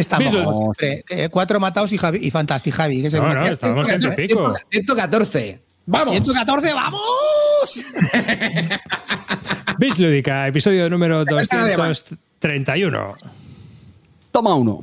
Estamos siempre. eh, cuatro matados y, Javi, y Fantastic Javi. Que es el No, no, pico. 114. ¡Vamos! 114, ¡vamos! Bis Lúdica, episodio número Me cuesta nadie más. 231. Toma uno.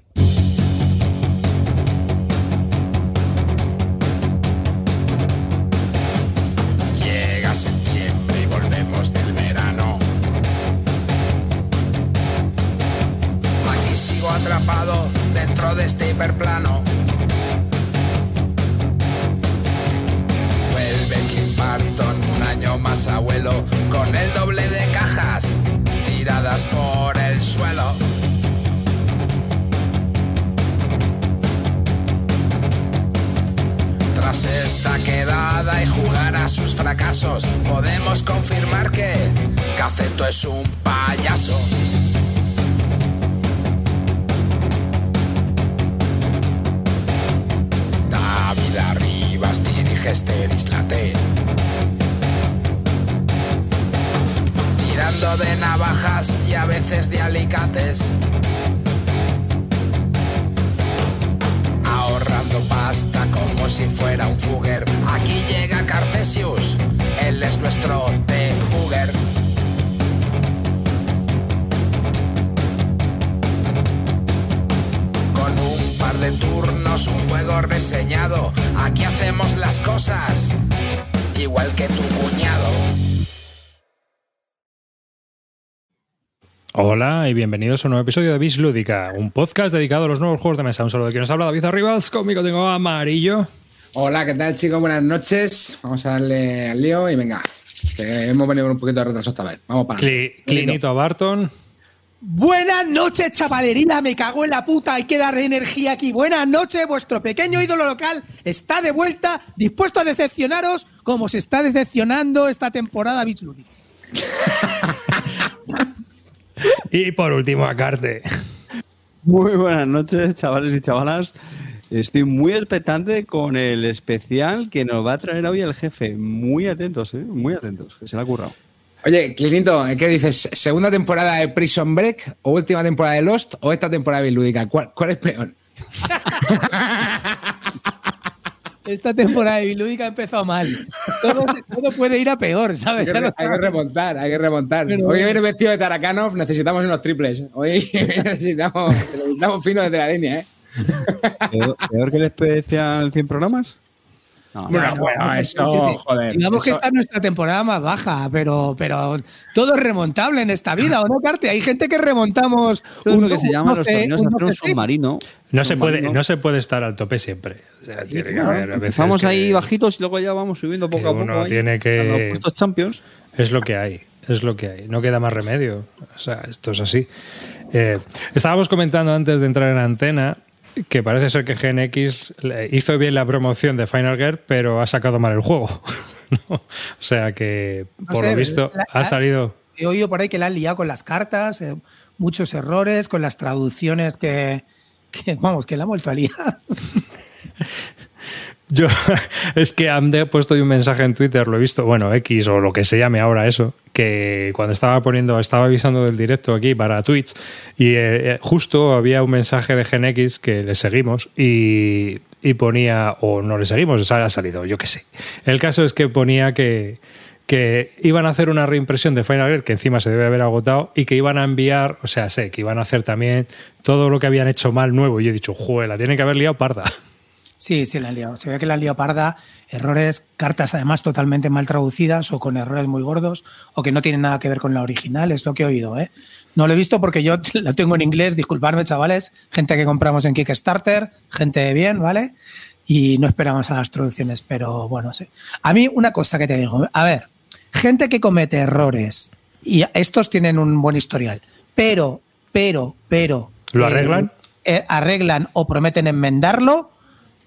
Este hiperplano. Vuelve Kim Barton, un año más abuelo, con el doble de cajas tiradas por el suelo. Tras esta quedada y jugar a sus fracasos, podemos confirmar que Caceto es un payaso. David Arribas dirige este dislate. Tirando de navajas y a veces de alicates. ahorrando pasta como si fuera un fugger. Aquí llega Cartesius, él es nuestro de de turnos, un juego reseñado. Aquí hacemos las cosas igual que tu cuñado. Hola y bienvenidos a un nuevo episodio de Bis Lúdica, un podcast dedicado a los nuevos juegos de mesa. Un saludo de quien nos habla David Arribas, conmigo tengo a Amarillo. Hola, ¿qué tal, chicos? Buenas noches. Vamos a darle al lío y venga. Que hemos venido con un poquito de retraso esta vez. Vamos para Cli-. Clinito a Barton. Buenas noches, chavalería, me cago en la puta, hay que dar energía aquí. Buenas noches, vuestro pequeño ídolo local está de vuelta, dispuesto a decepcionaros como se está decepcionando esta temporada Beach. Y por último a Carte. Muy buenas noches, chavales y chavalas. Estoy muy expectante con el especial que nos va a traer hoy el jefe. Muy atentos, ¿eh? Muy atentos, que se le ha currado. Oye, Clinito, ¿qué dices? ¿Segunda temporada de Prison Break o última temporada de Lost o esta temporada de Bilúdica? ¿Cuál, cuál es peor? Esta temporada de Beach Lúdica ha empezado mal. Todo, todo puede ir a peor, Hay ¿sabes? que, hay que remontar, hay que remontar. Pero- Hoy viene vestido de Tarakanov, necesitamos unos triples. Hoy necesitamos, necesitamos fino desde la línea, ¿eh? ¿Peor, peor que el especial 100 programas? No, Bueno, bueno, eso, joder. Digamos que eso- esta es nuestra temporada más baja, pero, pero todo es remontable en esta vida, ¿o no, Carte? Hay gente que remontamos. Esto es lo que se un llama los 12, torneos un hacer un 12 submarino. No se, puede, no se puede estar al tope siempre. O sea, tiene que haber a veces empezamos que- ahí bajitos y luego ya vamos subiendo que poco a poco. uno ahí tiene que- a los champions. Es lo que hay, es lo que hay. No queda más remedio. O sea, esto es así. Eh, estábamos comentando antes de entrar en antena que parece ser que GNX hizo bien la promoción de Final Gear, pero ha sacado mal el juego. ¿no? O sea que, No por sé, lo visto, la- ha salido. He oído por ahí que la han liado con las cartas, eh, muchos errores, con las traducciones que, que, vamos, que la han vuelto a liar. Yo, es que han puesto un mensaje en Twitter, lo he visto, bueno, X o lo que se llame ahora eso, que cuando estaba poniendo, estaba avisando del directo aquí para Twitch y eh, eh, justo había un mensaje de GenX que le seguimos y, y ponía, o no le seguimos, o sea, ha salido, yo qué sé. El caso es que ponía que, que iban a hacer una reimpresión de Final Gear que encima se debe haber agotado y que iban a enviar, o sea, sé que iban a hacer también todo lo que habían hecho mal nuevo y yo he dicho, joder, la tienen que haber liado parda. Sí, sí, la han liado. Se ve que la han liado parda. Errores, cartas además totalmente mal traducidas o con errores muy gordos o que no tienen nada que ver con la original, es lo que he oído. ¿eh? No lo he visto porque yo la tengo en inglés, disculpadme chavales, gente que compramos en Kickstarter, gente de bien, ¿vale? Y no esperamos a las traducciones, pero bueno, sí. A mí una cosa que te digo, a ver, gente que comete errores y estos tienen un buen historial, pero, pero, pero... ¿Lo eh, arreglan? eh, arreglan o prometen enmendarlo,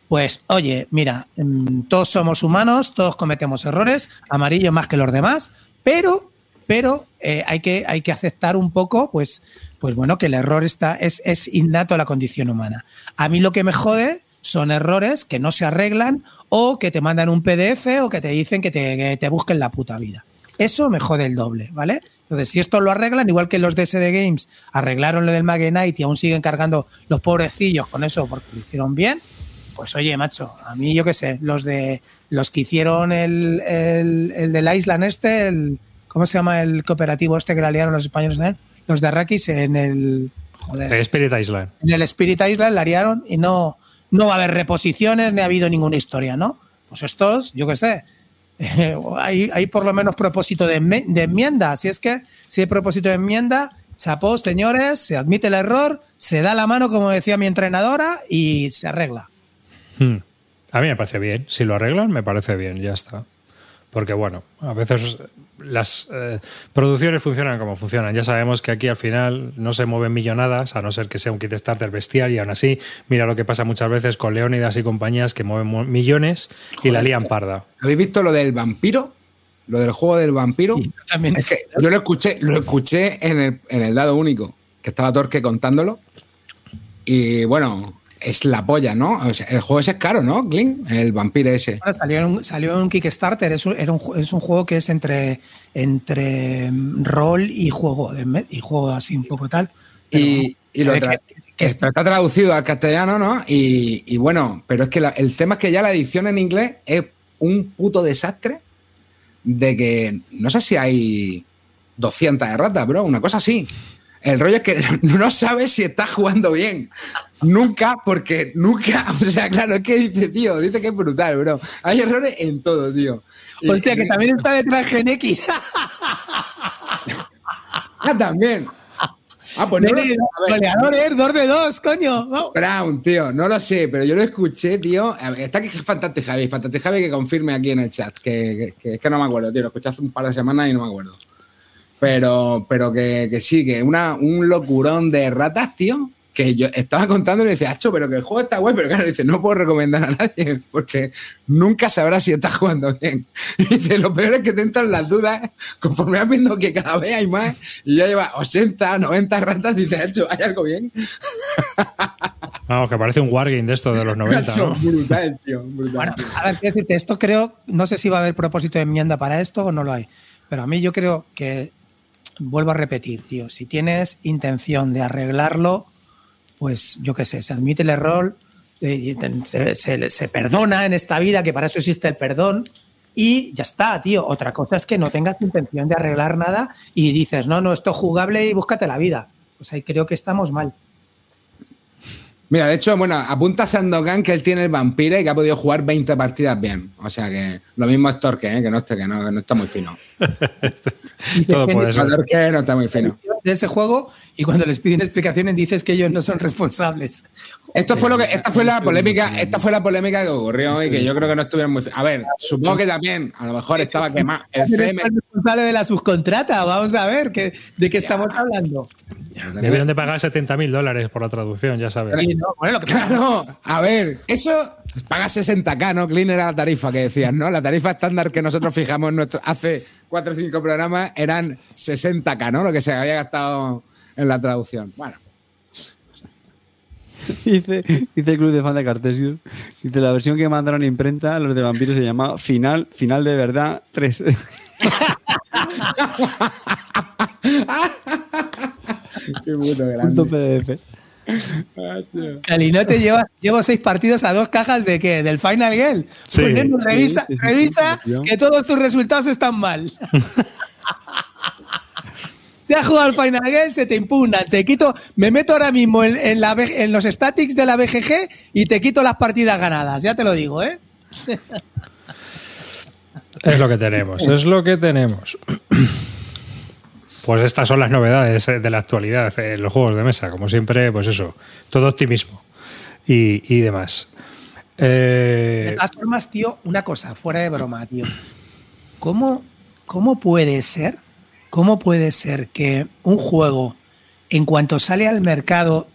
pues oye, mira, mm, todos somos humanos, todos cometemos errores, amarillo más que los demás, pero pero eh, hay, que, hay que aceptar un poco, pues, pues bueno, que el error está, es, es innato a la condición humana. A mí lo que me jode son errores que no se arreglan o que te mandan un PDF o que te dicen que te, que busquen la puta vida. Eso me jode el doble, ¿vale? Entonces, si esto lo arreglan, igual que los de SD Games arreglaron lo del Magenite y aún siguen cargando los pobrecillos con eso porque lo hicieron bien, pues oye, macho, a mí yo qué sé, los de los que hicieron el, el, el del Island este, el, ¿cómo se llama el cooperativo este que la liaron los españoles? ¿eh? Los de Arrakis en el joder, Eh, Spirit Island. en el Spirit Island la liaron y no, no va a haber reposiciones ni ha habido ninguna historia, ¿no? Pues estos, yo qué sé, hay, hay por lo menos propósito de enmienda. Si es que si hay propósito de enmienda, chapó, señores, se admite el error, se da la mano, como decía mi entrenadora, y se arregla. Hmm. A mí me parece bien. Si lo arreglan, me parece bien, ya está. Porque bueno, a veces las eh, producciones funcionan como funcionan. Ya sabemos que aquí al final no se mueven millonadas, a no ser que sea un kit starter bestial, y aún así, mira lo que pasa muchas veces con Leónidas y compañías que mueven millones y la lían parda. ¿Habéis visto lo del vampiro? Lo del juego del vampiro. Sí, también. Es que yo lo escuché, lo escuché en el, en el dado único, que estaba Torque contándolo. Y bueno, es la polla, ¿no? O sea, el juego ese es caro, ¿no, Glyn? El vampiro ese. Bueno, salió, en, un- salió en un Kickstarter, es un, es un juego que es entre, entre mm, rol y juego, y juego así un poco tal. Y, y lo tra- que- que está traducido al castellano, ¿no? Y, y bueno, pero es que la- el tema es que ya la edición en inglés es un puto desastre de que no sé si hay 200 erratas, bro, una cosa así. El rollo es que no sabes si estás jugando bien. Nunca, porque nunca, o sea, claro, es que dice, tío, dice que es brutal, bro. Hay errores en todo, tío. Hostia, que también está detrás Gen X. Ah, también. Ah, pues no. Goleadores, dos de dos, coño. Vamos. Brown, tío, no lo sé, pero yo lo escuché, tío. Ver, Está aquí Fantastic Javi, Fantastic Javi que confirme aquí en el chat, que, que- que es que no me acuerdo, tío, lo escuché hace un par de semanas y no me acuerdo. Pero, pero que, que sí, que una, un locurón de ratas, tío, que yo estaba contando y le decía, Acho, pero que el juego está guay, pero claro, dice, no puedo recomendar a nadie porque nunca sabrás si estás jugando bien. Y dice, lo peor es que te entran las dudas conforme vas viendo que cada vez hay más y ya lleva 80, 90 ratas, dice, Acho, ¿hay algo bien? Vamos, que parece un wargame de esto de los 90, Nacho, ¿no? brutal, tío, brutal. Bueno, a ver, quiero decirte, esto creo, no sé si va a haber propósito de enmienda para esto o no lo hay, pero a mí yo creo que, vuelvo a repetir, tío, si tienes intención de arreglarlo, pues yo qué sé, se admite el error, eh, se, se- se perdona en esta vida, que para eso existe el perdón, y ya está, tío. Otra cosa es que no tengas intención de arreglar nada y dices, no, no, esto es jugable y búscate la vida. Pues ahí creo que estamos mal. Mira, de hecho, bueno, apunta Sandokan que él tiene el vampiro y que ha podido jugar 20 partidas bien. O sea que lo mismo es Torque, ¿eh? que, no que, no, que no está muy fino. Todo No, ser. Torque no está muy fino. De ese juego y cuando les piden explicaciones dices que ellos no son responsables. Esto fue lo que, esta fue la polémica, esta fue la polémica que ocurrió y que yo creo que no estuvieron muy. A ver, supongo que también, a lo mejor estaba quemado. El ¿Quién es CM. responsable de la subcontrata? Vamos a ver que, de qué estamos hablando. Debieron de pagar 70 mil dólares por la traducción, ya sabes. No, bueno, lo que pasa Claro, a ver, eso paga 60k, ¿no? Clean era la tarifa que decían, ¿no? La tarifa estándar que nosotros fijamos en nuestro, hace 4 o 5 programas eran 60k, ¿no? Lo que se había gastado en la traducción. Bueno, Dice, dice el club de fan de Cartesius. Dice la versión que mandaron a imprenta, los de vampiros se llama Final, Final de verdad 3. qué puto grande. PDF. Calinote lleva, llevo seis partidos a dos cajas de qué? Del Final Girl. Sí. Poniendo, revisa, Sí, sí, sí, revisa sí, sí, sí. que todos tus resultados están mal. Se ha jugado al Final Girl, se te impugna. Te quito, me meto ahora mismo en, en la, B- en los statics de la BGG y te quito las partidas ganadas. Ya te lo digo, ¿eh? Es lo que tenemos, es lo que tenemos. Pues estas son las novedades eh, de la actualidad en los juegos de mesa. Como siempre, pues eso, todo optimismo y, y demás. De Eh, todas formas, tío, una cosa, fuera de broma, tío. ¿Cómo, ¿Cómo puede ser? ¿Cómo puede ser que un juego, en cuanto sale al mercado,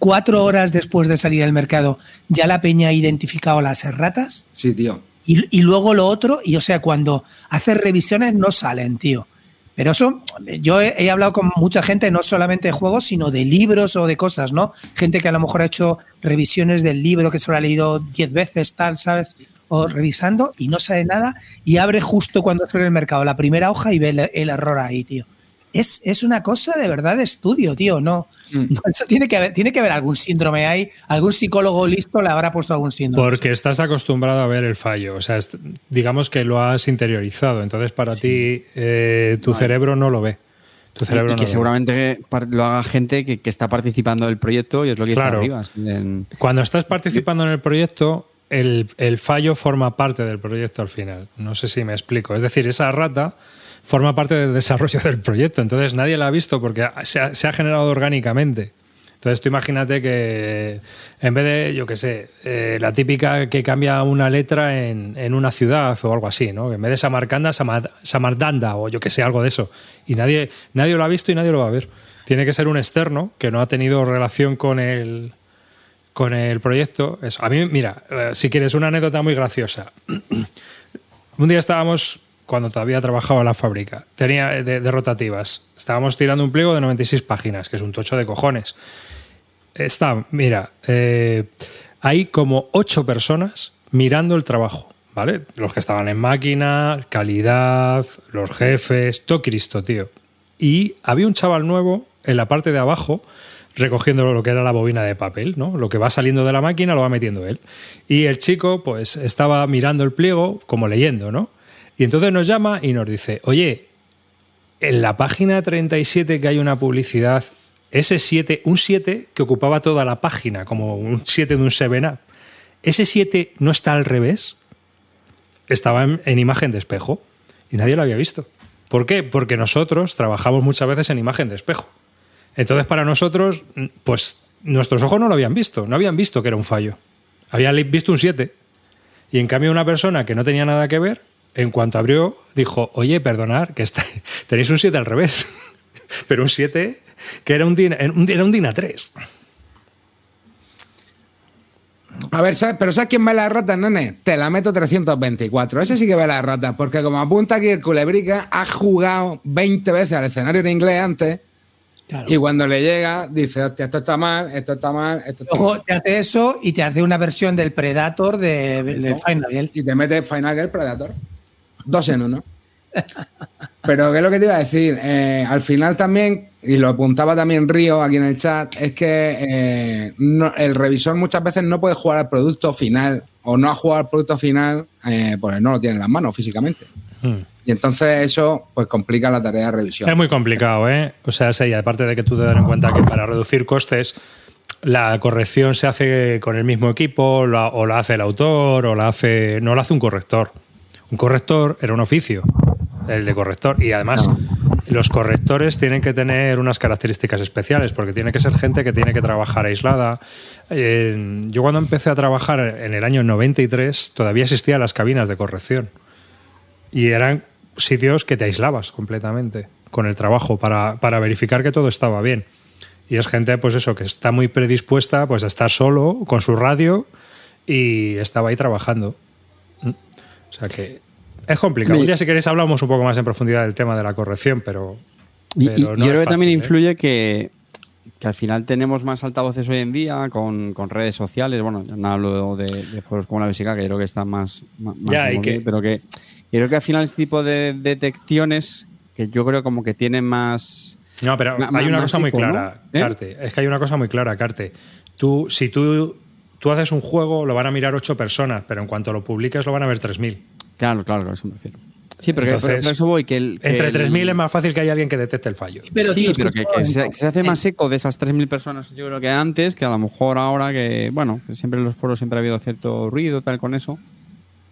cuatro horas después de salir al mercado, ya la peña ha identificado las erratas? Sí, tío. Y, y luego lo otro, y o sea, cuando haces revisiones no salen, tío. Pero eso, yo he, he hablado con mucha gente, no solamente de juegos, sino de libros o de cosas, ¿no? Gente que a lo mejor ha hecho revisiones del libro que se lo ha leído 10 veces, tal, ¿sabes? O revisando y no sabe nada y abre justo cuando sale el mercado la primera hoja y ve el, el error ahí, tío. Es, es, una cosa de verdad de estudio, tío. No, Mm. eso tiene que haber, tiene que haber algún síndrome ahí, algún psicólogo listo le habrá puesto algún síndrome. Porque estás acostumbrado a ver el fallo. O sea, digamos que lo has interiorizado. Entonces, para ti, eh, tu cerebro no lo ve. Tu cerebro y que lo seguramente lo haga gente que, que está participando del proyecto y es lo que Claro. dice arriba. En- Cuando estás participando en el proyecto, el, fallo forma parte del proyecto al final. No sé si me explico. Es decir, esa rata forma parte del desarrollo del proyecto. Entonces nadie la ha visto porque se ha, generado orgánicamente. Entonces tú imagínate que en vez de, yo qué sé, eh, la típica que cambia una letra en, una ciudad o algo así, ¿no? Que en vez de Samarcanda, Samar- Samardanda o yo qué sé, algo de eso. Y nadie, nadie lo ha visto y nadie lo va a ver. Tiene que ser un externo que no ha tenido relación con el, con el proyecto. A mí, mira, eh, si quieres una anécdota muy graciosa. Un día estábamos, cuando todavía trabajaba la fábrica, tenía eh, de, de rotativas. Estábamos tirando un pliego de 96 páginas, que es un tocho de cojones. Está, mira, eh, hay como ocho personas mirando el trabajo, ¿vale? Los que estaban en máquina, calidad, los jefes, todo Cristo, tío. Y había un chaval nuevo en la parte de abajo recogiendo lo que era la bobina de papel, ¿no? Lo que va saliendo de la máquina lo va metiendo él. Y el chico, pues, estaba mirando el pliego, como leyendo, ¿no? Y entonces nos llama y nos dice, oye, en la página 37 que hay una publicidad, ese 7, un 7 que ocupaba toda la página, como un 7 de un 7-Up, ese 7 no está al revés, estaba en, en imagen de espejo y nadie lo había visto. ¿Por qué? Porque nosotros trabajamos muchas veces en imagen de espejo. Entonces, para nosotros, pues nuestros ojos no lo habían visto, no habían visto que era un fallo. Habían visto un 7. Y en cambio, una persona que no tenía nada que ver, en cuanto abrió, dijo: Oye, perdonad, que tenéis un 7 al revés. Pero un 7 que era un, DIN, era un DIN A3. A ver, ¿sabes? pero ¿sabes quién ve las ratas, nene? Te la meto 324. Ese sí que ve las ratas, porque como apunta aquí el culebrica, ha jugado 20 veces al escenario en inglés antes. Claro. Y cuando le llega, dice, hostia, esto está mal, esto está mal, esto está mal. Luego te hace eso y te hace una versión del Predator de, de Final Girl. Y te mete Final Girl Predator. Dos en uno. Pero, ¿qué es lo que te iba a decir? Eh, al final también, y lo apuntaba también Río aquí en el chat, es que eh, no- el revisor muchas veces no puede jugar al producto final o no ha jugado al producto final eh, porque no lo tiene en las manos físicamente. Hmm. Y entonces eso pues complica la tarea de revisión. Es muy complicado, ¿eh? O sea, sí, aparte de que tú te das en cuenta que para reducir costes, la corrección se hace con el mismo equipo, la- o la hace el autor, o la hace. No la hace un corrector. Un corrector era un oficio, el de corrector. Y además, los correctores tienen que tener unas características especiales, porque tiene que ser gente que tiene que trabajar aislada. Eh, yo cuando empecé a trabajar en el año 93, todavía existían las cabinas de corrección. Y eran sitios que te aislabas completamente con el trabajo para, para verificar que todo estaba bien. Y es gente, pues eso, que está muy predispuesta pues, a estar solo con su radio y estaba ahí trabajando. Mm. O sea que es complicado. Un día, si queréis, hablamos un poco más en profundidad del tema de la corrección, pero. Y, pero y no yo creo que también ¿eh? influye que, que al final tenemos más altavoces hoy en día con, con redes sociales. Bueno, yo no hablo de, de foros como la BSK, que yo creo que están más, más, Ya, y que- pero que yo creo que al final este tipo de detecciones que yo creo como que tienen más... No, pero hay una cosa muy eco, ¿no? clara, ¿Eh? Carte. Es que hay una cosa muy clara, Carte. Tú, si tú, tú haces un juego, lo van a mirar ocho personas, pero en cuanto lo publiques, lo van a ver 3.000. Claro, claro, a eso me refiero. Sí, pero que- Entonces, pero eso voy que el... que Entre el- 3.000 es más fácil que haya alguien que detecte el fallo. Pero, sí, tío, pero que, se, que se hace más eco de esas 3.000 personas, yo creo que antes, que a lo mejor ahora que, bueno, siempre en los foros siempre ha habido cierto ruido tal con eso,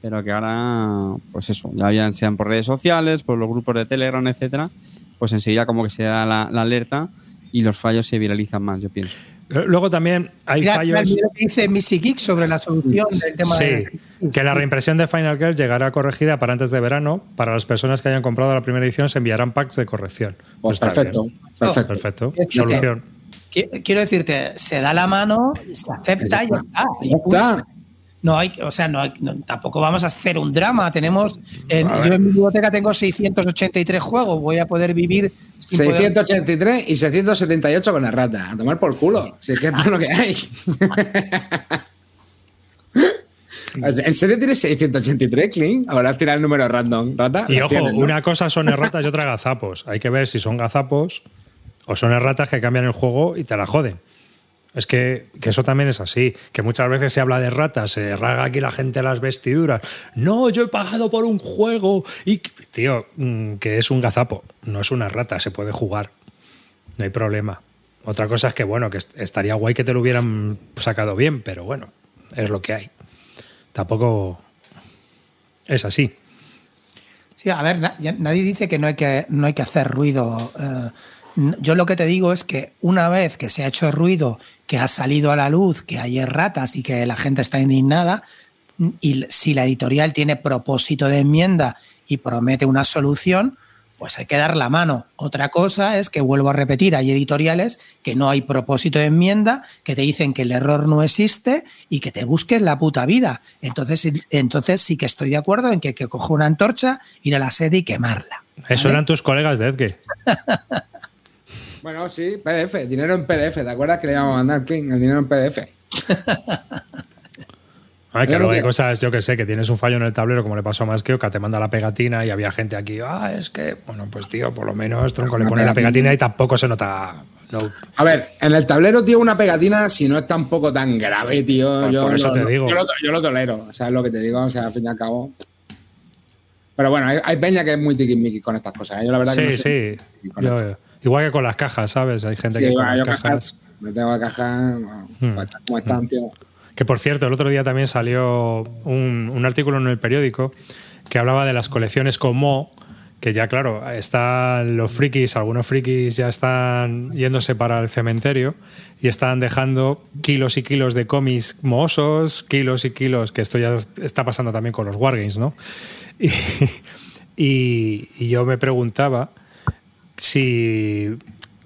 pero que ahora, pues eso, ya bien sean por redes sociales, por los grupos de Telegram, etcétera, pues enseguida como que se da la, la alerta y los fallos se viralizan más, yo pienso. Luego también hay Mira, fallos. mira dice Missy Geek sobre la solución del tema Sí, de. que la reimpresión de Final Girl llegará corregida para antes de verano. Para las personas que hayan comprado la primera edición se enviarán packs de corrección. Pues está perfecto, perfecto. Perfecto. Solución. Qui- Quiero decirte, se da la mano, se acepta y ya está. Y Ya está. No hay, o sea, no, hay, no tampoco vamos a hacer un drama. Tenemos, en, yo en mi biblioteca tengo 683 juegos, voy a poder vivir sin poder- 683 y 678 con la rata. A tomar por culo. Si es que esto es lo que hay. ¿En serio tienes 683, Clean? Ahora tirado el número random, rata. Y ojo, tienes, ¿no? una cosa son erratas y otra gazapos. Hay que ver si son gazapos o son erratas que cambian el juego y te la joden. Es que, que eso también es así, que muchas veces se habla de ratas, se raga aquí la gente las vestiduras. No, yo he pagado por un juego y... Tío, mm, que es un gazapo, no es una rata, se puede jugar. No hay problema. Otra cosa es que, bueno, que est- estaría guay que te lo hubieran sacado bien, pero bueno, es lo que hay. Tampoco es así. Sí, a ver, nadie dice que no hay que, no hay que hacer ruido. eh, yo lo que te digo es que una vez que se ha hecho ruido, que ha salido a la luz, que hay ratas y que la gente está indignada, y si la editorial tiene propósito de enmienda y promete una solución, pues hay que dar la mano. Otra cosa es que, vuelvo a repetir, hay editoriales que no hay propósito de enmienda, que te dicen que el error no existe y que te busques la puta vida. Entonces, sí- entonces sí que estoy de acuerdo en que, que coja una antorcha, ir a la sede y quemarla. Eso eran tus colegas de Edge. Bueno, sí, PDF, dinero en PDF. ¿Te acuerdas que le íbamos a mandar, Clean? El dinero en PDF. Que luego creo hay que- cosas, yo que sé, que tienes un fallo en el tablero, como le pasó a Masqueo, que te manda la pegatina y había gente aquí, ah, es que, bueno, pues tío, por lo menos tronco le pone la pegatina. y tampoco se nota. No. A ver, en el tablero, tío, una pegatina, si no es tampoco tan grave, tío. Pues yo por eso lo- te digo. Yo lo, yo lo tolero, o sea, es lo que te digo, o sea, al fin y al cabo. Pero bueno, hay, hay peña que es muy tiquismiquis con estas cosas. ¿eh? Yo la verdad que Sí, no sé sí. Yo-. Igual que con las cajas, ¿sabes? Hay gente Sí, que con las cajas. me tengo cajas, Hmm. como están, tío. Que por cierto, el otro día también salió un, un artículo en el periódico que hablaba de las colecciones como que ya claro, están los frikis, algunos frikis ya están yéndose para el cementerio y están dejando kilos y kilos de cómics mohosos, kilos y kilos, que esto ya está pasando también con los Wargames, ¿no? Y, y- y yo me preguntaba si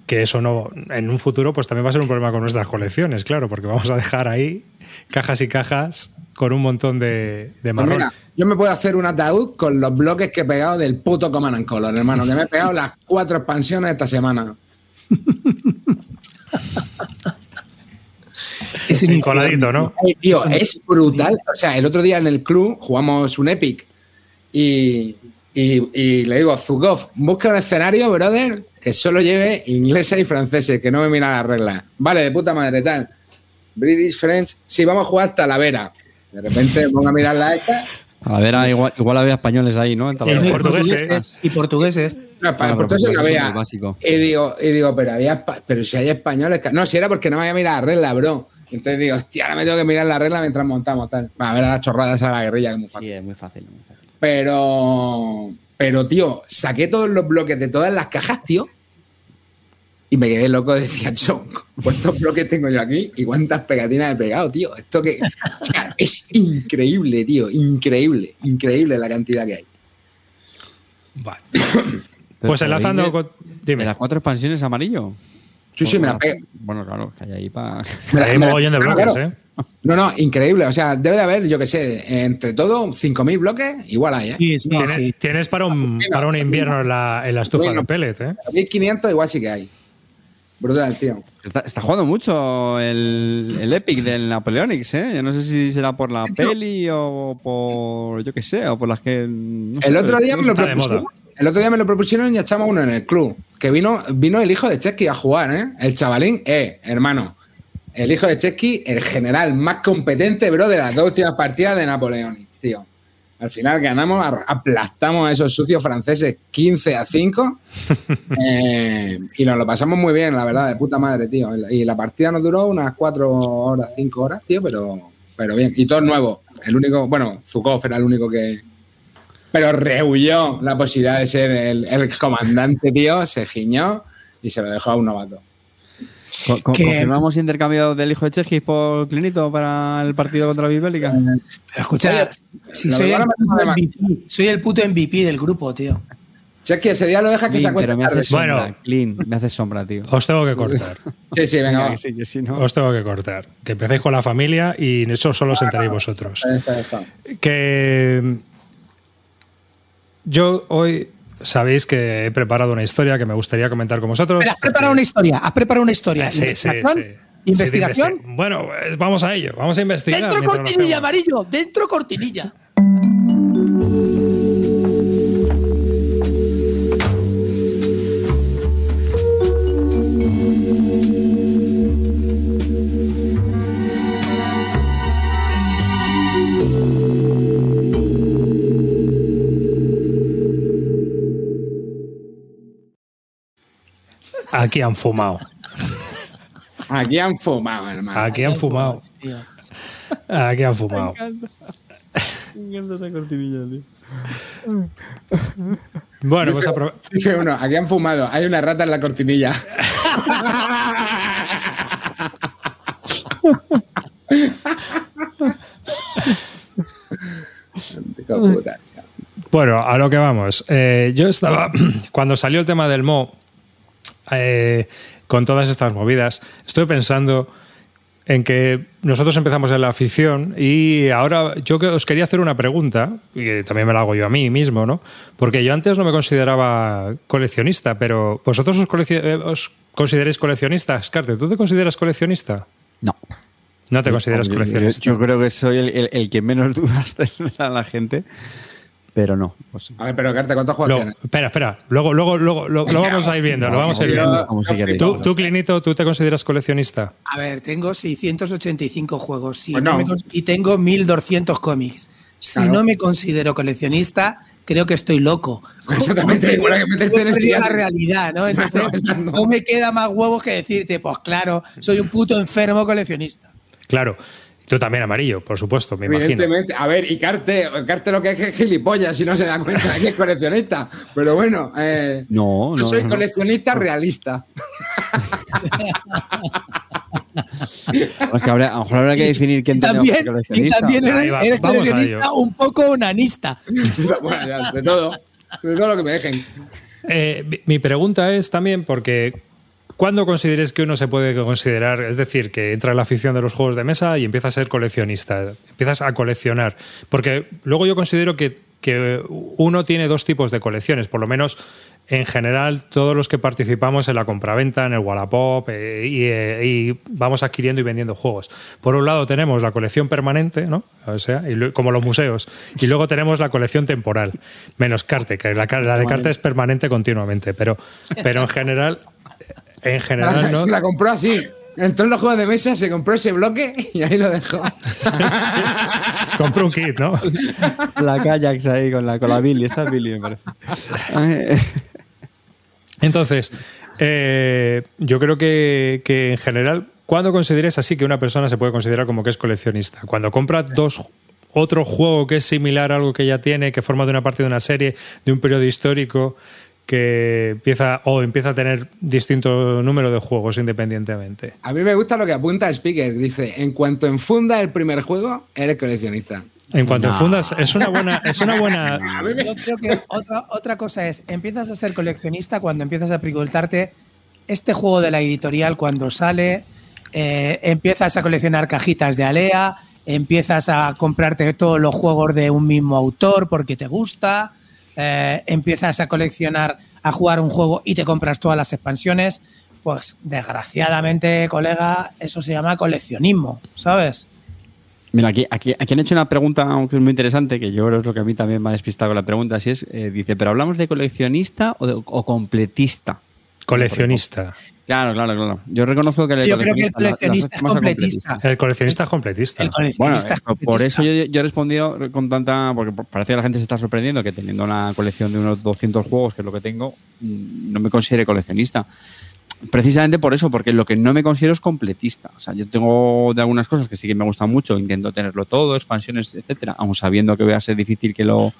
que eso no en un futuro pues también va a ser un problema con nuestras colecciones, claro, porque vamos a dejar ahí cajas y cajas con un montón de, de Pues marrón. mira, yo me puedo hacer un ataúd con los bloques que he pegado del puto Command and Color, hermano, que me he pegado las cuatro expansiones esta semana. Es coladito, ¿no? Ay, tío, es brutal. O sea, el otro día en el club jugamos un Epic y, y- y le digo, Zugov, busca un escenario, brother, que solo lleve ingleses y franceses, que no me mira las reglas. Vale, de puta madre, tal. British, French, sí, vamos a jugar Talavera. De repente pongo a mirarla esta. A ver, igual, igual había españoles ahí, ¿no? En Y portugués, Y portugueses. No, para Ah, porque no había. Y digo, y digo, pero había pero si hay españoles. que- No, si era porque no me había mirado la regla, bro. Entonces digo, hostia, ahora me tengo que mirar la regla mientras montamos tal. Va a ver las chorradas a la guerrilla, que es muy fácil. Sí, es muy fácil. muy fácil. Pero, pero, tío, saqué todos los bloques de todas las cajas, tío. Y me quedé loco, decía, yo, ¿cuántos bloques tengo yo aquí? ¿Y cuántas pegatinas he pegado, tío? Esto que. o sea, es increíble, tío. Increíble. Increíble la cantidad que hay. Vale. Pues enlazando. Dime. De las cuatro expansiones amarillo. Sí, sí, me la pegué. Bueno, claro, que hay ahí para. Hay mogollón de Claro, bloques, claro. ¿eh? No, no, increíble. O sea, debe de haber, yo qué sé, entre todo, 5.000 bloques, igual hay, ¿eh? Sí, sí, Tienes, sí. tienes para un, para un invierno en la, en la estufa Bueno. de pellet, ¿eh? 1.500 igual sí que hay. Brutal, tío. Está, está jugando mucho el, el Epic del Napoleonics, ¿eh? Yo no sé si será por la peli o por, yo qué sé, o por las que... no sé, El otro día me lo moda. El otro día me lo propusieron y echamos uno en el club. Que vino, vino el hijo de Chesky a jugar, ¿eh? El chavalín, eh, hermano. El hijo de Chesky, el general más competente, bro, de las dos últimas partidas de Napoleonics, tío. Al final ganamos, aplastamos a esos sucios franceses 15 a 5. eh, y nos lo pasamos muy bien, la verdad, de puta madre, tío. Y la partida nos duró unas 4 horas, 5 horas, tío, pero, pero bien. Y todo nuevo. El único, bueno, Zukov era el único que, pero rehuyó la posibilidad de ser el, el comandante, tío, se giñó y se lo dejó a un novato. Co- co- Que- ¿Confirmamos intercambio del hijo de Chegis por Clinito para el partido contra la Bibélica? Pero escucha, Oye, si la soy el. MVP, soy el puto MVP del grupo, tío. Que ese día lo deja que se Clean, pero me haces sombra. Bueno. Clean, me haces sombra, tío. Os tengo que cortar. Sí, sí, venga, Venga, va. que sí, que sí, ¿no? Os tengo que cortar. Que empecéis con la familia y eso solo os enteréis vosotros. Ahí está, ahí está. Que yo hoy sabéis que he preparado una historia que me gustaría comentar con vosotros. Has preparado una historia, has preparado una historia. Ah, sí, sí, ¿Investigación? sí. ¿Investigación? Sí, de investi- bueno, eh, vamos a ello. Vamos a investigar. Dentro cortinilla, amarillo, dentro cortinilla. Aquí han fumado. Aquí han fumado, hermano. Aquí han fumado. Tío. Aquí han fumado. Bueno, pues apro- Dice uno, aquí han fumado. Hay una rata en la cortinilla. Bueno, a lo que vamos. Eh, yo estaba, cuando salió el tema del Mo, eh, con todas estas movidas, estoy pensando en que nosotros empezamos en la afición y ahora yo os quería hacer una pregunta, y que también me la hago yo a mí mismo, ¿no? Porque yo antes no me consideraba coleccionista, pero vosotros os, coleccio- eh, os consideráis coleccionistas. Carte, ¿tú te consideras coleccionista? No. No te consideras yo- coleccionista. Yo, creo que soy el, el- el que menos dudas tendrá la gente, pero no. pues. A ver, pero Carta, ¿cuántos juegos tienes? espera, espera. Luego, luego, luego lo, lo vamos a ir viendo. Lo vamos a ir viendo. Como si. Tú, tú, Clinito, ¿tú te consideras coleccionista? A ver, tengo 685 juegos sí, Pues no no. me cons- y tengo 1200 cómics. Si Claro. no me considero coleccionista, creo que estoy loco. Exactamente, igual que meterte en la realidad, ¿no? Entonces, no me queda más huevos que decirte, pues claro, soy un puto enfermo coleccionista. Claro. Tú también amarillo, por supuesto, me imagino. Evidentemente. A ver, y Carte, Carte lo que es que es gilipollas si no se da cuenta de que es coleccionista. Pero bueno, eh, No, yo soy no. coleccionista realista. Es que habría- a lo mejor habrá que definir quién también, y también eres, va, coleccionista un poco onanista. bueno, ya, de todo. De todo lo que me dejen. Eh, mi pregunta es también porque ¿cuándo consideres que uno se puede considerar, es decir, que entra en la afición de los juegos de mesa y empieza a ser coleccionista, empiezas a coleccionar? Porque luego yo considero que, que uno tiene dos tipos de colecciones, por lo menos en general todos los que participamos en la compraventa, en el Wallapop eh, y, eh, y vamos adquiriendo y vendiendo juegos. Por un lado tenemos la colección permanente, ¿no? O sea, y lo- como los museos, y luego tenemos la colección temporal, menos Carte, que la, la de Carte es permanente continuamente, pero, pero en general, en general no. Se la compró así. Entró en los juegos de mesa, se compró ese bloque y ahí lo dejó. Compró un kit, ¿no? La Kajax ahí con la, con la Billy. Esta es Billy, me parece. Entonces, eh, yo creo que, que en general, ¿cuándo consideres así que una persona se puede considerar como que es coleccionista? Cuando compra dos otro juego que es similar a algo que ya tiene, que forma de una parte de una serie, de un periodo histórico, que empieza o empieza a tener distinto número de juegos independientemente. A mí me gusta lo que apunta Speaker. Dice, en cuanto enfunda el primer juego, eres coleccionista. En cuanto No. fundas, es una buena, es una buena. Yo creo que otra, otra cosa es, empiezas a ser coleccionista cuando empiezas a preguntarte este juego de la editorial cuando sale, eh, empiezas a coleccionar cajitas de Alea, empiezas a comprarte todos los juegos de un mismo autor porque te gusta, eh, empiezas a coleccionar, a jugar un juego y te compras todas las expansiones. Pues desgraciadamente, colega, eso se llama coleccionismo, ¿sabes? Mira, aquí, aquí, aquí han hecho una pregunta, aunque es muy interesante, que yo creo es lo que a mí también me ha despistado la pregunta, si es, eh, dice, ¿pero hablamos de coleccionista o completista? Coleccionista. Claro, claro, claro. Yo reconozco que el Yo creo que el coleccionista la- la coleccionista es completista. El coleccionista es completista. El Bueno, coleccionista es eh, por completista. eso yo, yo he respondido con tanta. Porque parece que la gente se está sorprendiendo que teniendo una colección de unos 200 juegos, que es lo que tengo, mm, no me considere coleccionista. Precisamente por eso, porque lo que no me considero es completista. O sea, yo tengo de algunas cosas que sí que me gustan mucho, intento tenerlo todo, expansiones, etcétera, aun sabiendo que voy a ser difícil que lo,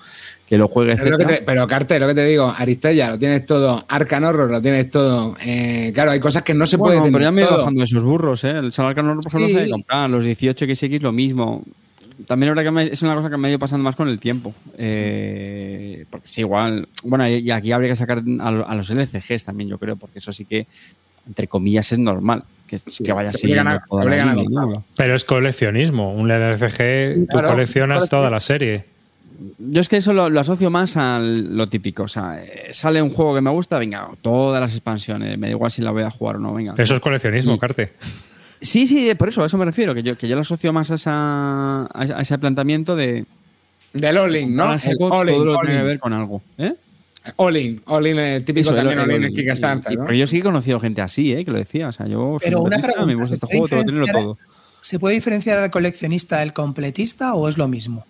que lo juegue, Pero, lo que etcétera. te- pero, lo que te digo, Aristella, lo tienes todo. Arcan Horror, lo tienes todo. Eh, claro, hay cosas que no se Bueno, puede pero tener ya me he bajando de esos burros, ¿eh? El Salar Canor, por ejemplo, Sí. se comprar, los 18XX lo mismo. También es verdad que me- es una cosa que me ha ido pasando más con el tiempo. Eh, porque sí, igual. Bueno, y aquí habría que sacar a, a los LCGs también, yo creo, porque eso sí que, entre comillas, es normal. Que, que vaya te siguiendo obligan a- toda te la obligan a línea, ¿no? Pero es coleccionismo. Un LCG, tú claro. coleccionas toda la serie. Yo es que eso lo, lo asocio más a lo típico. O sea, eh, sale un juego que me gusta, venga, todas las expansiones. Me da igual si la voy a jugar o no, venga. Eso es coleccionismo, Y- Carte. Sí, sí, por eso, a eso me refiero, que yo, que yo lo asocio más a, esa- a ese- planteamiento de Del all-in, ¿no? El saco all-in, todo lo que tiene que all-in. ver con algo. ¿eh? All-in, all-in, el típico Eso, el- también all-in en. Kickstarter, Y- y- ¿no? Pero yo sí he conocido gente así, ¿eh? que lo decía. O sea, yo soy Pero una pregunta, me gusta ¿se este juego, que tenerlo todo. ¿Se puede diferenciar al coleccionista del completista o es lo mismo?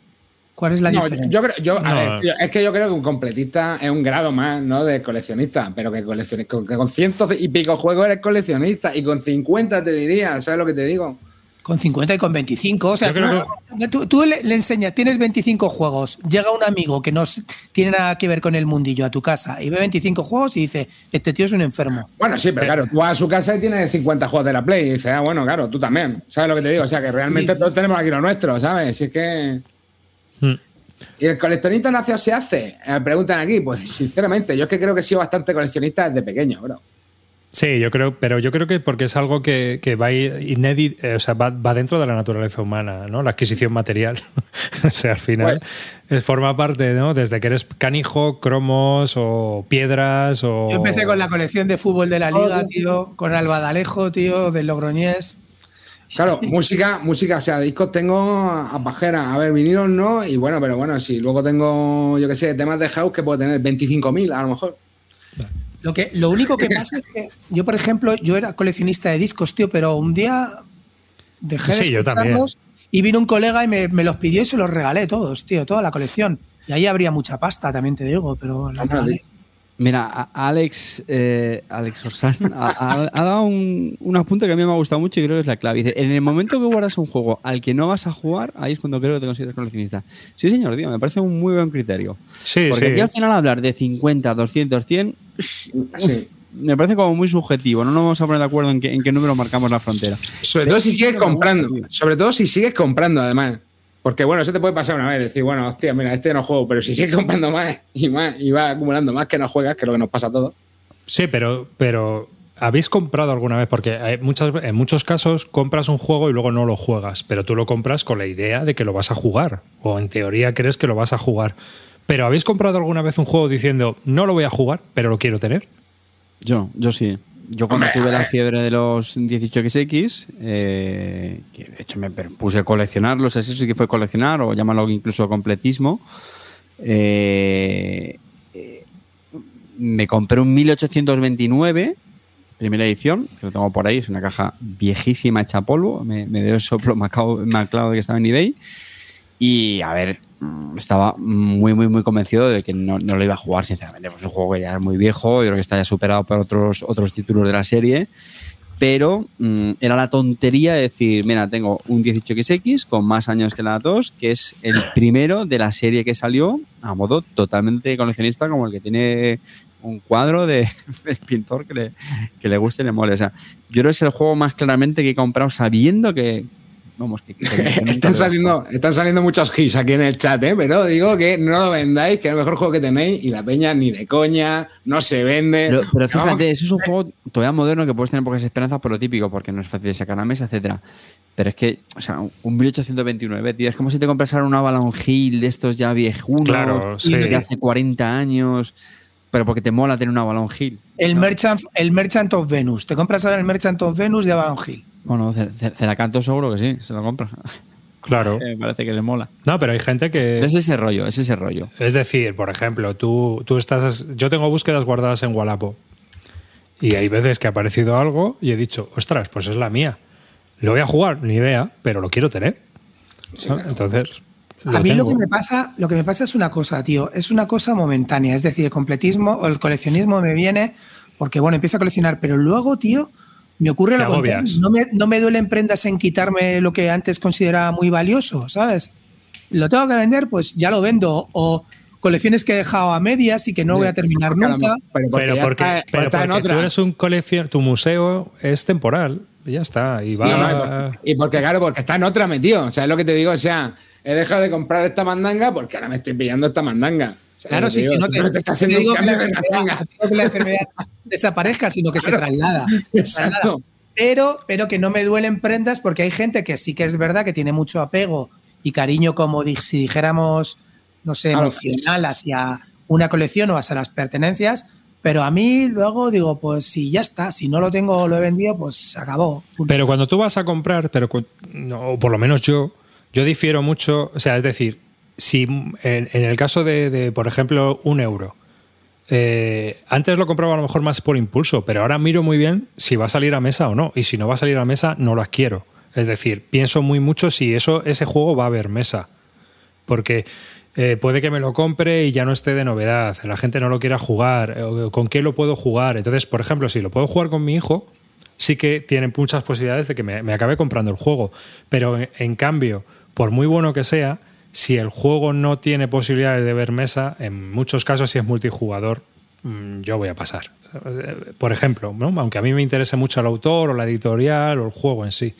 ¿Cuál es la No, diferencia? yo creo, yo, a No. ver, yo- es que yo creo que un completista es un grado más, ¿no? De coleccionista, pero que, con, que con cientos y pico juegos eres coleccionista y con 50 te diría, ¿sabes lo que te digo? Con 50 y con 25. O sea, Yo creo tú, tú- tú le, le enseñas, tienes 25 juegos, llega un amigo que no tiene nada que ver con el mundillo a tu casa y ve 25 juegos y dice, este tío es un enfermo. Bueno, sí, pero claro, tú vas a su casa y tienes 50 juegos de la Play y dices, ah, bueno, claro, tú también, ¿sabes lo que te digo? O sea, que realmente Sí, sí. todos tenemos aquí lo nuestro, ¿sabes? Si es que... Hmm. ¿Y el coleccionista nace o se hace? Eh, preguntan aquí, pues sinceramente, yo es que creo que he sido bastante coleccionista desde pequeño, bro. Sí, yo creo, pero yo creo que porque es algo que, que va inédito, o sea, va, va dentro de la naturaleza humana, ¿no? La adquisición material. o sea, al final es, forma parte, ¿no? Desde que eres canijo, cromos o piedras o. Yo empecé con la colección de fútbol de la Oh, liga, tío, con Alba de Alejo, tío, del Logroñés. Claro, música, música, o sea, discos tengo a pajera. A ver, vinilos no, y bueno, pero bueno, si luego tengo, yo qué sé, temas de house que puedo tener 25.000 a lo mejor. Lo, que, lo único que pasa es que yo, por ejemplo, yo era coleccionista de discos, tío, pero un día dejé de Sí, también. escucharlos y vino un colega y me, me los pidió y se los regalé todos, tío, toda la colección. Y ahí habría mucha pasta, también te digo, pero la regalé. Mira, Alex, eh, Alex Orsan ha, ha- ha dado un, un apunte que a mí me ha gustado mucho y creo que es la clave. Dice, en el momento que guardas un juego al que no vas a jugar, ahí es cuando creo que te consideras coleccionista. Sí, señor, tío, me parece un muy buen criterio. Sí, Porque sí. aquí al final hablar de 50, 200, 100, Sí. me parece como muy subjetivo. No nos vamos a poner de acuerdo en qué, en qué número marcamos la frontera. Sobre todo si sigues comprando. Sobre todo si sigues comprando, además. Porque bueno, eso te puede pasar una vez, decir, bueno, hostia, mira, este no juego, pero si sigues comprando más y más y vas acumulando más que no juegas, que es lo que nos pasa a todos. Sí, pero, pero ¿habéis comprado alguna vez? Porque hay muchas, en muchos casos compras un juego y luego no lo juegas, pero tú lo compras con la idea de que lo vas a jugar, o en teoría crees que lo vas a jugar. Pero ¿habéis comprado alguna vez un juego diciendo, no lo voy a jugar, pero lo quiero tener? Yo, yo sí. Yo cuando tuve la fiebre de los 18XX, eh, que de hecho me puse a coleccionarlos, eso sí que fue coleccionar, o llámalo incluso completismo, eh, eh, me compré un 1829, primera edición, que lo tengo por ahí, es una caja viejísima hecha polvo, me, me dio el soplo macao- maclado de que estaba en eBay, y a ver, mm, estaba muy, muy, muy convencido de que no, no lo iba a jugar, sinceramente. Pues es un juego que ya es muy viejo, yo creo que está ya superado por otros, otros títulos de la serie. Pero mm, era la tontería de decir, mira, tengo un 18XX con más años que la 2, que es el primero de la serie que salió a modo totalmente coleccionista, como el que tiene un cuadro de, del pintor que le, que le guste y le mole. O sea, yo creo que es el juego más claramente que he comprado sabiendo que, vamos, que, Están saliendo, están saliendo muchos hits aquí en el chat, ¿eh? pero digo que no lo vendáis, que es el mejor juego que tenéis y la peña ni de coña, no se vende. Pero, pero Vamos, fíjate, eso es un juego todavía moderno que puedes tener pocas esperanzas por lo típico, porque no es fácil de sacar a mesa, etcétera. Pero es que, o sea, un 1829, tío, es como si te compraras un Avalon Hill de estos ya viejunos, Claro, sí. de hace 40 años, pero porque te mola tener un Avalon Hill. El, Merchant, el Merchant of Venus. Te compras ahora el Merchant of Venus de Avalon Hill. Bueno, Ce- Ce- Celacanto seguro que sí, se lo compra. Claro. Me parece que le mola. No, pero hay gente que... Es ese rollo, es ese rollo. Es decir, por ejemplo, tú, tú estás. Yo tengo búsquedas guardadas en Wallapop. Y hay veces que ha aparecido algo y he dicho, ostras, pues es la mía. Lo voy a jugar, ni idea, pero lo quiero tener. ¿no? Entonces. A mí lo que me pasa, lo que me pasa es una cosa, tío, es una cosa momentánea. Es decir, el completismo o el coleccionismo me viene porque, bueno, empiezo a coleccionar, pero luego, tío, me ocurre lo contrario. No me, no me duelen prendas en quitarme lo que antes consideraba muy valioso, ¿sabes? Lo tengo que vender, pues ya lo vendo. O colecciones que he dejado a medias y que no voy a terminar nunca. pero porque, Pero porque, está- pero está en tú otra. eres un colección, tu museo es temporal, y ya está. Y va. Sí, y porque claro, porque está en otra metido. O sea, es lo que te digo, o sea, he dejado de comprar esta mandanga porque ahora me estoy pillando esta mandanga. Claro, sí, si no te, digo que la enfermedad, desaparezca, sino que se traslada. Se traslada. Exacto. Pero, pero que no me duelen prendas porque hay gente que sí que es verdad que tiene mucho apego y cariño, como si dijéramos, no sé, emocional hacia una colección o hacia las pertenencias. Pero a mí luego digo, pues si ya está, si no lo tengo o lo he vendido, pues se acabó. Pero cuando tú vas a comprar, pero no, o por lo menos yo, yo difiero mucho, o sea, es decir, si en, el caso de, por ejemplo, un euro, eh, antes lo compraba a lo mejor más por impulso, pero ahora miro muy bien si va a salir a mesa o no, y si no va a salir a mesa, no lo adquiero. Es decir, pienso muy mucho si eso, ese juego va a haber mesa, porque eh, puede que me lo compre y ya no esté de novedad, la gente no lo quiera jugar, eh, con qué lo puedo jugar. Entonces, por ejemplo, si lo puedo jugar con mi hijo, sí que tienen muchas posibilidades de que me, me acabe comprando el juego. Pero en cambio, por muy bueno que sea, si el juego no tiene posibilidades de ver mesa, en muchos casos, si es multijugador, mm, yo voy a pasar. Eh, Por ejemplo, ¿no? aunque a mí me interese mucho el autor o la editorial o el juego en sí,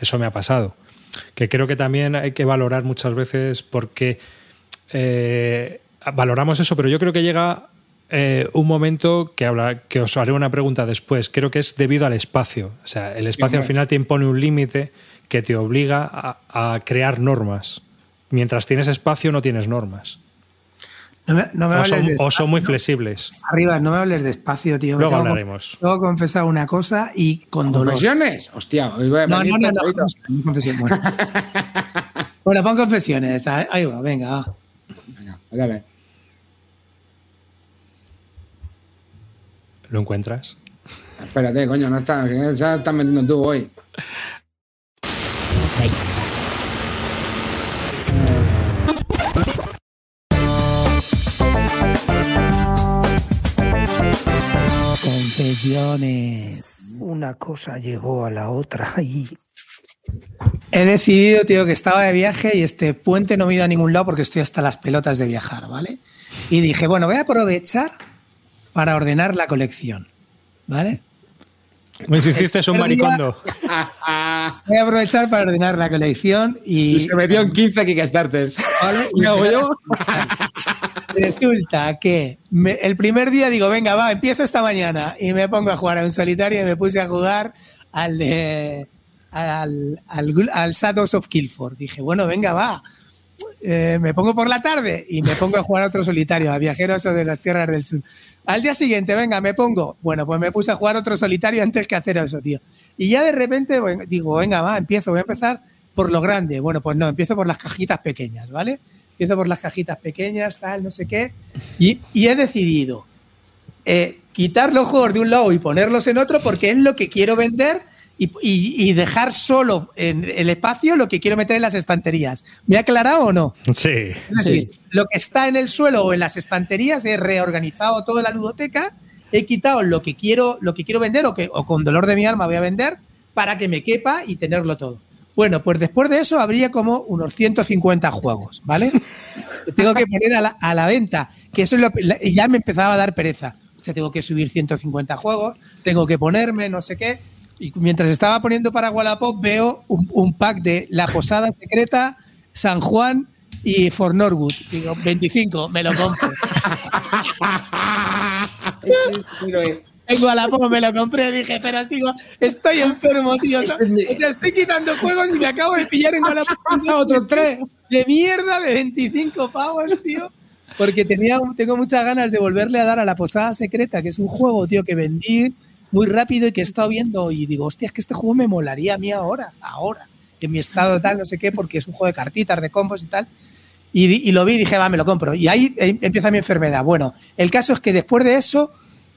eso me ha pasado. Que creo que también hay que valorar muchas veces porque eh, valoramos eso, pero yo creo que llega eh, un momento que, habla, que os haré una pregunta después. Creo que es debido al espacio. O sea, el espacio al final te impone un límite que te obliga a, a crear normas. Mientras tienes espacio, no tienes normas. No me, no me O son, de o son muy espacio. flexibles. Arriba, no me hables despacio, tío. Luego hablaremos. Tengo que confesar una cosa y con dolor. ¿Confesiones? Hostia, hoy voy a No, no, no, no, no, confesión, bueno. Bueno, pon confesiones. Ahí va, venga. Venga, a ver. ¿Lo encuentras? Espérate, coño, no está, ya estás metiendo tú hoy. Una cosa llegó a la otra y. He decidido, tío, que estaba de viaje y este puente no me he ido a ningún lado porque estoy hasta las pelotas de viajar, ¿vale? Y dije, bueno, voy a aprovechar para ordenar la colección, ¿vale? Me hiciste un maricondo. Voy a aprovechar para ordenar la colección y. Y se metió en 15 Kickstarters. ¿vale? ¿Y hago yo? Resulta que me- el primer día digo, venga, va, empiezo esta mañana y me pongo a jugar a un solitario y me puse a jugar al de al, al, al Shadows of Kilford. Dije, bueno, venga, va. Eh, me pongo por la tarde y me pongo a jugar a otro solitario, a Viajeros de las Tierras del Sur. Al día siguiente, venga, me pongo. Bueno, pues me puse a jugar otro solitario antes que hacer eso, tío. Y ya de repente digo, venga, va, empiezo, voy a empezar por lo grande. Bueno, pues no, empiezo por las cajitas pequeñas, ¿vale? Empiezo por las cajitas pequeñas, tal, no sé qué. Y, y he decidido eh, quitar los juegos de un lado y ponerlos en otro porque es lo que quiero vender y, y- y dejar solo en el espacio lo que quiero meter en las estanterías. ¿Me ha aclarado o no? Sí. Es decir, lo que está en el suelo o en las estanterías he reorganizado toda la ludoteca, he quitado lo que quiero, lo que quiero vender o que o con dolor de mi alma voy a vender para que me quepa y tenerlo todo. Bueno, pues después de eso habría como unos 150 juegos, ¿vale? Que tengo que poner a la, a la venta, que eso es lo, ya me empezaba a dar pereza. O sea, tengo que subir 150 juegos, tengo que ponerme, no sé qué. Y mientras estaba poniendo para Wallapop, veo un, un pack de La Posada Secreta, San Juan y For Norwood. Digo, 25, me lo compro. Tengo a la poco, me lo compré, dije, pero digo, estoy enfermo, tío. O sea, o estoy quitando juegos y me acabo de pillar en Wallapop Otros tres. de mierda de 25 pavos, tío. Porque tenía, tengo muchas ganas de volverle a dar a la Posada Secreta, que es un juego, tío, que vendí muy rápido y que he estado viendo y digo, hostia, es que este juego me molaría a mí ahora, ahora, en mi estado tal, no sé qué, porque es un juego de cartitas, de combos y tal. Y, y lo vi y dije, va, me lo compro. Y ahí empieza mi enfermedad. Bueno, el caso es que después de eso,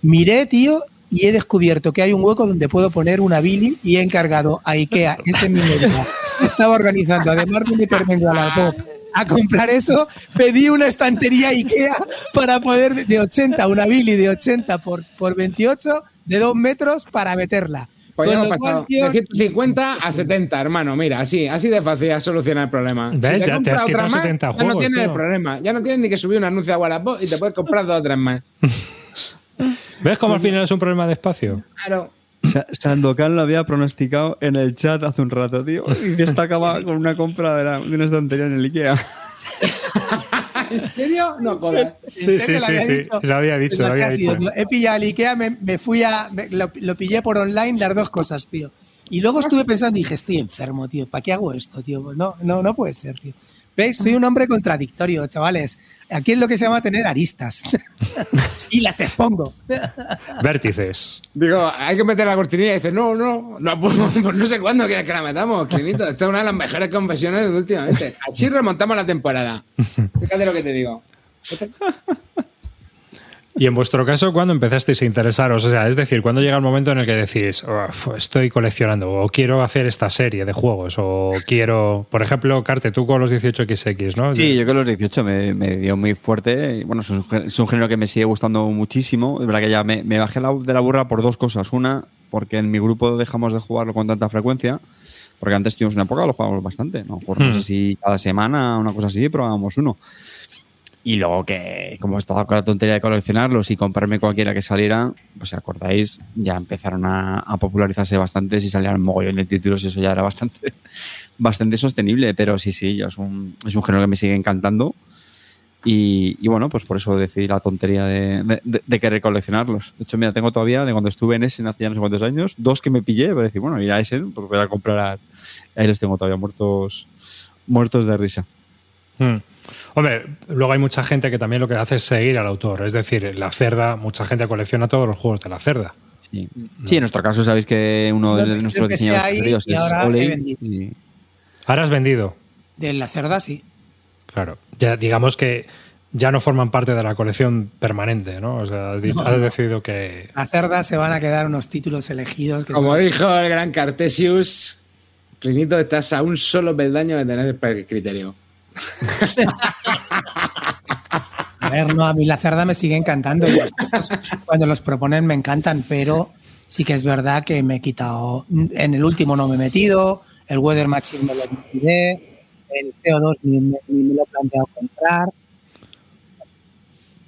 miré, tío, y he descubierto que hay un hueco donde puedo poner una Billy y he encargado a Ikea ese mismo. Estaba organizando, además de meterme en Wallapop a comprar eso, pedí una estantería Ikea para poder, de 80, una Billy de 80 por, por 28, de 2 metros para meterla. Pues ya hemos pasado tío, de 150 a 70, hermano. Mira, así, así de fácil a solucionar el problema. ¿Ves? te Ya te has otra quitado más, 70 ya no juegos, tienes el problema. Ya no tienes ni que subir un anuncio a Wallapop y te puedes comprar dos o tres más. ¿Ves cómo al final es un problema de espacio? Claro. Sa- Sandokan lo había pronosticado en el chat hace un rato, tío. Y destacaba con una compra de, la- de una estantería en el Ikea. ¿En serio? No, joder. Sí, sí, sí, sí. Lo había dicho, lo Pues había dicho. tío. He pillado el Ikea, me, me fui a. me- lo, lo pillé por online, las dos cosas, tío. Y luego estuve pensando y dije, estoy enfermo, tío. ¿Para qué hago esto, tío? Pues no, no, no puede ser, tío. ¿Veis? Soy un hombre contradictorio, chavales. Aquí es lo que se llama tener aristas. y las expongo. Vértices. Digo, hay que meter la cortinilla y dice, no, no, no, pues, pues no sé cuándo quieres que la metamos, Clinito. Esta es una de las mejores confesiones de últimamente. Así remontamos la temporada. Fíjate lo que te digo. Y en vuestro caso, ¿cuándo empezasteis a interesaros? O sea, es decir, ¿cuándo llega el momento en el que decís, "Uf, estoy coleccionando, o quiero hacer esta serie de juegos, o quiero, por ejemplo, Carte, tú con los 18XX, ¿no? Sí, yo que los 18 me, me dio muy fuerte. Bueno, es un, es un género que me sigue gustando muchísimo. Es verdad que ya me, me bajé la- de la burra por dos cosas. Una, porque en mi grupo dejamos de jugarlo con tanta frecuencia. Porque antes tuvimos una época lo jugábamos bastante. ¿no? No Hmm. sé si cada semana, una cosa así, probábamos uno. Y luego que, como estaba con la tontería de coleccionarlos y comprarme cualquiera que saliera, pues si acordáis, ya empezaron a, a popularizarse bastante. Si salían mogollón de títulos, eso ya era bastante, bastante sostenible. Pero sí, sí, es un, es un género que me sigue encantando. Y, y bueno, pues por eso decidí la tontería de, de- de- querer coleccionarlos. De hecho, mira, tengo todavía, de cuando estuve en Essen hace ya no sé cuántos años, dos que me pillé para decir, bueno, ir a Essen, pues voy a comprar. a- Ahí los tengo todavía muertos, muertos de risa. Hmm. Hombre, luego hay mucha gente que también lo que hace es seguir al autor. Es decir, la cerda, mucha gente colecciona todos los juegos de la cerda. Sí. Sí, en nuestro caso sabéis que uno de nuestros diseñadores preferidos es y- Ahora has vendido, De la cerda, sí. claro. Ya digamos que ya no forman parte de la colección permanente, ¿no? O sea, has No, decidido que. La cerda se van a quedar unos títulos elegidos. Que Como son- dijo el gran Cartesius, Clinito, estás a un solo peldaño de tener el criterio. A ver, no, a mí la cerda me sigue encantando. Cuando los proponen me encantan, pero sí que es verdad que me he quitado. En el último no me he metido, el Weather Machine me lo retiré, el CO2 ni ni me lo he planteado comprar.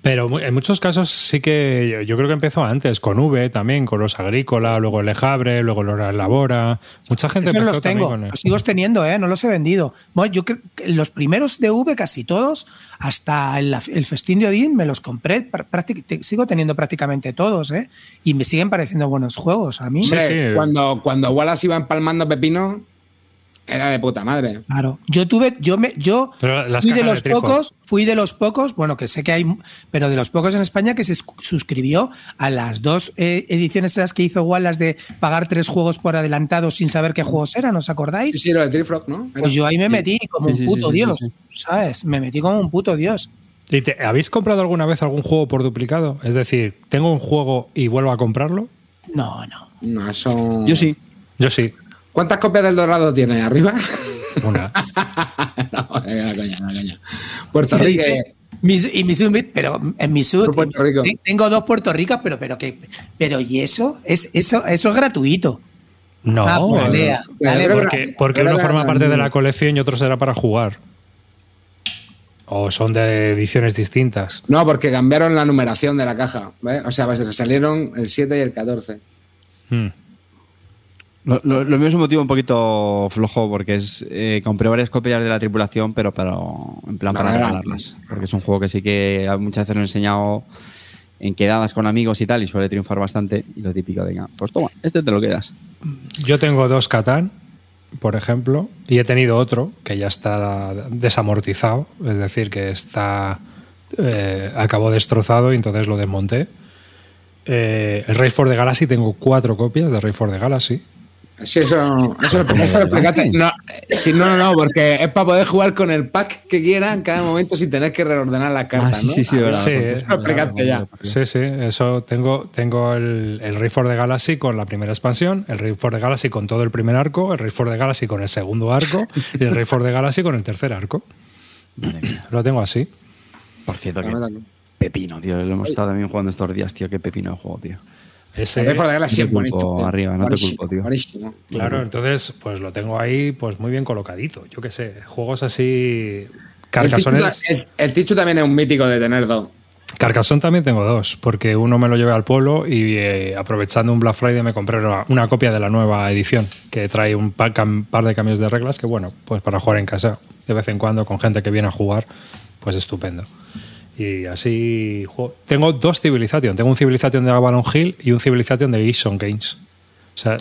Pero mu- en muchos casos sí que yo, yo creo que empezó antes, con V también, con los agrícola, luego el Lejabre, luego los Labora. Mucha gente empezó los tengo, con el- los sigo teniendo, ¿eh? no los he vendido. Bueno, yo creo que los primeros de V, casi todos, hasta el, el festín de Odín, me los compré. pr- prácti- te- sigo teniendo prácticamente todos, ¿eh? y me siguen pareciendo buenos juegos. A mí, Sí, Hombre, sí. Cuando, cuando Wallace iba empalmando pepino, era de puta madre. Claro, yo tuve, yo me, yo fui de los pocos, fui de los pocos, bueno, que sé que hay, pero de los pocos en España que se sus- suscribió a las dos eh, ediciones esas que hizo Wallace de pagar tres juegos por adelantado sin saber qué juegos eran, ¿os acordáis? Sí, sí, lo de Trifrog, ¿no? Era- Pues yo ahí me metí como Sí, un puto sí, sí, dios, sí, ¿sabes? Me metí como un puto dios. ¿Y te- ¿Habéis comprado alguna vez algún juego por duplicado? Es decir, ¿tengo un juego y vuelvo a comprarlo? No, no. No, eso... Yo sí. Yo sí. ¿Cuántas copias del Dorado tiene arriba? Una. no, era coña, era coña. Puerto Rico. Mis- y mi Summit, pero en mi Puerto Rico. tengo dos Puerto Ricas, pero pero que pero y eso es eso eso es gratuito. No. Ah, Vale, creo que- Porque, uno forma parte de la colección y otro será para jugar. O son de ediciones distintas. No, porque cambiaron la numeración de la caja. O sea, pues, salieron el 7 y el 14. Hmm. Lo, lo- lo mío es un motivo un poquito flojo porque es eh, compré varias copias de la tripulación, pero, pero en plan para regalarlas. Porque es un juego que sí que muchas veces lo he enseñado en quedadas con amigos y tal, y suele triunfar bastante. Y lo típico de, pues toma, este te lo quedas. Yo tengo dos Catán, por ejemplo, y he tenido otro que ya está desamortizado, es decir, que está eh, acabó destrozado y entonces lo desmonté. Eh, el Race for the Galaxy tengo cuatro copias de Race for the Galaxy. Sí, eso, eso, eso lo explicaste. No, sí, no, no, no, porque es para poder jugar con el pack que quieran en cada momento sin tener que reordenar las cartas, Ah, sí, ¿no? sí, sí, verdad. Sí, Eso lo ya. Sí, sí, eso tengo, tengo el, el Race for the Galaxy con la primera expansión, el Race for the Galaxy con todo el primer arco, el Race for the Galaxy con el segundo arco y el Race for the Galaxy con el tercer arco. Lo tengo así. Por cierto, que pepino, tío. Lo hemos estado también jugando estos días, tío. Qué pepino el juego, tío. Ese, No es te buenísimo. culpo arriba, no te culpo, tío. Claro, entonces pues lo tengo ahí pues muy bien colocadito. Yo qué sé, juegos así El Tichu, carcasones. el, el Tichu también es un mítico de tener dos. Carcassonne también tengo dos, porque uno me lo llevé al pueblo y eh, aprovechando un Black Friday me compré una, una copia de la nueva edición que trae un par, cam- par de cambios de reglas que, bueno, pues para jugar en casa de vez en cuando con gente que viene a jugar, pues estupendo. Y así juego. Tengo dos Civilization. Tengo un Civilization de Avalon Hill y un Civilization de Eason Games. O sea,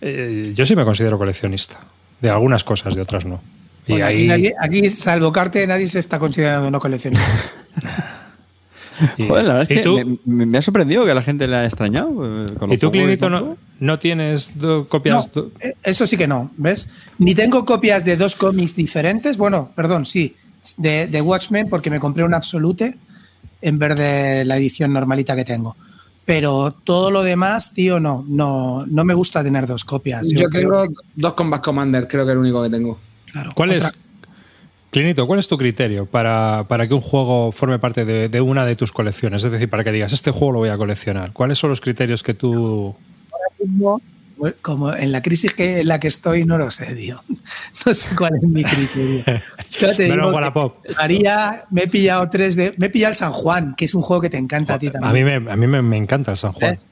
eh, yo sí me considero coleccionista. De algunas cosas, de otras no. Y Bueno, aquí, ahí- nadie- aquí, salvo Carte, nadie se está considerando no coleccionista. y- Joder, la verdad ¿Y es que tú? me, ha sorprendido que a la gente le haya extrañado. eh, con ¿Y tú, Clinito, no, no tienes do- copias? No, do- eh, eso sí que no, ¿ves? Ni tengo copias de dos cómics diferentes. Bueno, perdón, sí, de, de Watchmen, porque me compré un Absolute en vez de la edición normalita que tengo. Pero todo lo demás, tío, no, no, no me gusta tener dos copias. Yo creo- tengo dos Combat Commander, creo que es el único que tengo. claro, ¿Cuál otra- es, Clinito, cuál es tu criterio para, para que un juego forme parte de, de una de tus colecciones? Es decir, para que digas, este juego lo voy a coleccionar. ¿Cuáles son los criterios que tú... Bueno, Como en la crisis que, en la que estoy, no lo sé, tío. No sé cuál es mi criterio. Yo te digo que. María, me he pillado tres de. Me he pillado el San Juan, que es un juego que te encanta a ti A también. mí me, a mí me, me encanta el San Juan. ¿ves?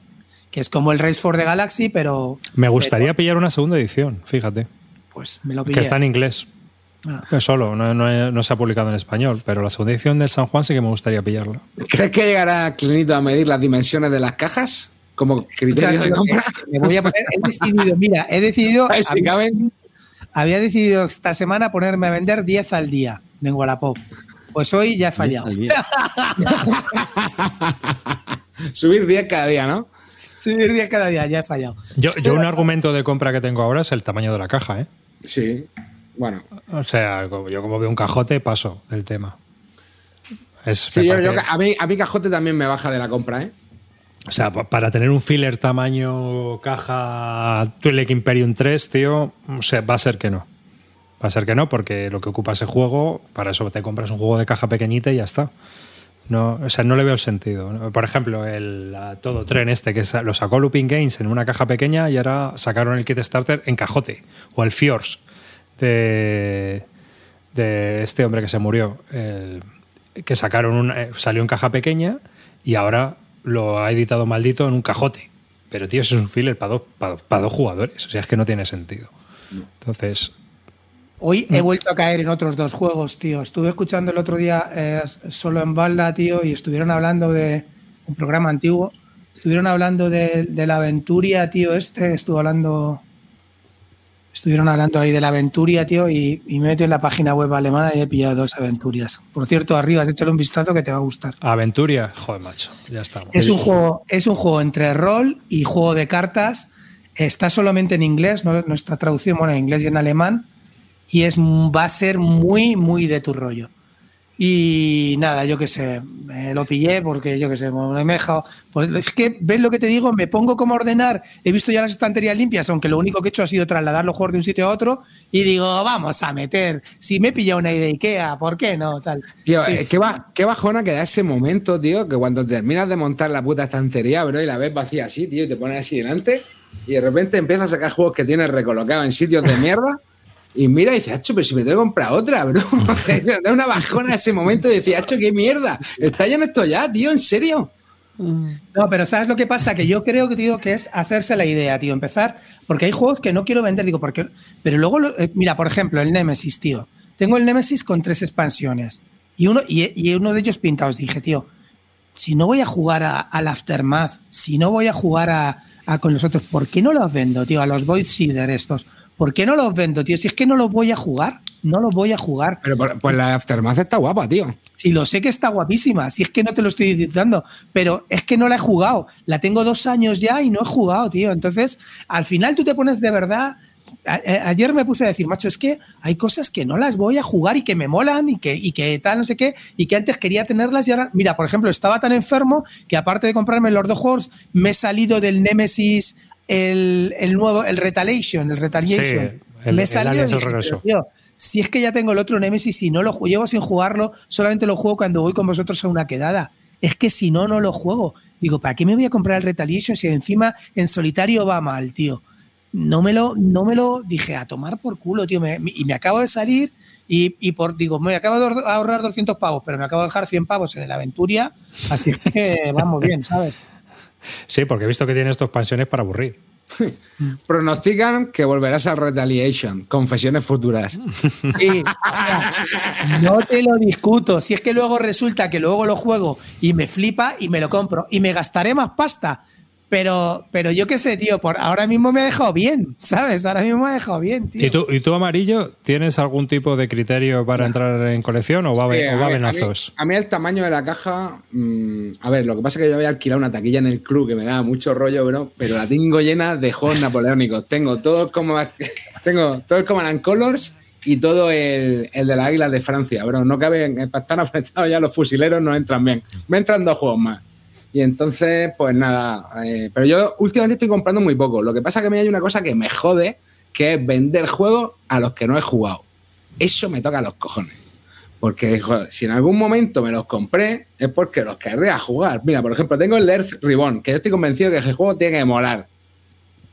Que es como el Race for the Galaxy, pero Me gustaría pillar una segunda edición, fíjate, pues me lo que pillé. está en inglés. Ah. Solo, no, no- no se ha publicado en español, pero la segunda edición del San Juan sí que me gustaría pillarla. ¿Crees que llegará Clinito a medir las dimensiones de las cajas? Como O sea, criterio de compra. me voy a poner, he decidido, mira, he decidido, A ver si había, caben. había decidido esta semana ponerme a vender 10 al día de Wallapop. Pues hoy ya he fallado. Subir 10 cada día, ¿no? Subir 10 cada día, ya he fallado. Yo, yo un argumento de compra que tengo ahora es el tamaño de la caja, ¿eh? Sí. Bueno. O sea, yo como veo un cajote paso del tema. Es, Sí, me yo- parece- yo- a, mí, a mí Cajote también me baja de la compra, ¿eh? O sea, pa- para tener un filler tamaño caja Twilight Imperium 3, tío, o va a ser que no. Va a ser que no, porque lo que ocupa ese juego, para eso te compras un juego de caja pequeñita y ya está. No, o sea, no le veo el sentido. Por ejemplo, el todo tren este que lo sacó Looping Games en una caja pequeña y ahora sacaron el kit starter en cajote. O el Fjords de, de este hombre que se murió. el- que sacaron un, eh, salió en caja pequeña y ahora lo ha editado maldito en un cajote. Pero, tío, eso es un filler para dos, para, para dos jugadores. O sea, es que no tiene sentido. Entonces, Hoy he vuelto a caer en otros dos juegos, tío. Estuve escuchando el otro día eh, solo en Balda, tío, y estuvieron hablando de un programa antiguo. Estuvieron hablando de, de la Aventuria, tío, este. Estuvo hablando. Estuvieron hablando ahí de la Aventuria, tío, y, y me he metido en la página web alemana y he pillado dos Aventurias. Por cierto, arriba, échale un vistazo que te va a gustar. Aventuria, joder, macho, ya estamos. Es un juego, es un juego entre rol y juego de cartas. Está solamente en inglés, no, no está traducido, bueno, en inglés y en alemán. Y es, va a ser muy, muy de tu rollo. Y nada, yo qué sé, me lo pillé porque yo qué sé, me he dejado. Pues es que, ¿ves lo que te digo? Me pongo como a ordenar. He visto ya las estanterías limpias, aunque lo único que he hecho ha sido trasladar los juegos de un sitio a otro. Y digo, vamos a meter. Si me he pillado una idea de Ikea, ¿por qué no? Tal. Tío, Sí. eh, qué, ba- qué bajona que da ese momento, tío, que cuando terminas de montar la puta estantería, bro, y la ves vacía así, tío, y te pones así delante, y de repente empiezas a sacar juegos que tienes recolocados en sitios de mierda, y mira y dices, hacho, pero si me tengo que comprar otra, bro. da una bajona ese momento y dices, hacho, qué mierda. Está lleno esto ya, tío, ¿en serio? No, pero ¿sabes lo que pasa? Que yo creo que, tío, que es hacerse la idea, tío. Empezar, porque hay juegos que no quiero vender, digo, porque. Pero luego, lo- eh, mira, por ejemplo, el Nemesis, tío. Tengo el Nemesis con tres expansiones. Y uno, y, y uno de ellos pintados. Dije, tío, si no voy a jugar a- al Aftermath, si no voy a jugar a, a con los otros, ¿por qué no los vendo, tío? A los Void Seeder estos. ¿Por qué no los vendo, tío? Si es que no los voy a jugar, no los voy a jugar. Pero pues la Aftermath está guapa, tío. Si lo sé que está guapísima, si es que no te lo estoy diciendo, pero es que no la he jugado. La tengo dos años ya y no he jugado, tío. Entonces, al final tú te pones de verdad. a- ayer me puse a decir, macho, es que hay cosas que no las voy a jugar y que me molan y que, y que tal, no sé qué, y que antes quería tenerlas y ahora, mira, por ejemplo, estaba tan enfermo que aparte de comprarme Lord of Wars, me he salido del Nemesis, el, el nuevo, el Retaliation, el Retaliation. Sí, el- me he el salido Alias y el dije, regreso. "Pero, tío, si es que ya tengo el otro Nemesis y no lo llevo sin jugarlo, solamente lo juego cuando voy con vosotros a una quedada. Es que si no, no lo juego. Digo, ¿para qué me voy a comprar el Retaliation si encima en solitario va mal, tío? No me lo, no me lo dije a tomar por culo, tío. Me- y me acabo de salir Y, y por, digo, me acabo de ahor- ahorrar 200 pavos, pero me acabo de dejar 100 pavos en el Aventuria, así que vamos bien, ¿sabes? Sí, porque he visto que tienes tus expansiones para aburrir. Pronostican que volverás a Retaliation. Confesiones futuras. Sí, no te lo discuto. Si es que luego resulta que luego lo juego y me flipa y me lo compro y me gastaré más pasta. Pero, pero yo qué sé, tío, por ahora mismo me ha dejado bien, ¿sabes? Ahora mismo me ha dejado bien, tío. ¿Y tú, ¿Y tú, amarillo, tienes algún tipo de criterio para entrar en colección o va, Sí, ve- o a va ver? A mí, a mí el tamaño de la caja. mm, a ver, lo que pasa es que yo había alquilado una taquilla en el club que me daba mucho rollo, bro, pero la tengo llena de juegos napoleónicos. Tengo todos como. Tengo todo el Command and Colors y todo el, el de las águilas de Francia, bro. No caben. Para estar apretados ya los fusileros no entran bien. Me entran dos juegos más. Y entonces, pues nada. eh, pero yo últimamente estoy comprando muy poco. Lo que pasa es que a mí hay una cosa que me jode, que es vender juegos a los que no he jugado. Eso me toca los cojones. Porque joder, si en algún momento me los compré, es porque los querría jugar. Mira, por ejemplo, tengo el Earth Reborn, que yo estoy convencido de que ese juego tiene que molar.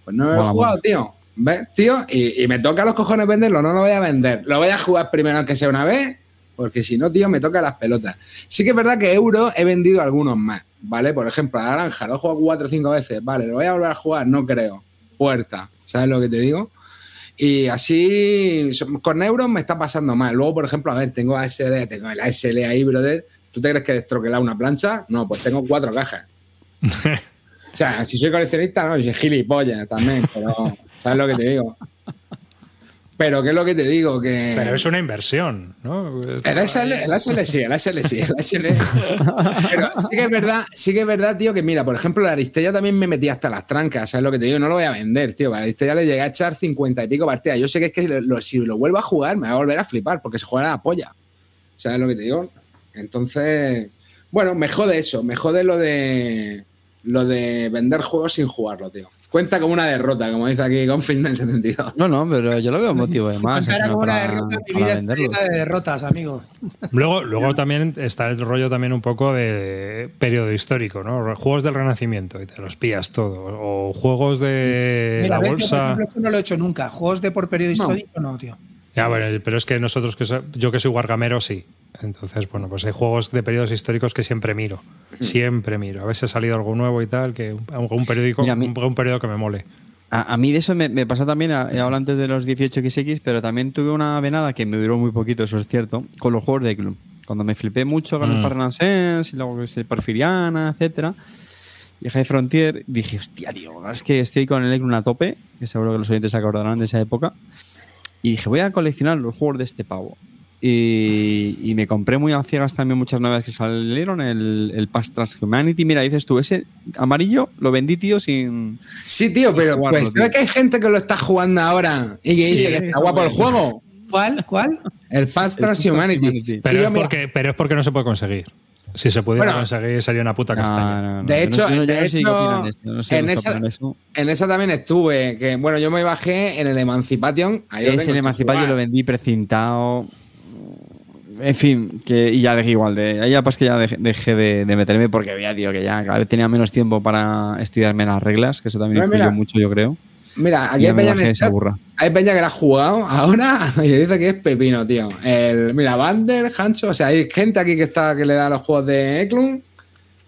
Pues no lo he jugado, tío. ¿Ves, tío? Y, y me toca a los cojones venderlo, no lo voy a vender. Lo voy a jugar primero, aunque sea una vez, porque si no, tío, me toca las pelotas. Sí que es verdad que Euro he vendido algunos más, ¿vale? Por ejemplo, la naranja, lo he jugado cuatro o cinco veces, vale, lo voy a volver a jugar, no creo. Puerta, ¿sabes lo que te digo? Y así, con euros me está pasando mal. Luego, por ejemplo, a ver, tengo ASL, tengo el ASL ahí, brother. ¿Tú te crees que destroquela una plancha? No, pues tengo cuatro cajas. o sea, si soy coleccionista, no, soy gilipollas también, pero ¿sabes lo que te digo? Pero ¿qué es lo que te digo? Que... Pero es una inversión, ¿no? El ASL, el ASL sí, el ASL sí, el ASL. Pero sí que es verdad, sí que es verdad, tío, que mira, por ejemplo, la Aristella también me metí hasta las trancas, ¿sabes lo que te digo? No lo voy a vender, tío. A la Aristella le llegué a echar cincuenta y pico partidas. Yo sé que es que lo- si lo vuelvo a jugar me va a volver a flipar porque se juega la polla. ¿Sabes lo que te digo? Entonces, bueno, me jode eso, me jode lo de lo de vender juegos sin jugarlo, tío. Cuenta como una derrota, como dice aquí Confident 72. No, no, pero yo lo veo motivo de más. Sino como una derrota, mi vida está llena de derrotas, amigo. Luego, luego también está el rollo también un poco de periodo histórico, ¿no? Juegos del Renacimiento y te los pillas todo. O juegos de Mira, la ves, yo, por bolsa. ejemplo, esto no lo he hecho nunca. Juegos de por periodo No. histórico, no, tío. Ya, bueno, pero es que nosotros, que so- yo que soy guargamero, sí. Entonces, bueno, pues hay juegos de periodos históricos que siempre miro. Siempre miro. A ver si ha salido algo nuevo y tal, que algún periódico, Mira, un, un periodo que me mole. A, a mí de eso me, me pasó también, he hablado antes de los 18XX, pero también tuve una venada que me duró muy poquito, eso es cierto, con los juegos de Club. Cuando me flipé mucho con Mm. el Parnassens y luego que se Porfiriana, etcétera, y High Frontier, dije, hostia, tío, es que estoy con el Eglun a tope, que seguro que los oyentes se acordarán de esa época, y dije, voy a coleccionar los juegos de este pavo. Y, y me compré muy a ciegas también muchas nuevas que salieron, el, el Past Transhumanity. Mira, dices tú, ese amarillo lo vendí, tío, sin, Sí, tío, pero jugarlo, pues tío. ¿sabes que hay gente que lo está jugando ahora y que Sí, dice que está guapo el juego? ¿Cuál? ¿Cuál? El Past Transhumanity. Sí, Pero, es porque, pero es porque no se puede conseguir. Si se pudiera Bueno. conseguir, sería una puta castaña. No, no, no. De hecho- de no sé qué hecho, esto, en esa- en esa también estuve, que bueno, yo me bajé en el Emancipation. Ahí lo tengo el jugar. lo vendí precintado. En fin, que y ya dejé igual. De, ahí ya que ya dejé, dejé de, de meterme porque veía, tío, que ya cada vez tenía menos tiempo para estudiarme las reglas, que eso también Pero influyó mira, mucho, yo creo. Mira, aquí hay peña, en el chat- hay peña que la ha jugado ahora y dice que es pepino, tío. El, mira, Bander, Hancho, o sea, hay gente aquí que está que le da los juegos de Eklund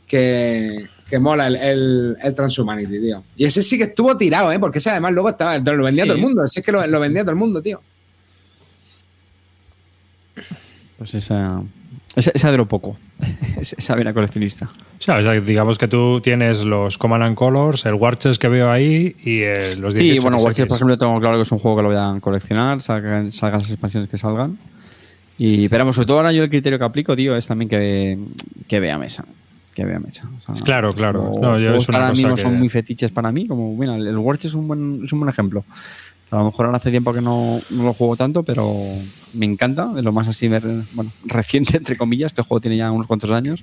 que, que mola el, el, el Transhumanity, tío. Y ese sí que estuvo tirado, ¿eh? Porque ese además luego estaba, lo vendía Sí. todo el mundo. Si es que lo, lo vendía todo el mundo, tío. Pues esa. Esa, esa duró poco. Esa- vena coleccionista. O sea, o sea, digamos que tú tienes los Command and Colors, el Warches que veo ahí y eh, los 18 Sí, bueno, XX. Watcher, por ejemplo, tengo claro que es un juego que lo voy a coleccionar, salgan, salgan las expansiones que salgan. Y, pero vamos, sobre todo ahora yo el criterio que aplico, tío, es también que, que vea mesa. Que vea mesa. O sea, Claro, claro. No, yo es una cosa mismo que- son muy fetiches para mí, como, mira, el Watch es un buen, es un buen ejemplo. A lo mejor ahora hace tiempo que no, no lo juego tanto, pero me encanta, de lo más así, bueno, reciente, entre comillas, que el juego tiene ya unos cuantos años.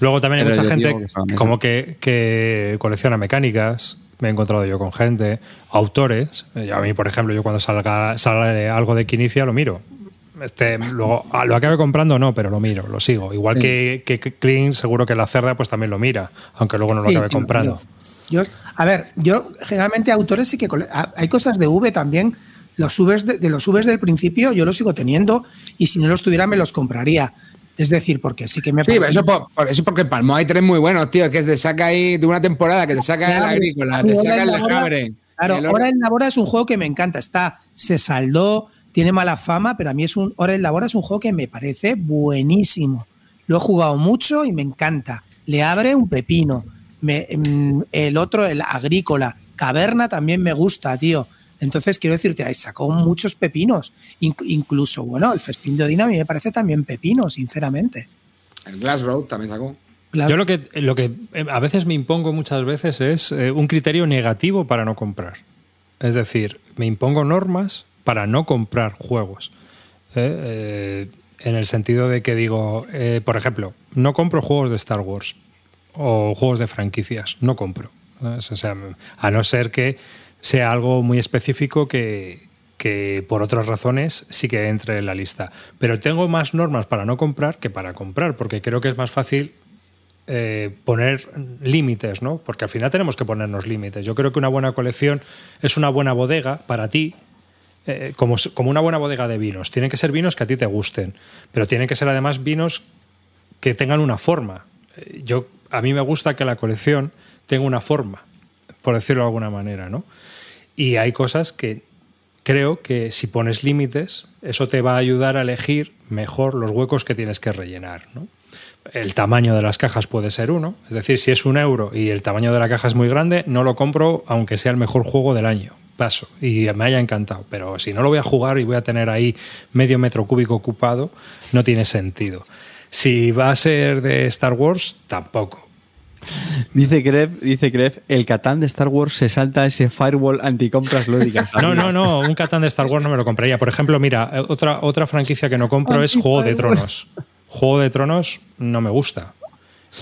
Luego también hay Pero mucha gente que como que, que colecciona mecánicas. Me he encontrado yo con gente, autores. Eh, A mí, por ejemplo, yo cuando salga sale algo de Quinicia lo miro. Este, luego, lo acabe comprando no, pero lo miro, lo sigo. Igual que, que, que Clean, seguro que la cerda pues también lo mira, aunque luego no lo Sí, acabe sí, comprando. Yo, a ver, yo generalmente autores sí que hay cosas de V también Los subes de, de los subes del principio yo los sigo teniendo y si no los tuviera me los compraría. Es decir, porque sí que me Sí, eso, por, por eso porque en Palmo hay tres muy buenos, tío, que te saca ahí de una temporada, que te saca el Claro, agrícola, y te saca el la de boda- Jabre. Claro, el Hora en Labora es un juego que me encanta. Está, se saldó, tiene mala fama, pero a mí es un Hora en Labora es un juego que me parece buenísimo. Lo he jugado mucho y me encanta. Le abre un pepino. Me- mm, el otro, el agrícola, caverna también me gusta, tío. Entonces quiero decirte, ahí sacó muchos pepinos. Inc- incluso, bueno, el festín de Odín a mí me parece también pepino, sinceramente. El Glass Road también sacó. Claro. Yo lo que, lo que eh, a veces me impongo muchas veces es eh, un criterio negativo para no comprar. Es decir, me impongo normas para no comprar juegos. Eh, eh, en el sentido de que digo, eh, por ejemplo, no compro juegos de Star Wars o juegos de franquicias. No compro. a no ser que sea algo muy específico que, que por otras razones sí que entre en la lista. Pero tengo más normas para no comprar que para comprar, porque creo que es más fácil eh, poner límites, ¿no? Porque al final tenemos que ponernos límites. Yo creo que una buena colección es una buena bodega para ti, eh, como, como una buena bodega de vinos. Tienen que ser vinos que a ti te gusten, pero tienen que ser además vinos que tengan una forma. Eh, Yo, a mí me gusta que la colección tenga una forma, por decirlo de alguna manera, ¿no? Y hay cosas que creo que si pones límites, eso te va a ayudar a elegir mejor los huecos que tienes que rellenar. El tamaño de las cajas puede ser uno, es decir, si es un euro y el tamaño de la caja es muy grande, no lo compro aunque sea el mejor juego del año. Paso y me haya encantado, pero si no lo voy a jugar y voy a tener ahí medio metro cúbico ocupado, no tiene sentido. Si va a ser de Star Wars, tampoco. Dice Gref, dice Gref, el Catán de Star Wars se salta ese firewall anticompras lógicas. No, no, no, un Catán de Star Wars no me lo compraría. Por ejemplo, mira, otra, otra franquicia que no compro es Juego de Tronos. Juego de Tronos no me gusta.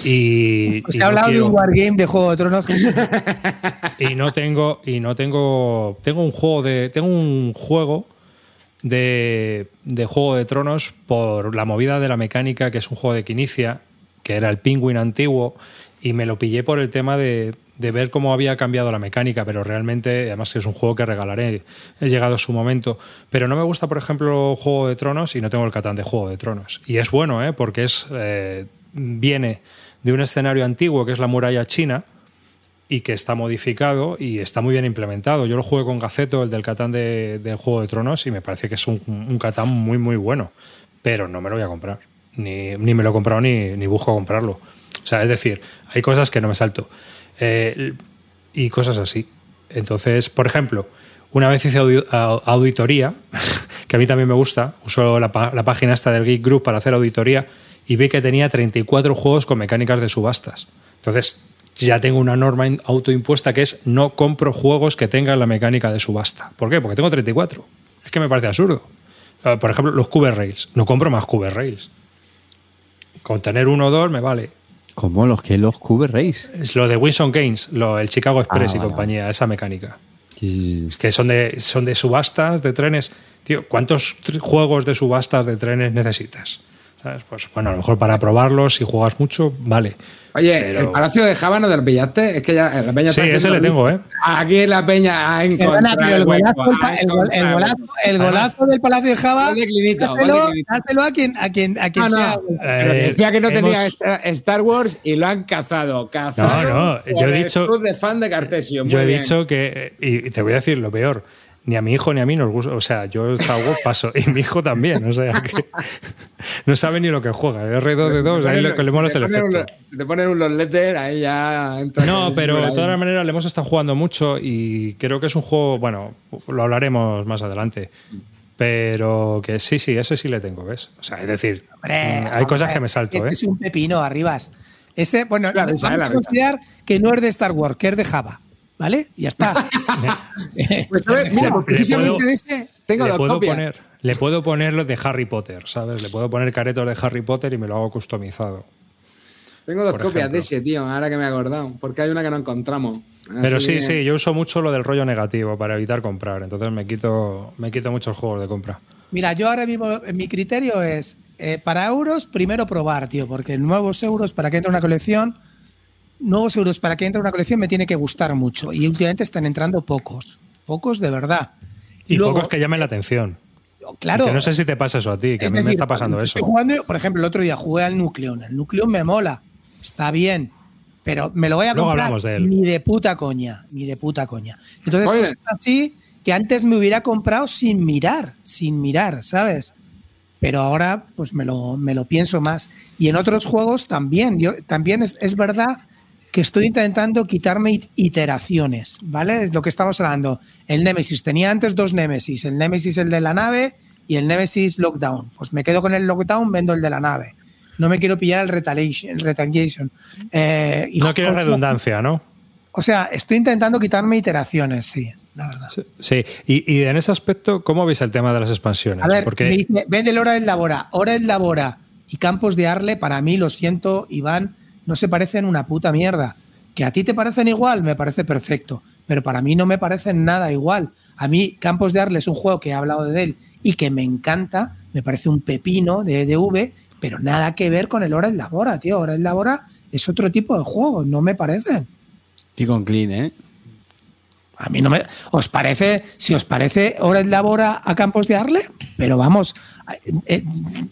Y, Pues y no hablado de un Wargame de Juego de Tronos. Y no tengo y no tengo tengo un juego de tengo un juego de, de Juego de Tronos por la movida de la mecánica que es un juego de Quinicia que era el Penguin antiguo y me lo pillé por el tema de, de ver cómo había cambiado la mecánica pero realmente además que es un juego que regalaré. He llegado a su momento. Pero no me gusta por ejemplo Juego de Tronos y no tengo el Catán de Juego de Tronos. Y es bueno ¿eh? porque es eh, viene de un escenario antiguo que es la muralla china y que está modificado y está muy bien implementado. Yo lo jugué con Gaceto, el del Catán de- del Juego de Tronos, y me parece que es un, un Catán muy, muy bueno. Pero no me lo voy a comprar. Ni, ni me lo he comprado ni, ni busco comprarlo. O sea, es decir, hay cosas que no me salto. Eh, y cosas así. Entonces, por ejemplo, una vez hice auditoría, que a mí también me gusta, uso la, la página esta del Geek Group para hacer auditoría y vi que tenía 34 juegos con mecánicas de subastas. Entonces, ya tengo una norma autoimpuesta que es no compro juegos que tengan la mecánica de subasta. ¿Por qué? Porque tengo 34. Es que me parece absurdo. Eh, Por ejemplo, los Cube Rails. No compro más Cube Rails. Con tener uno o dos me vale. Como los que los Cube Race. Es lo de Wilson Gaines, lo, el Chicago Express Ah, y vale, compañía, esa mecánica. Sí, sí, sí. Es que son de, son de subastas de trenes. Tío, ¿cuántos juegos de subastas de trenes necesitas? ¿Sabes? Pues bueno, a lo mejor para probarlos, si juegas mucho, vale. Oye, Pero- el Palacio de Java no te lo pillaste. Es que ya la peña Sí, ese le tengo, ¿eh? Aquí la peña ha encontrado. Pero el golazo, el golazo, el del Palacio de Java, dáselo, a quien, a quien, a quien Ah, no. sea. Eh, decía que no tenía hemos- Star- Star Wars y lo han cazado. Cazado. No, no, yo he dicho- club de fan de Cartesio. Yo he bien. dicho que, y te voy a decir lo peor, ni a mi hijo ni a mí nos gusta, o sea, yo Star Wars paso, y mi hijo también, o sea, que no sabe ni lo que juega, el R2 de 2, a él lo que le mola es el Si te ponen efecto. un- Si te ponen un los letters, ahí ya entra. No, pero de ahí. todas maneras le hemos estado jugando mucho y creo que es un juego, bueno, lo hablaremos más adelante. Pero que sí, sí, ese sí le tengo, ¿ves? O sea, es decir, Hombre, mm, hay cosas que me salto, ese ¿eh? Es un pepino, arribas. Ese, bueno, La vamos la a considerar que no es de Star Wars, que es de Java. ¿Vale? Y ya está. Pues, ¿sabes? Mira, pues Le precisamente puedo- de ese tengo le dos puedo copias. poner, le puedo poner los de Harry Potter, ¿sabes? Le puedo poner caretos de Harry Potter y me lo hago customizado. Tengo dos copias de ese, tío, ahora que me he acordado. Porque hay una que no encontramos. Pero sí, que- sí, yo uso mucho lo del rollo negativo para evitar comprar. Entonces me quito, me quito muchos juegos de compra. Mira, yo ahora mismo, mi criterio es, eh, para euros, primero probar, tío, porque nuevos euros para que entre una colección, nuevos euros para que entre una colección me tiene que gustar mucho. Y últimamente están entrando pocos, pocos de verdad. Y luego- pocos que llamen la atención. Claro. Que no sé si te pasa eso a ti, que a mí me está pasando estoy eso. jugando, por ejemplo, el otro día jugué al Nucleon. El Nucleon me mola, está bien, pero me lo voy a Luego comprar hablamos de él. ni de puta coña, ni de puta coña. Entonces, Oye. cosas así que antes me hubiera comprado sin mirar, sin mirar, ¿sabes? Pero ahora, pues me lo, me lo pienso más. Y en otros juegos también. Yo también es, es verdad que estoy intentando quitarme it- iteraciones, ¿vale? Es lo que estamos hablando. El Nemesis, tenía antes dos Nemesis, el Nemesis el de la nave y el Nemesis Lockdown. Pues me quedo con el Lockdown, vendo el de la nave. No me quiero pillar el Retaliation. El retaliation. Eh, y No quiero redundancia, ¿no? O sea, estoy intentando quitarme iteraciones, sí, la verdad. Sí, y, y en ese aspecto, ¿cómo veis el tema de las expansiones? A ver, Porque me dice, vende el Hora del Labora. Hora del Labora y Campos de Arle, para mí, lo siento, Iván, no se parecen una puta mierda. Que a ti te parecen igual, me parece perfecto. Pero para mí no me parecen nada igual. A mí, Campos de Arle es un juego que he hablado de él y que me encanta. Me parece un pepino de EDV, pero nada que ver con el Hora Labora, tío. Hora Labora es otro tipo de juego, no me parecen. Estoy con Clean, ¿eh? A mí no me. ¿Os parece, si os parece hora en labora a Campos de Arle? Pero vamos, eh, eh,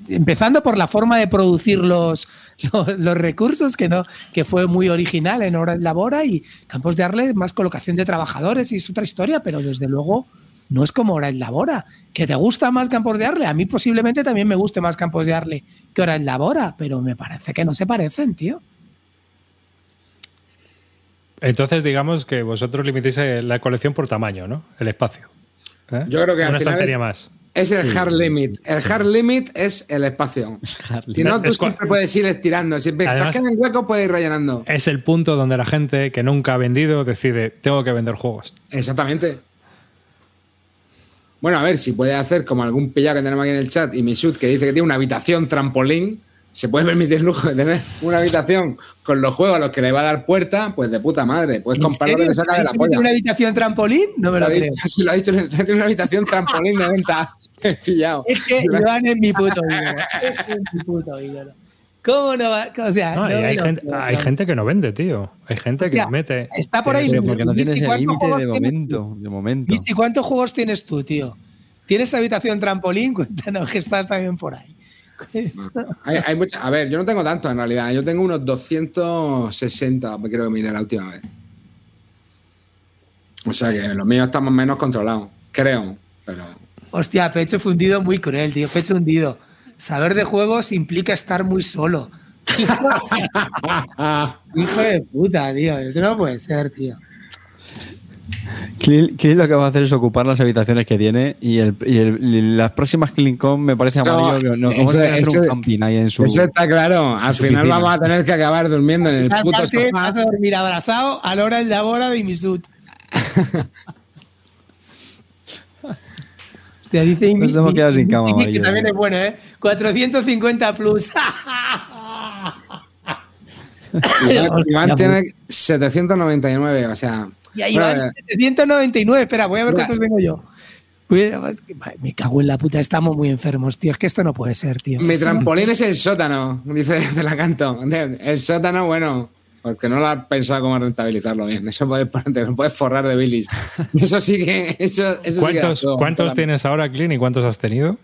empezando por la forma de producir los, los, recursos, que no, que fue muy original en hora en labora, y Campos de Arle, más colocación de trabajadores y es otra historia, pero desde luego no es como hora en labora. ¿Que te gusta más Campos de Arle? A mí posiblemente también me guste más Campos de Arle que hora en labora, pero me parece que no se parecen, tío. Entonces digamos que vosotros limitéis eh, la colección por tamaño, ¿no? El espacio. ¿Eh? Yo creo que al Una final estantería es- más. Es el hard limit. El hard limit es el espacio. Si no, tú Es siempre puedes ir estirando. Si Además- que en hueco, puedes ir rellenando. Es el punto donde la gente que nunca ha vendido decide, tengo que vender juegos. Exactamente. Bueno, a ver, si puede hacer como algún pillado que tenemos aquí en el chat y Misut que dice que tiene una habitación trampolín, se puede permitir el lujo de tener una habitación con los juegos a los que le va a dar puerta, pues de puta madre. Puedes ¿En comprar lo que serio? le saca de la ¿Tiene polla. una habitación trampolín? No me lo creo. dicho- Si lo ha dicho, tiene una habitación trampolín de venta. He pillado. Es que Iván es mi puto ídolo. Es mi puto ídolo. ¿Cómo no va? O sea, No, hay, gente, creo, hay no. gente que no vende, tío. Hay gente que mete. Está por ahí. Pero porque no tienes ¿y el cuántos límite juegos de tienes momento. De momento. ¿y cuántos juegos tienes tú, tío? ¿Tienes habitación trampolín? Cuéntanos que estás también por ahí. Hay, hay mucha- a ver, yo no tengo tanto en realidad. Yo tengo unos 260, me creo que miré la última vez. O sea que los míos o menos controlados. Creo. Pero. Hostia, pecho fundido muy cruel, tío. Pecho hundido. Saber de juegos implica estar muy solo. Hijo de puta, tío. Eso no puede ser, tío. Clean, Clean lo que va a hacer es ocupar las habitaciones que tiene y, el, y el- y las próximas CleanCon me parece amarillo. no, vamos eso- eso- un camping ahí en su. Eso está claro. Al final piscina. vamos a tener que acabar durmiendo en el Al puto sofá. vas a dormir abrazado a la hora de la boda de Misut. Hostia, dice Nos hemos quedado sin cama, dice que amarillo. también es bueno, ¿eh? 450 plus. Iván, Iván Hostia, tiene 799, o sea. Y ahí van bueno, 799. Espera, voy a ver cuántos tengo yo. Me cago en la puta, estamos muy enfermos, tío. Es que esto no puede ser, tío. mi trampolín es el sótano, dice de la canto. El sótano, bueno, porque no lo has pensado cómo rentabilizarlo bien. Eso puedes, ponerte, lo puedes forrar de bilis. Eso sí que. Eso, eso sí que ¿Cuántos. ¿cuántos tienes ahora, Clean, y cuántos has tenido?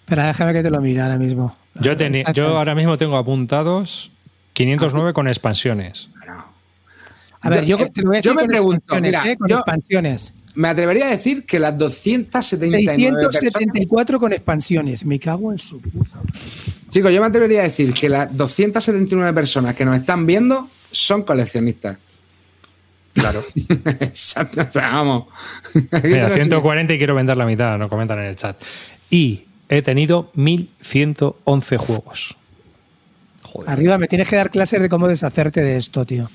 Espera, déjame que te lo mire ahora mismo. Yo, yo ahora mismo tengo apuntados 509 con expansiones. A ver, yo, yo- te lo voy a yo decir me con pregunto, mira, ¿eh? Con yo- expansiones. Me atrevería a decir que las 279 personas. 674 con expansiones. Me cago en su puta. Chicos, yo me atrevería a decir que las 279 personas que nos están viendo son coleccionistas. Claro. Exacto, o sea, vamos. Mira, 140 y quiero vender la mitad, no comentan en el chat. Y he tenido 1111 juegos. Arriba me tienes que dar clases de cómo deshacerte de esto, tío.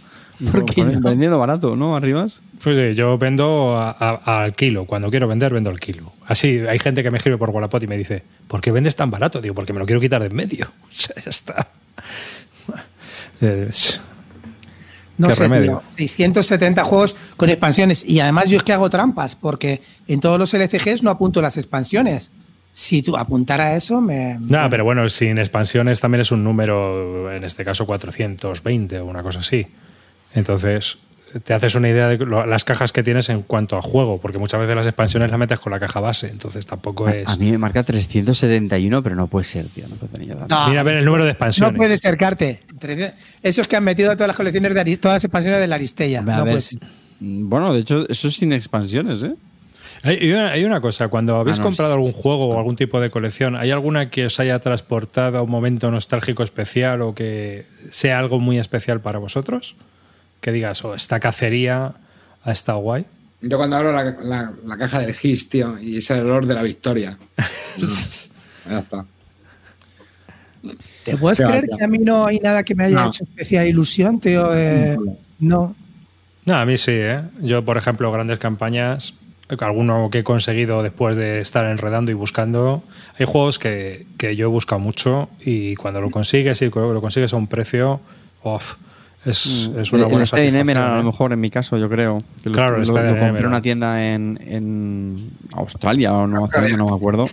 Porque Vendiendo barato, ¿no? Arribas. Pues eh, yo vendo a- a- al kilo. Cuando quiero vender, vendo al kilo. Así, hay gente que me escribe por Wallapop y me dice, ¿por qué vendes tan barato? Digo, porque me lo quiero quitar de en medio. O sea, ya está. Es- no sé, remedio. tío, 670 juegos con expansiones. Y además yo es que hago trampas, porque en todos los LCGs no apunto las expansiones. Si tú apuntara eso, me. Nada, pero bueno, sin expansiones también es un número, en este caso 420 o una cosa así. Entonces, te haces una idea de lo- las cajas que tienes en cuanto a juego, porque muchas veces las expansiones las metes con la caja base, entonces tampoco es. A mí me marca 371, pero no puede ser, tío. No puede tanto. No, Mira a ver el número de expansiones. No puede acercarte. Esos que han metido todas las colecciones de Aris- todas las expansiones de la Aristella. No ser. Bueno, de hecho, eso es sin expansiones, ¿eh? Hay, una, hay una cosa, cuando habéis Ah, no, comprado sí, algún sí, juego sí. o algún tipo de colección, ¿hay alguna que os haya transportado a un momento nostálgico especial o que sea algo muy especial para vosotros? Que digas, oh, esta cacería ha estado guay. Yo cuando abro la, la- la caja del GIS, tío, y es el olor de la victoria. ya está. ¿Te puedes creer que a mí no hay nada que me haya No. hecho especial ilusión, tío? Eh, no. No, a mí sí, ¿eh? Yo, por ejemplo, grandes campañas, alguno que he conseguido después de estar enredando y buscando, hay juegos que, que yo he buscado mucho y cuando lo consigues y lo consigues a un precio, uf, es, es una buena el in Emerald, a satisfacción, lo ¿eh? mejor, en mi caso, yo creo. Que Claro, lo, Stay lo compré en Emerald. una tienda en, en Australia o Nueva Zelanda, no me acuerdo.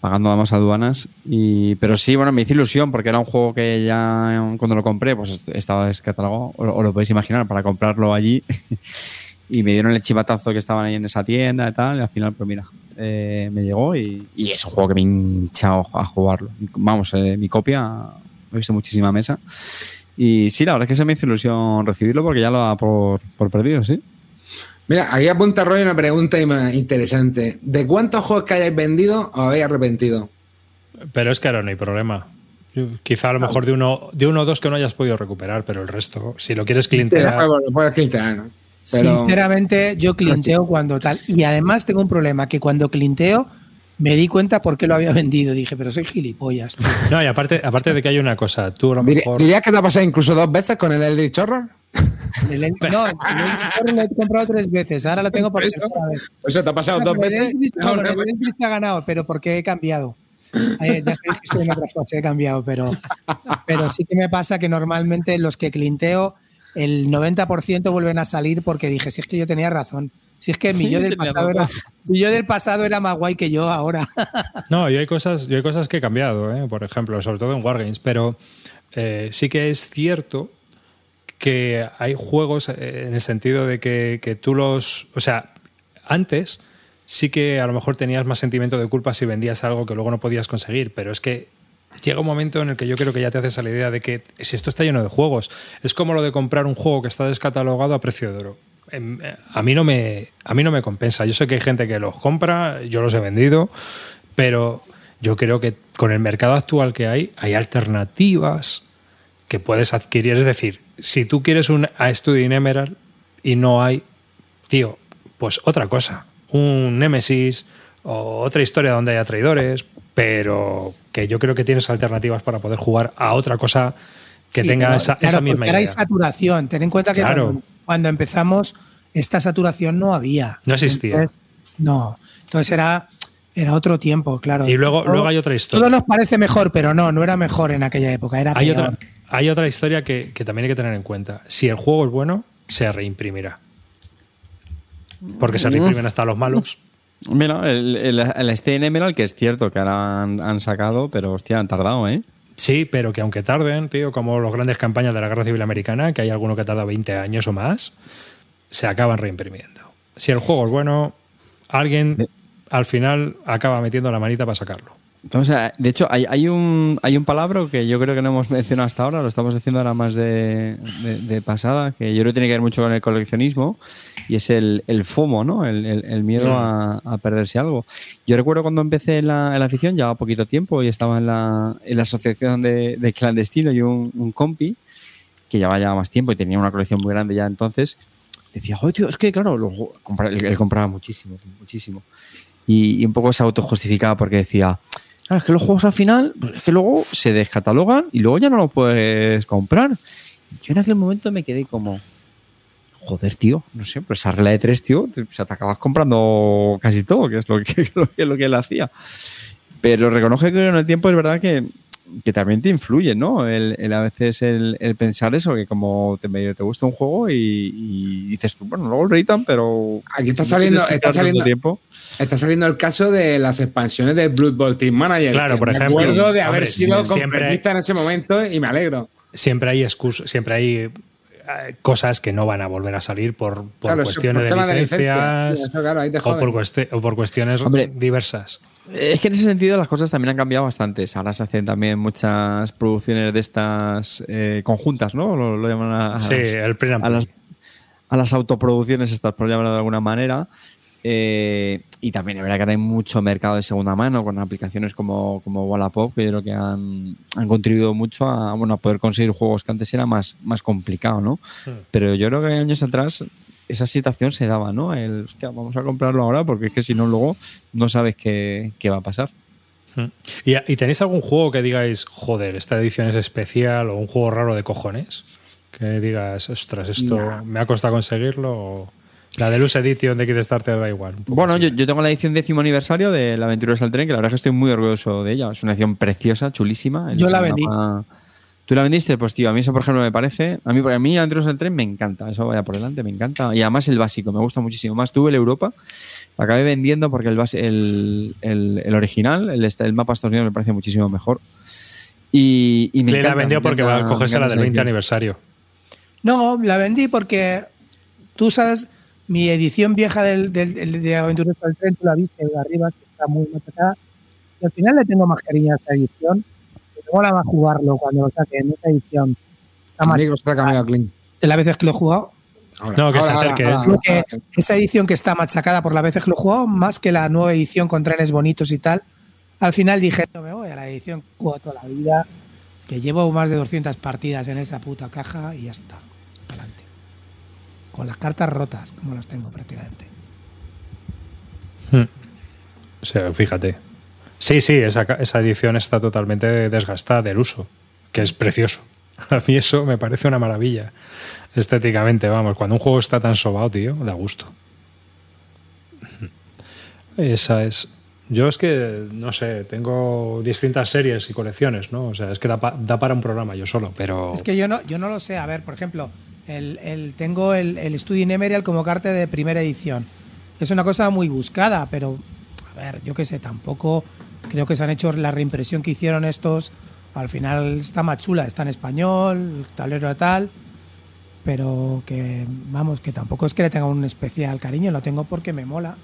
Pagando además aduanas. Y, pero sí, bueno, me hizo ilusión porque era un juego que ya cuando lo compré, pues est- estaba descatalogado. O, o lo podéis imaginar, para comprarlo allí. y me dieron el chivatazo que estaban ahí en esa tienda y tal. Y al final, pues mira, eh, me llegó y, y es un juego que me he hinchado a jugarlo. Vamos, eh, mi copia, he visto muchísima mesa. Y sí, la verdad es que se me hizo ilusión recibirlo porque ya lo da por, por perdido, sí. Mira, aquí apunta Roy una pregunta interesante. ¿De cuántos juegos que hayáis vendido os habéis arrepentido? Pero es que ahora no hay problema. Quizá a lo mejor de uno, de uno o dos que no hayas podido recuperar, pero el resto, si lo quieres ¿no? Pero- Sinceramente, yo clinteo cuando tal. Y además tengo un problema, que cuando clinteo me di cuenta por qué lo había vendido. Dije, pero soy gilipollas. tío. No, y aparte, aparte de que hay una cosa, tú a lo mejor. ¿Dirías que te ha pasado incluso dos veces con el Eldritch Horror? El Eldritch- no, el Eldritch lo he comprado tres veces. Ahora lo tengo por Eso. O sea, te ha pasado dos el veces. Eldritch- no, el Eldritch ha ganado, pero porque he cambiado. Eh, ya sabéis que estoy en otra fase, he cambiado, pero, pero sí que me pasa que normalmente los que clinteo, el 90% vuelven a salir porque dije, si es que yo tenía razón. Si es que mi, Sí, yo, del tenía pasado era, razón. mi yo del pasado era más guay que yo ahora. No, yo hay cosas, yo hay cosas que he cambiado, ¿eh? por ejemplo, sobre todo en Wargames, pero eh, sí que es cierto que hay juegos eh, en el sentido de que, que tú los. O sea, antes sí que a lo mejor tenías más sentimiento de culpa si vendías algo que luego no podías conseguir, pero es que llega un momento en el que yo creo que ya te haces a la idea de que si esto está lleno de juegos, es como lo de comprar un juego que está descatalogado a precio de oro. Em, A mí, no me, a mí no me compensa. Yo sé que hay gente que los compra, yo los he vendido, pero yo creo que con el mercado actual que hay, hay alternativas que puedes adquirir. Es decir, si tú quieres un A Study in Emerald y no hay, tío, pues otra cosa. Un Nemesis o otra historia donde haya traidores, pero que yo creo que tienes alternativas para poder jugar a otra cosa que Sí, tenga pero, esa, claro, esa misma ahora hay idea. saturación. Ten en cuenta que Claro. Cuando, empezamos, esta saturación no había. No existía. Entonces, no. Entonces era, era otro tiempo, claro. Y luego, Todo- luego hay otra historia. Todo nos parece mejor, pero no, no era mejor en aquella época. Era Hay peor. otra, hay otra historia que, que también hay que tener en cuenta. Si el juego es bueno, se reimprimirá. Porque se reimprimen hasta los malos. Mira, el, el, el Stay que es cierto que ahora han, han sacado, pero hostia, han tardado, ¿eh? Sí, pero que aunque tarden, tío, como las grandes campañas de la Guerra Civil Americana, que hay alguno que tarda 20 años o más, se acaban reimprimiendo. Si el juego es bueno, alguien al final acaba metiendo la manita para sacarlo. Entonces, de hecho, hay, hay un hay un palabra que yo creo que no hemos mencionado hasta ahora, lo estamos haciendo ahora más de, de- de pasada, que yo creo que tiene que ver mucho con el coleccionismo, y es el, el FOMO, ¿no? El, el- el miedo a, a perderse algo. Yo recuerdo cuando empecé en la, en la afición, llevaba poquito tiempo y estaba en la, en la asociación de, de clandestino y un, un compi que llevaba ya más tiempo y tenía una colección muy grande ya entonces, decía, joder, tío, es que claro, lo- compra- él, él compraba muchísimo, muchísimo. Y, y un poco se autojustificaba porque decía, es que los juegos al final, pues es que luego se descatalogan y luego ya no los puedes comprar. Y yo en aquel momento me quedé como, joder, tío, no sé, pues esa regla de tres, tío, te, te acabas comprando casi todo, que es lo que, lo que, lo que él hacía. Pero reconozco que en el tiempo es verdad que, que también te influye, ¿no? El, el a veces el, el pensar eso, que como te, medio te gusta un juego y, y dices, tú, bueno, luego lo editan, pero... Aquí está saliendo, está saliendo, tiempo. está saliendo el caso de las expansiones del Blood Bowl Team Manager. Claro, por me ejemplo. acuerdo de haber Hombre, sido completista en ese momento y me alegro. Siempre hay excus- siempre hay eh, cosas que no van a volver a salir por, por Claro, cuestiones por de tema de licencia. licencias claro, o, por o por cuestiones Hombre. diversas. Es que en ese sentido las cosas también han cambiado bastante. Ahora se hacen también muchas producciones de estas eh, conjuntas, ¿no? Lo, lo llaman a, a Sí, las- el a las, play. a las autoproducciones estas, por llamarlo de alguna manera. Eh, y también es verdad que ahora hay mucho mercado de segunda mano con aplicaciones como, como Wallapop que yo creo que han, han contribuido mucho a, bueno, a poder conseguir juegos que antes era más, más complicado, ¿no? Pero yo creo que años atrás esa situación se daba, ¿no? El, hostia, vamos a comprarlo ahora porque es que si no luego no sabes qué, qué va a pasar. Mm. ¿Y, y tenéis algún juego que digáis, joder, esta edición es especial o un juego raro de cojones? Que digas, ostras, esto me ha costado conseguirlo. o la Deluxe Edition de Kickstarter da igual. Bueno, yo, yo tengo la edición décimo aniversario de La Aventura al Tren, que la verdad es que estoy muy orgulloso de ella. Es una edición preciosa, chulísima. El Yo la panorama- ¿Tú la vendiste? Pues tío, a mí eso, por ejemplo, me parece. A mí, a mí Aventuras al Tren me encanta. Eso vaya por delante, me encanta. Y además el básico, me gusta muchísimo. Más tuve el Europa, lo acabé vendiendo porque el, base- el, el- el original, el, este- el mapa estadounidense me parece muchísimo mejor. Y, y me Le la vendió me porque va a cogerse la del esa 20 edición. aniversario. No, la vendí porque tú sabes, mi edición vieja del, del- del- de Aventuras al Tren, tú la viste de arriba, que está muy machacada. Y al final le tengo más cariño a esa edición. Mola más jugarlo cuando lo saquen. Esa edición está mal. se. De las veces que lo he jugado, Ahora, No, que se ahora, ahora, acerque. ahora, Creo que esa edición que está machacada por las veces que lo he jugado, más que la nueva edición con trenes bonitos y tal, al final dije, no me voy a la edición juego toda la vida, que llevo más de 200 partidas en esa puta caja y ya está. Adelante. Con las cartas rotas, como las tengo prácticamente. Hmm. O sea, fíjate. Sí, sí, esa, esa edición está totalmente desgastada del uso, que es precioso. A mí eso me parece una maravilla. Estéticamente, vamos, cuando un juego está tan sobado, tío, da gusto. Esa es. Yo es que, no sé, tengo distintas series y colecciones, ¿no? O sea, es que da, pa- da para un programa yo solo, pero. Es que yo no, yo no lo sé. A ver, por ejemplo, el, el- tengo el, el Studio Nemerial como carta de primera edición. Es una cosa muy buscada, pero a ver, yo qué sé, tampoco creo que se han hecho la reimpresión que hicieron estos. Al final está más chula, está en español, el tablero de tal, pero que vamos, que tampoco es que le tenga un especial cariño, lo tengo porque me mola,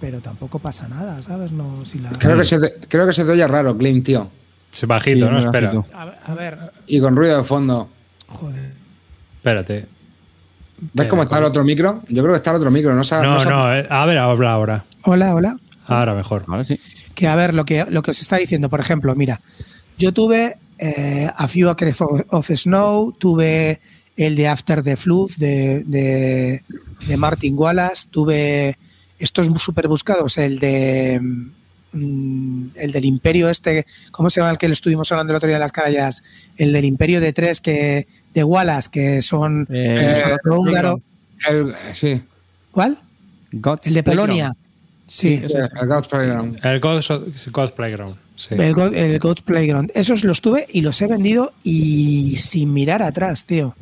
pero tampoco pasa nada, ¿sabes? No, si la... Creo que, se te, creo que se te oye raro, Clean, tío. Es bajito, Sí, ¿no? Espera. A, ver- a ver, Y con ruido de fondo. joder. Espérate. ¿Ves cómo está el otro micro? Yo creo que está el otro micro. No, se ha- No, se ha- no, eh, a ver, habla ahora. Hola, hola. Ahora mejor. Ahora sí. Que a ver, lo que, lo que os está diciendo, por ejemplo, mira, yo tuve eh, A Few Acres of, Snow, tuve el de After the Flood de, de, de Martin Wallace, tuve estos súper buscados, el de mm, el del Imperio este, ¿cómo se llama el que lo estuvimos hablando el otro día en las carallas? El del Imperio de tres que de Wallace, que son Eh, eh, húngaro. el- sí, ¿Cuál? Gods El de. Polonia. Sí. sí, el God's Playground. El God's, God's Playground. Sí. El, God- el God's Playground. Esos los tuve y los he vendido y sin mirar atrás, tío.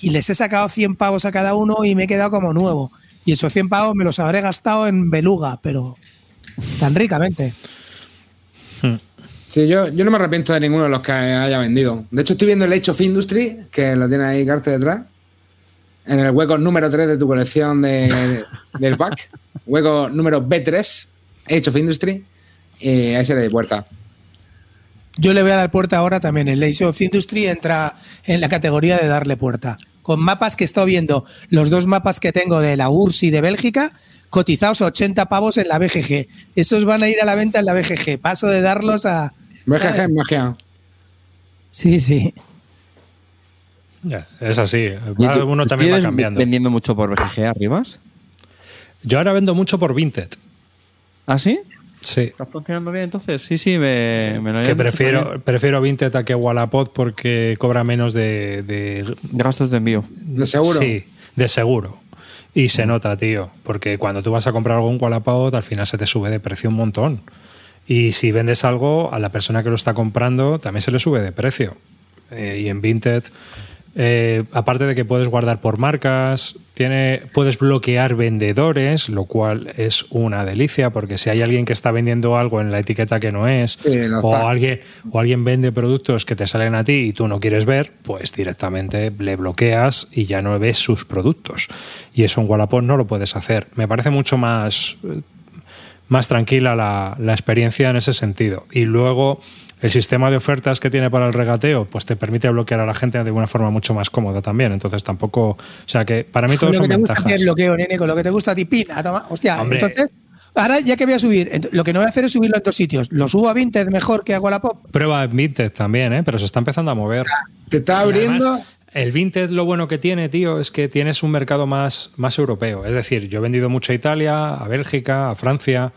Y les he sacado 100 pavos a cada uno y me he quedado como nuevo. Y esos 100 pavos me los habré gastado en beluga, pero tan ricamente. Sí, yo, yo no me arrepiento de ninguno de los que haya vendido. De hecho, estoy viendo el Age of Industry, que lo tiene ahí Carte detrás, en el hueco número 3 de tu colección de, del pack. Hueco número B3, Age of Industry, y ese de puerta. Yo le voy a dar puerta ahora también. El Age of Industry entra en la categoría de darle puerta. Con mapas que estoy viendo, los dos mapas que tengo de la URSS y de Bélgica, cotizados a 80 pavos en la BGG. Esos van a ir a la venta en la BGG. Paso de darlos a. BGG es magia. Sí, sí. Ya, es así. ¿Y Va- tú- Uno también va ¿sigues cambiando. vendiendo mucho por BGG arribas? Yo ahora vendo mucho por Vinted. ¿Ah, sí? Sí. ¿Estás funcionando bien entonces? Sí, sí, me, me lo Que prefiero, prefiero Vinted a que Wallapop porque cobra menos de, de, De gastos de envío. ¿De seguro? Sí, de seguro. Y se nota, tío, porque cuando tú vas a comprar algo en Wallapop, al final se te sube de precio un montón. Y si vendes algo, a la persona que lo está comprando también se le sube de precio. Eh, y en Vinted Eh, aparte de que puedes guardar por marcas, tiene, puedes bloquear vendedores, lo cual es una delicia, porque si hay alguien que está vendiendo algo en la etiqueta que no es, Sí, no o, alguien, o alguien vende productos que te salen a ti y tú no quieres ver, pues directamente le bloqueas y ya no ves sus productos. Y eso en Wallapop no lo puedes hacer. Me parece mucho más eh, más tranquila la, la experiencia en ese sentido. Y luego el sistema de ofertas que tiene para el regateo, pues te permite bloquear a la gente de una forma mucho más cómoda también. Entonces tampoco, o sea que para mí lo son que te gusta el bloqueo, nene, con lo que te gusta a ti, pina, toma. Hostia, Hombre. entonces, ahora ya que voy a subir, lo que no voy a hacer es subirlo en dos sitios. Lo subo a Vinted mejor que a Wallapop. Prueba Vinted también, ¿eh? pero se está empezando a mover. Te está abriendo. además, el Vinted lo bueno que tiene, tío, es que tienes un mercado más, más europeo. Es decir, yo he vendido mucho a Italia, a Bélgica, a Francia,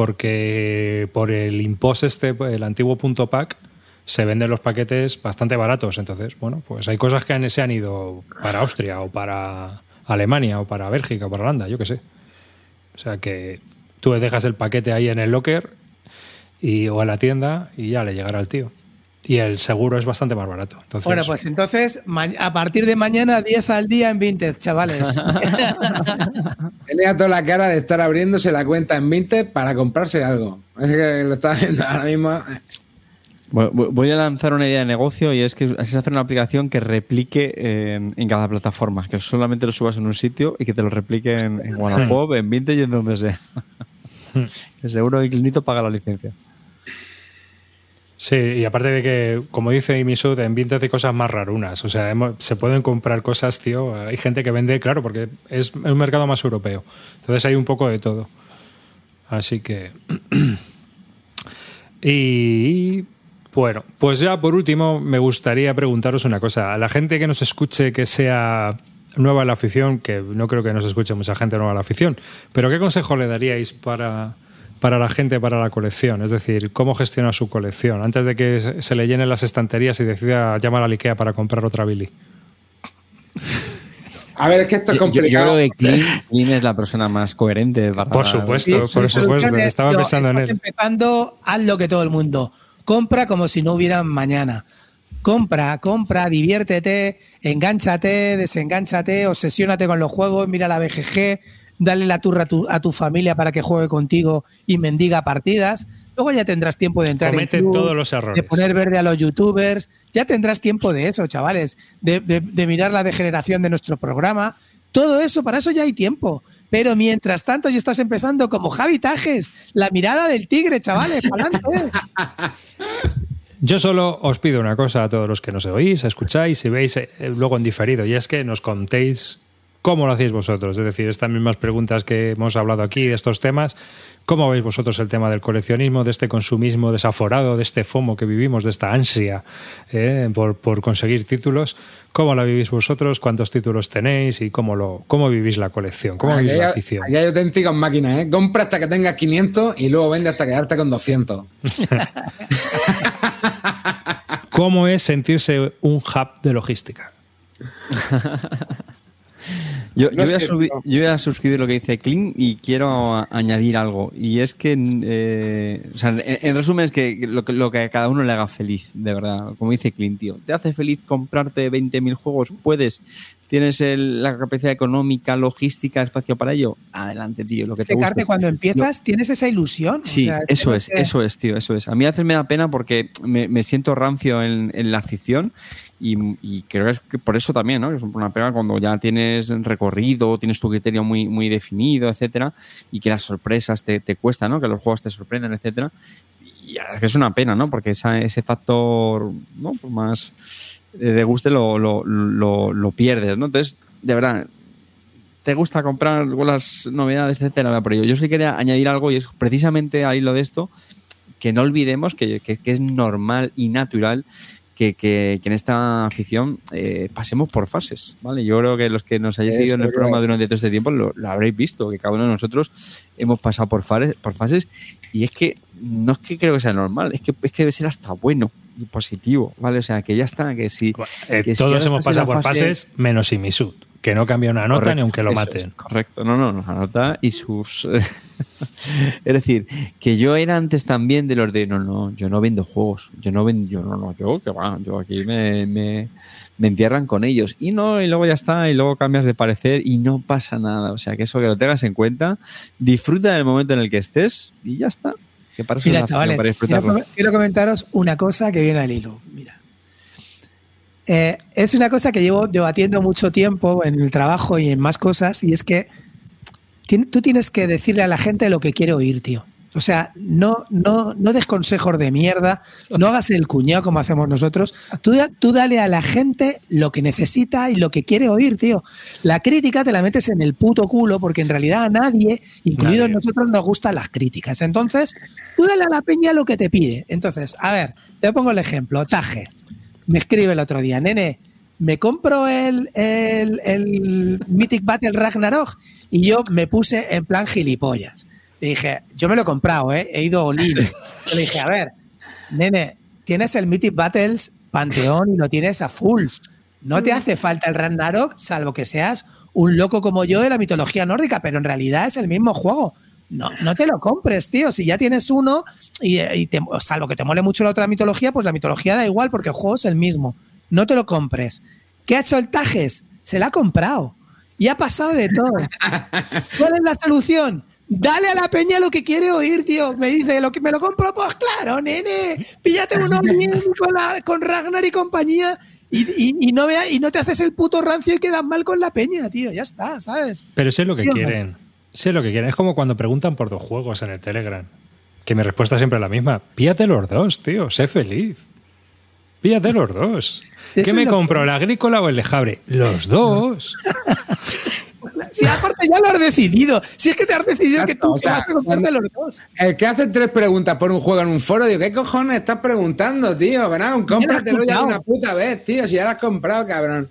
porque por el impost este, el antiguo punto pack, se venden los paquetes bastante baratos. Entonces, bueno, pues hay cosas que se han ido para Austria o para Alemania o para Bélgica o para Holanda, yo qué sé. O sea que tú dejas el paquete ahí en el locker y, o en la tienda y ya le llegará al tío. Y el seguro es bastante más barato. Entonces, Bueno, pues entonces, a partir de mañana, 10 al día en Vinted, chavales. Tenía toda la cara de estar abriéndose la cuenta en Vinted para comprarse algo. Es que lo estaba viendo ahora mismo. Voy- a lanzar una idea de negocio y es que así se hace una aplicación que replique en, en cada plataforma, que solamente lo subas en un sitio y que te lo replique en, en Wallapop, en Vinted y en donde sea. Que seguro que Clinito paga la licencia. Sí, y aparte de que, como dice Imisud, en Vinted hay cosas más rarunas. O sea, se pueden comprar cosas, tío. Hay gente que vende, claro, porque es un mercado más europeo. Entonces hay un poco de todo. Así que. y. Bueno, pues ya por último me gustaría preguntaros una cosa. A la gente que nos escuche que sea nueva a la afición, que no creo que nos escuche mucha gente nueva a la afición, pero ¿qué consejo le daríais para, para la gente, para la colección? Es decir, ¿cómo gestiona su colección? Antes de que se- le llenen las estanterías y decida llamar a Ikea para comprar otra Billy. A ver, es que esto es Yo, yo- yo complicado. creo que Clean, es la persona más coherente para. Por supuesto. Sí, por su supuesto, es, estaba pensando en estás él. empezando, haz lo que todo el mundo. Compra como si no hubiera mañana. Compra, compra, diviértete, engánchate, desengánchate, obsesiónate con los juegos, mira la BGG, dale la turra a tu, a tu familia para que juegue contigo y mendiga partidas. Luego ya tendrás tiempo de entrar Comete en club, todos los errores. de poner verde a los youtubers. Ya tendrás tiempo de eso, chavales, de, de- de mirar la degeneración de nuestro programa. Todo eso, para eso ya hay tiempo. Pero mientras tanto, ya estás empezando como Javi Tajes, la mirada del tigre, chavales. Yo solo os pido una cosa a todos los que nos oís, escucháis y veis eh, luego en diferido, y es que nos contéis cómo lo hacéis vosotros. Es decir, estas mismas preguntas que hemos hablado aquí de estos temas, ¿cómo veis vosotros el tema del coleccionismo, de este consumismo desaforado, de este FOMO que vivimos, de esta ansia eh, por, por conseguir títulos? ¿Cómo la vivís vosotros? ¿Cuántos títulos tenéis? ¿Y cómo, lo, cómo vivís la colección? ¿Cómo Aquí vivís la afición? aquí hay auténticas máquinas, ¿eh? Compra hasta que tengas 500 y luego vende hasta quedarte con 200. ¿Cómo es sentirse un hub de logística? Yo, No yo voy a que- no. yo voy a suscribir lo que dice Clean y quiero añadir algo. Y es que, eh, o sea, en, en resumen, es que lo, que lo que a cada uno le haga feliz, de verdad. Como dice Clean, tío. ¿Te hace feliz comprarte 20.000 juegos? Puedes. ¿Tienes el- la capacidad económica, logística, espacio para ello? Adelante, tío. Lo que te Secarte guste. cuando empiezas, tienes esa ilusión. o Sí, sea, que eso es, sé- eso es, tío, eso es. A mí a veces me da pena porque me, me siento rancio en, en la afición y, creo que es que por eso también, ¿no? Es una pena cuando ya tienes recorrido, tienes tu criterio muy, muy definido, etcétera, y que las sorpresas te, te cuestan, ¿no? Que los juegos te sorprenden, etcétera. Y es que es una pena, ¿no? Porque ese factor, más eh, de guste lo, lo, lo, pierdes, ¿no? Entonces, de verdad, te gusta comprar las novedades, etcétera, por ello. Yo sí quería añadir algo y es precisamente al hilo de esto que no olvidemos que- que es normal y natural que, que- que en esta afición eh, pasemos por fases, ¿vale? Yo creo que los que nos hayáis seguido en el programa durante todo este tiempo lo, lo habréis visto, que cada uno de nosotros hemos pasado por, fare- por fases y es que no es que creo que sea normal, es que, es que debe ser hasta bueno y positivo, ¿vale? O sea, que ya está, que si... Eh, que todos hemos pasado por fase- fases, menos Imisud, que no cambia una nota ni aunque lo maten. es, correcto, no, no, la nota y sus Es decir, que yo era antes también de los de no, no, yo no vendo juegos, yo no vendo, yo no, no, yo que va, yo aquí me, me, me entierran con ellos. Y no, y luego ya está, y luego cambias de parecer y no pasa nada. O sea, que eso que lo tengas en cuenta, disfruta del momento en el que estés y ya está. Que para eso Mira, es chavales, para quiero, quiero comentaros una cosa que viene al hilo. Mira. Eh, es una cosa que llevo debatiendo mucho tiempo en el trabajo y en más cosas, y es que tú tienes que decirle a la gente lo que quiere oír, tío. O sea, no, no, no des consejos de mierda, no hagas el cuñado como hacemos nosotros. Tú, tú dale a la gente lo que necesita y lo que quiere oír, tío. La crítica te la metes en el puto culo porque en realidad a nadie, incluidos Nadie. nosotros, nos gustan las críticas. Entonces, tú dale a la peña lo que te pide. Entonces, a ver, te pongo el ejemplo. Tajes me escribe el otro día, nene, me compro el, el, el Mythic Battle Ragnarok y yo me puse en plan gilipollas. Le dije, yo me lo he comprado, ¿eh? he ido. Yo le dije, a ver, nene, tienes el Mythic Battles Panteón y lo tienes a full. No te hace falta el Ragnarok, salvo que seas un loco como yo de la mitología nórdica, pero en realidad es el mismo juego. No, no te lo compres, tío. Si ya tienes uno, y, y te- salvo que te mole mucho la otra mitología, pues la mitología da igual porque el juego es el mismo. No te lo compres. ¿Qué ha hecho el Tajes? Se la ha comprado. Y ha pasado de todo. ¿Cuál es la solución? Dale a la peña lo que quiere oír, tío. Me dice, ¿lo que me lo compro? Pues claro, nene. Píllate uno con, la- con Ragnar y compañía y, y- y no vea, y no te haces el puto rancio y quedas mal con la peña, tío. Ya está, ¿sabes? Pero sé lo que Tío, quieren. Sé lo que quieren. Es como cuando preguntan por dos juegos en el Telegram. Que mi respuesta siempre es la misma. Píllate los dos, tío. Sé feliz. Píllate los dos. Si ¿Qué me compro, la agrícola o el lejabre? Los dos. Si aparte ya lo has decidido. Si es que te has decidido que tú o sea, te vas a comprarte los dos. El que hace tres preguntas por un juego en un foro, digo, ¿qué cojones estás preguntando, tío? Bueno, cómpratelo ya de una puta vez, tío, si ya lo has comprado, cabrón.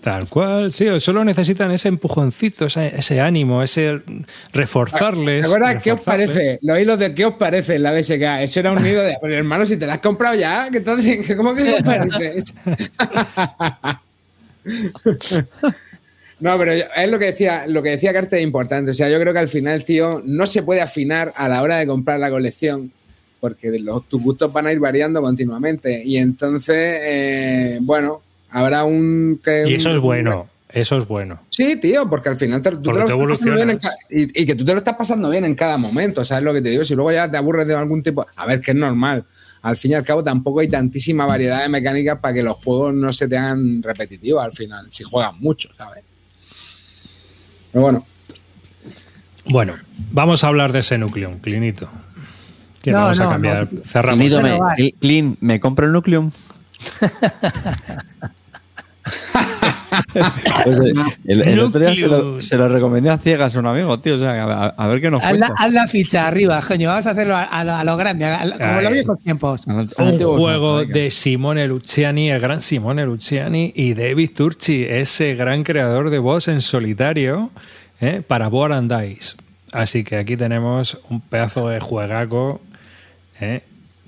Tal cual, sí, solo necesitan ese empujoncito, ese, ese ánimo, ese reforzarles. ¿Te acuerdas qué os parece? Los hilos de qué os parece la BSK. Eso era un nido de. Pero hermano, si te la has comprado ya, que entonces, ¿cómo que os parece? No, pero es lo que decía, lo que decía Carte es importante. O sea, yo creo que al final, tío, no se puede afinar a la hora de comprar la colección, porque los, tus gustos van a ir variando continuamente. Y entonces, eh, bueno, habrá un. que- Y eso es bueno, eso es bueno. Sí, tío, porque al final te, tú Porque te lo te estás pasando bien en y, y que tú te lo estás pasando bien en cada momento, ¿sabes lo que te digo? Si luego ya te aburres de algún tipo. A ver, que es normal. Al fin y al cabo, tampoco hay tantísima variedad de mecánicas para que los juegos no se te hagan repetitivos al final, si juegas mucho, ¿sabes? Pero bueno, Bueno, vamos a hablar de ese núcleo, Clinito. Que No, vamos a cambiar. no. Cerramos. Clean, ¿me compro el Nucleum? Pues, eh, el, el otro día se lo, Nucleum. se lo recomendé a ciegas a un amigo, tío. O sea, a, a ver qué nos Haz cuenta. la, haz la ficha arriba, coño. Vamos a hacerlo a, a lo, a lo grande, como los viejos tiempos. Un antiguo juego de Simone Luciani, el gran Simone Luciani y David Turchi, ese gran creador de voz en solitario ¿eh? para Board and Dice. Así que aquí tenemos un pedazo de juegaco ¿eh?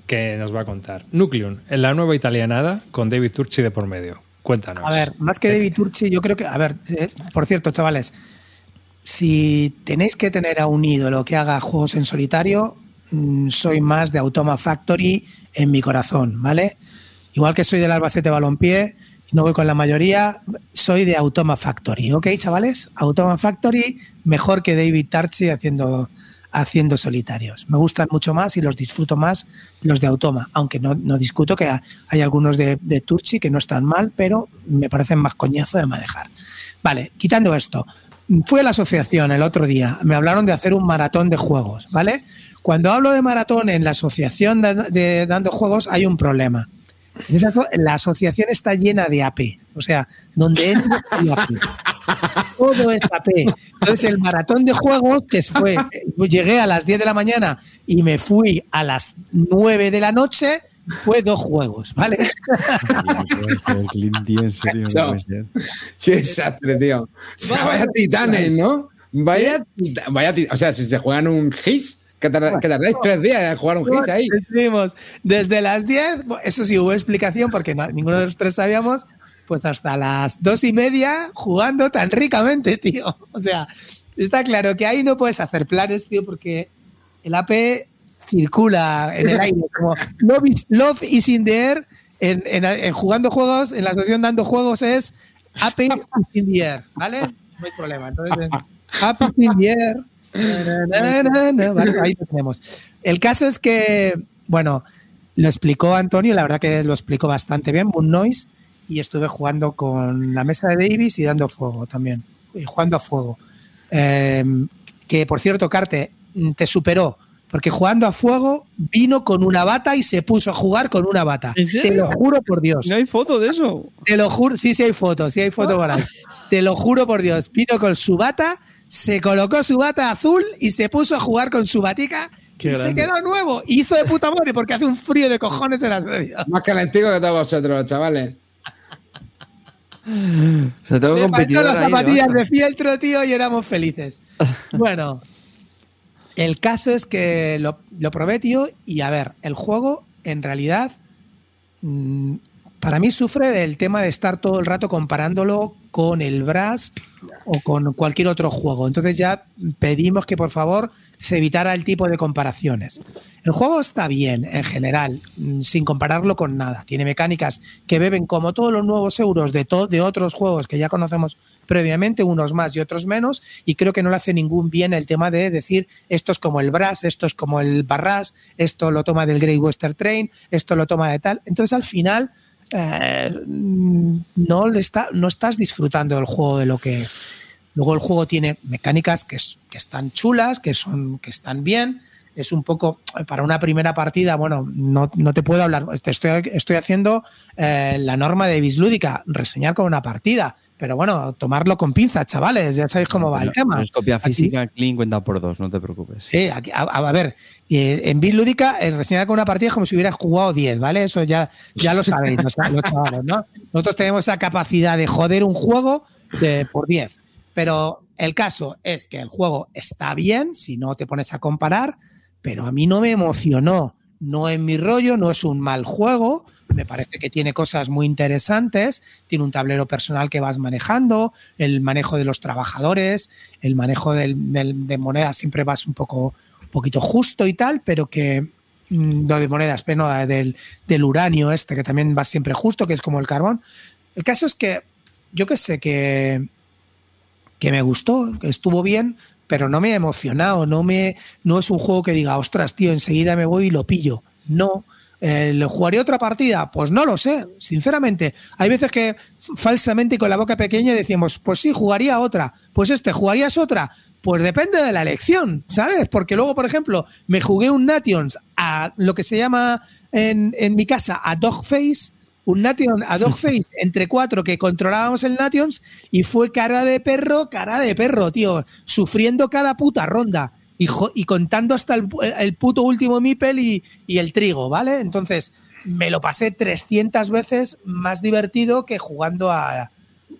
que nos va a contar. Nucleum, en la nueva italianada con David Turchi de por medio. Cuéntanos. A ver, más que David Turchi, yo creo que. A ver, eh, por cierto, chavales, si tenéis que tener a un ídolo que haga juegos en solitario, mm, soy más de Automa Factory en mi corazón, ¿vale? Igual que soy del Albacete Balompié, no voy con la mayoría, soy de Automa Factory, ¿ok, chavales? Automa Factory, mejor que David Turchi haciendo, haciendo solitarios. Me gustan mucho más y los disfruto más los de Automa, aunque no, no discuto que hay algunos de, de Turchi que no están mal, pero me parecen más coñazo de manejar. Vale, quitando esto, fui a la asociación el otro día, me hablaron de hacer un maratón de juegos, ¿vale? Cuando hablo de maratón en la asociación de, de dando juegos hay un problema. En esa aso- la asociación está llena de AP, o sea, donde entra hay AP. Todo es AP. Entonces, el maratón de juegos, que fue, llegué a las 10 de la mañana y me fui a las 9 de la noche, fue dos juegos, ¿vale? Qué desastre, tío. O sea, vaya titanes, ¿no? Vaya, tita- vaya O sea, si se juegan un GIS, que, tardáis tres días en jugar un GIS ahí. Estuvimos desde las 10, eso sí hubo explicación porque no- ninguno de los tres sabíamos, pues hasta las dos y media jugando tan ricamente, tío. O sea, Está claro que ahí no puedes hacer planes, tío, porque el AP circula en el aire. Como love is, love is in the air. En, en- en jugando juegos, en la asociación dando juegos es AP is in the air, ¿vale? No hay problema. Entonces, en AP is in the air. Vale, ahí lo tenemos. El caso es que, bueno, lo explicó Antonio, la verdad que lo explicó bastante bien, Moon Noise, y estuve jugando con la mesa de Davis y dando fuego también, y jugando a fuego. Eh, que por cierto, Carte, te superó, porque jugando a fuego vino con una bata y se puso a jugar con una bata. ¿En Te lo juro por Dios. No hay foto de eso. Te lo juro, sí, sí hay fotos, sí hay fotos por ahí. Te lo juro por Dios. Vino con su bata, se colocó su bata azul y se puso a jugar con su batica Qué y se quedó nuevo. Hizo de puta madre porque hace un frío de cojones en la serie. Más calentico que todos vosotros, chavales. Se tengo Me faltó las zapatillas de fieltro, tío, y éramos felices. Bueno, el caso es que lo, lo probé, tío, y a ver, el juego en realidad mm, para mí sufre del tema de estar todo el rato comparándolo con el Brass o con cualquier otro juego. Entonces ya pedimos que por favor se evitara el tipo de comparaciones. El juego está bien en general, mm, sin compararlo con nada. Tiene mecánicas que beben como todos los nuevos euros de, de otros juegos que ya conocemos previamente, unos más y otros menos, y creo que no le hace ningún bien el tema de decir esto es como el Brass, esto es como el Barras, esto lo toma del Great Western Train, esto lo toma de tal. Entonces al final eh, no, está, no estás disfrutando del juego de lo que es. Luego el juego tiene mecánicas que, que están chulas, que, son, que están bien. Es un poco, para una primera partida, bueno, no, no te puedo hablar, te estoy, estoy haciendo eh, la norma de Bislúdica, reseñar con una partida. Pero bueno, tomarlo con pinzas, chavales, ya sabéis cómo va el tema. no es copia Aquí- física, clean cuenta por dos, no te preocupes. Sí, aquí- a, ver, eh, en Bit Lúdica, el reseñar con una partida es como si hubieras jugado 10, ¿vale? Eso ya, ya lo sabéis, los, los chavales, ¿no? Nosotros tenemos esa capacidad de joder un juego de- por 10. Pero el caso es que el juego está bien, si no te pones a comparar, pero a mí no me emocionó. No es mi rollo, no es un mal juego. Me parece que tiene cosas muy interesantes. Tiene un tablero personal que vas manejando, el manejo de los trabajadores, el manejo del- de monedas siempre vas un poco un poquito justo y tal, pero que mm, no de monedas, pero no, del, del uranio este, que también va siempre justo, que es como el carbón. El caso es que yo que sé que, que me gustó, que estuvo bien, pero no me ha emocionado, no, me, no es un juego que diga, ostras, tío, enseguida me voy y lo pillo. No. Eh, ¿Lo jugaría otra partida? Pues no lo sé, sinceramente. Hay veces que falsamente y con la boca pequeña decimos, pues sí, jugaría otra. Pues este, ¿jugarías otra? Pues depende de la elección, ¿sabes? Porque luego, por ejemplo, me jugué un Nations a lo que se llama en, en mi casa a Dogface, un Nation a Dogface entre cuatro que controlábamos el Nations y fue cara de perro, cara de perro, tío, sufriendo cada puta ronda y, contando hasta el, pu- el puto último Mipel y, y el trigo, ¿vale? Entonces, me lo pasé 300 veces más divertido que jugando a-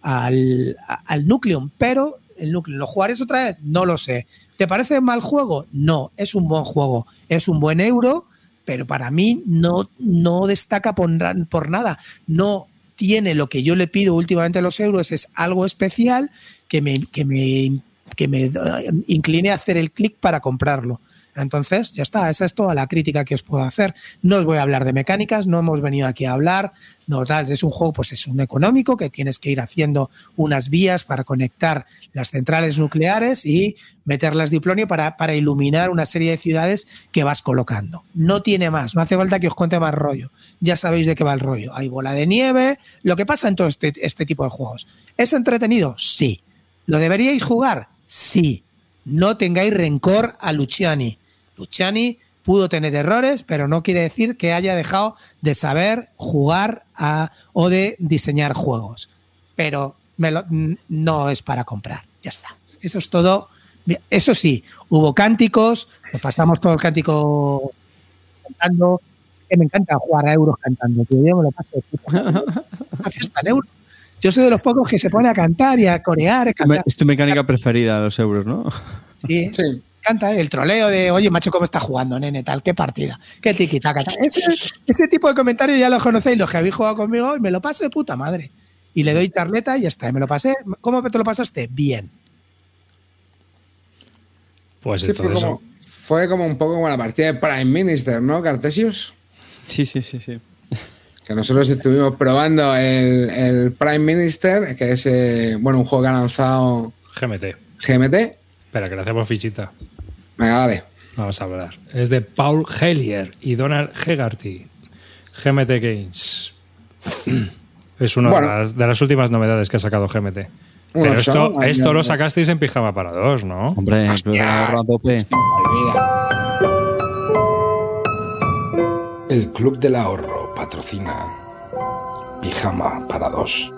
al, al Nucleum, pero el Nucleum, ¿lo jugarás otra vez? No lo sé. ¿Te parece mal juego? No, es un buen juego, es un buen euro, pero para mí no, no destaca por, na- por nada. No tiene lo que yo le pido últimamente a los euros, es algo especial que me, que me, que me eh, incline a hacer el clic para comprarlo. Entonces, ya está, esa es toda la crítica que os puedo hacer. No os voy a hablar de mecánicas, no hemos venido aquí a hablar, no tal, es un juego, pues es un económico que tienes que ir haciendo unas vías para conectar las centrales nucleares y meterlas diplonio para, para iluminar una serie de ciudades que vas colocando. No tiene más, no hace falta que os cuente más rollo. Ya sabéis de qué va el rollo. Hay bola de nieve, lo que pasa en todo este, este tipo de juegos. ¿Es entretenido? Sí. ¿Lo deberíais jugar? Sí. No tengáis rencor a Luciani. Luciani pudo tener errores, pero no quiere decir que haya dejado de saber jugar a, o de diseñar juegos. Pero me lo- no es para comprar. Ya está. Eso es todo. Eso sí, hubo cánticos, nos pasamos todo el cántico cantando. Que me encanta jugar a euros cantando, tío. Yo me lo paso de puta madre. Una fiesta en euros. Yo soy de los pocos que se pone a cantar y a corear. a cantar. Es tu mecánica preferida, los euros, ¿no? Sí, Sí. Me encanta ¿eh? el troleo de, oye, macho, ¿cómo está jugando, nene? Tal, qué partida, qué tiquitaca. tal. Ese, ese tipo de comentarios ya los conocéis, los que habéis jugado conmigo, y me lo paso de puta madre. Y le doy charleta y ya está. y Me lo pasé. ¿Cómo te lo pasaste? Bien. Pues Sí, fue como, fue como un poco como la partida de Prime Minister, ¿no, Cartesius? Sí, sí, sí, sí. Que nosotros estuvimos probando el, el Prime Minister, que es eh, bueno un juego que ha lanzado GMT. GMT. Espera, que le hacemos fichita. Venga, dale. Vamos a hablar. Es de Paul Hellier y Donald Hegarty. GMT Games. Es una Bueno. de, las, de las últimas novedades que ha sacado GMT. Pero esto, esto lo sacasteis en pijama para dos, ¿no? Hombre. El Club del Ahorro patrocina Pijama para dos.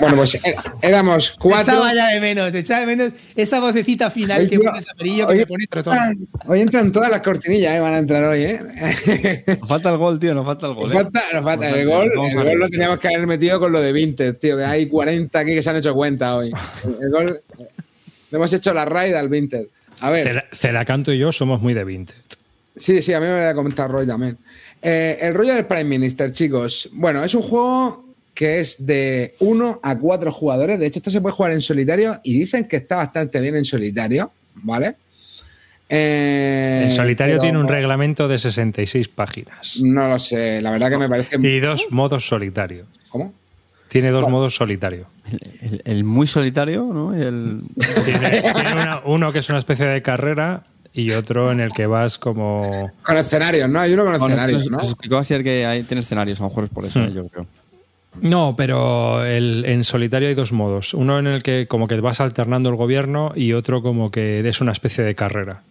Bueno, pues eh, éramos cuatro. Echaba ya de menos, echaba de menos esa vocecita final Hoy, que tío, pones amarillo que hoy te pone entran- Hoy entran todas las cortinillas, eh, van a entrar hoy, ¿eh? Nos falta el gol, tío, nos falta el gol. Nos ¿eh? falta, nos falta Nos el falta- gol. El gol lo teníamos que haber metido con lo de Vinted, tío, que hay 40 aquí que se han hecho cuenta hoy. El gol, eh, le hemos hecho la raid al Vinted. A ver, Cela- Celacanto y yo somos muy de Vinted. sí, sí, a mí me lo voy a comentar Roy también. Eh, el rollo del Prime Minister, chicos. Bueno, es un juego que es de 1 a 4 jugadores. De hecho, esto se puede jugar en solitario y dicen que está bastante bien en solitario, ¿vale? Eh, En solitario pero tiene un reglamento de 66 páginas. No lo sé, la verdad que me parece. Y dos modos solitario. ¿Cómo? Tiene dos modos solitario. El, el muy solitario, ¿no? Y el, Tiene, tiene una- uno que es una especie de carrera y otro en el que vas como... Con escenarios, ¿no? Hay uno con escenarios, ¿no? explicó así el que hay, tiene escenarios, a lo mejor es por eso, Hmm. yo creo. No, pero el- en solitario hay dos modos. Uno en el que como que vas alternando el gobierno y otro como que es una especie de carrera.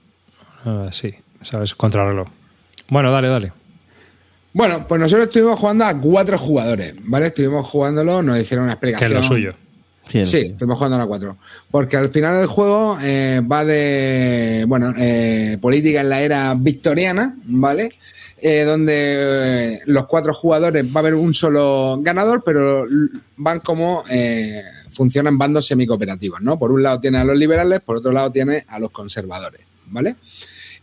Ah, sí, ¿sabes? Contrarreloj. Bueno, dale, dale. Bueno, pues nosotros estuvimos jugando a cuatro jugadores, ¿vale? Estuvimos jugándolo, nos hicieron una Que explicación. es lo suyo. Sí, estuvimos jugando a cuatro. Porque al final del juego eh, va de, bueno, eh, política en la era victoriana, ¿vale? Eh, donde eh, los cuatro jugadores va a haber un solo ganador, pero van como eh, funcionan bandos semicooperativos, ¿no? Por un lado tiene a los liberales, por otro lado tiene a los conservadores, ¿vale?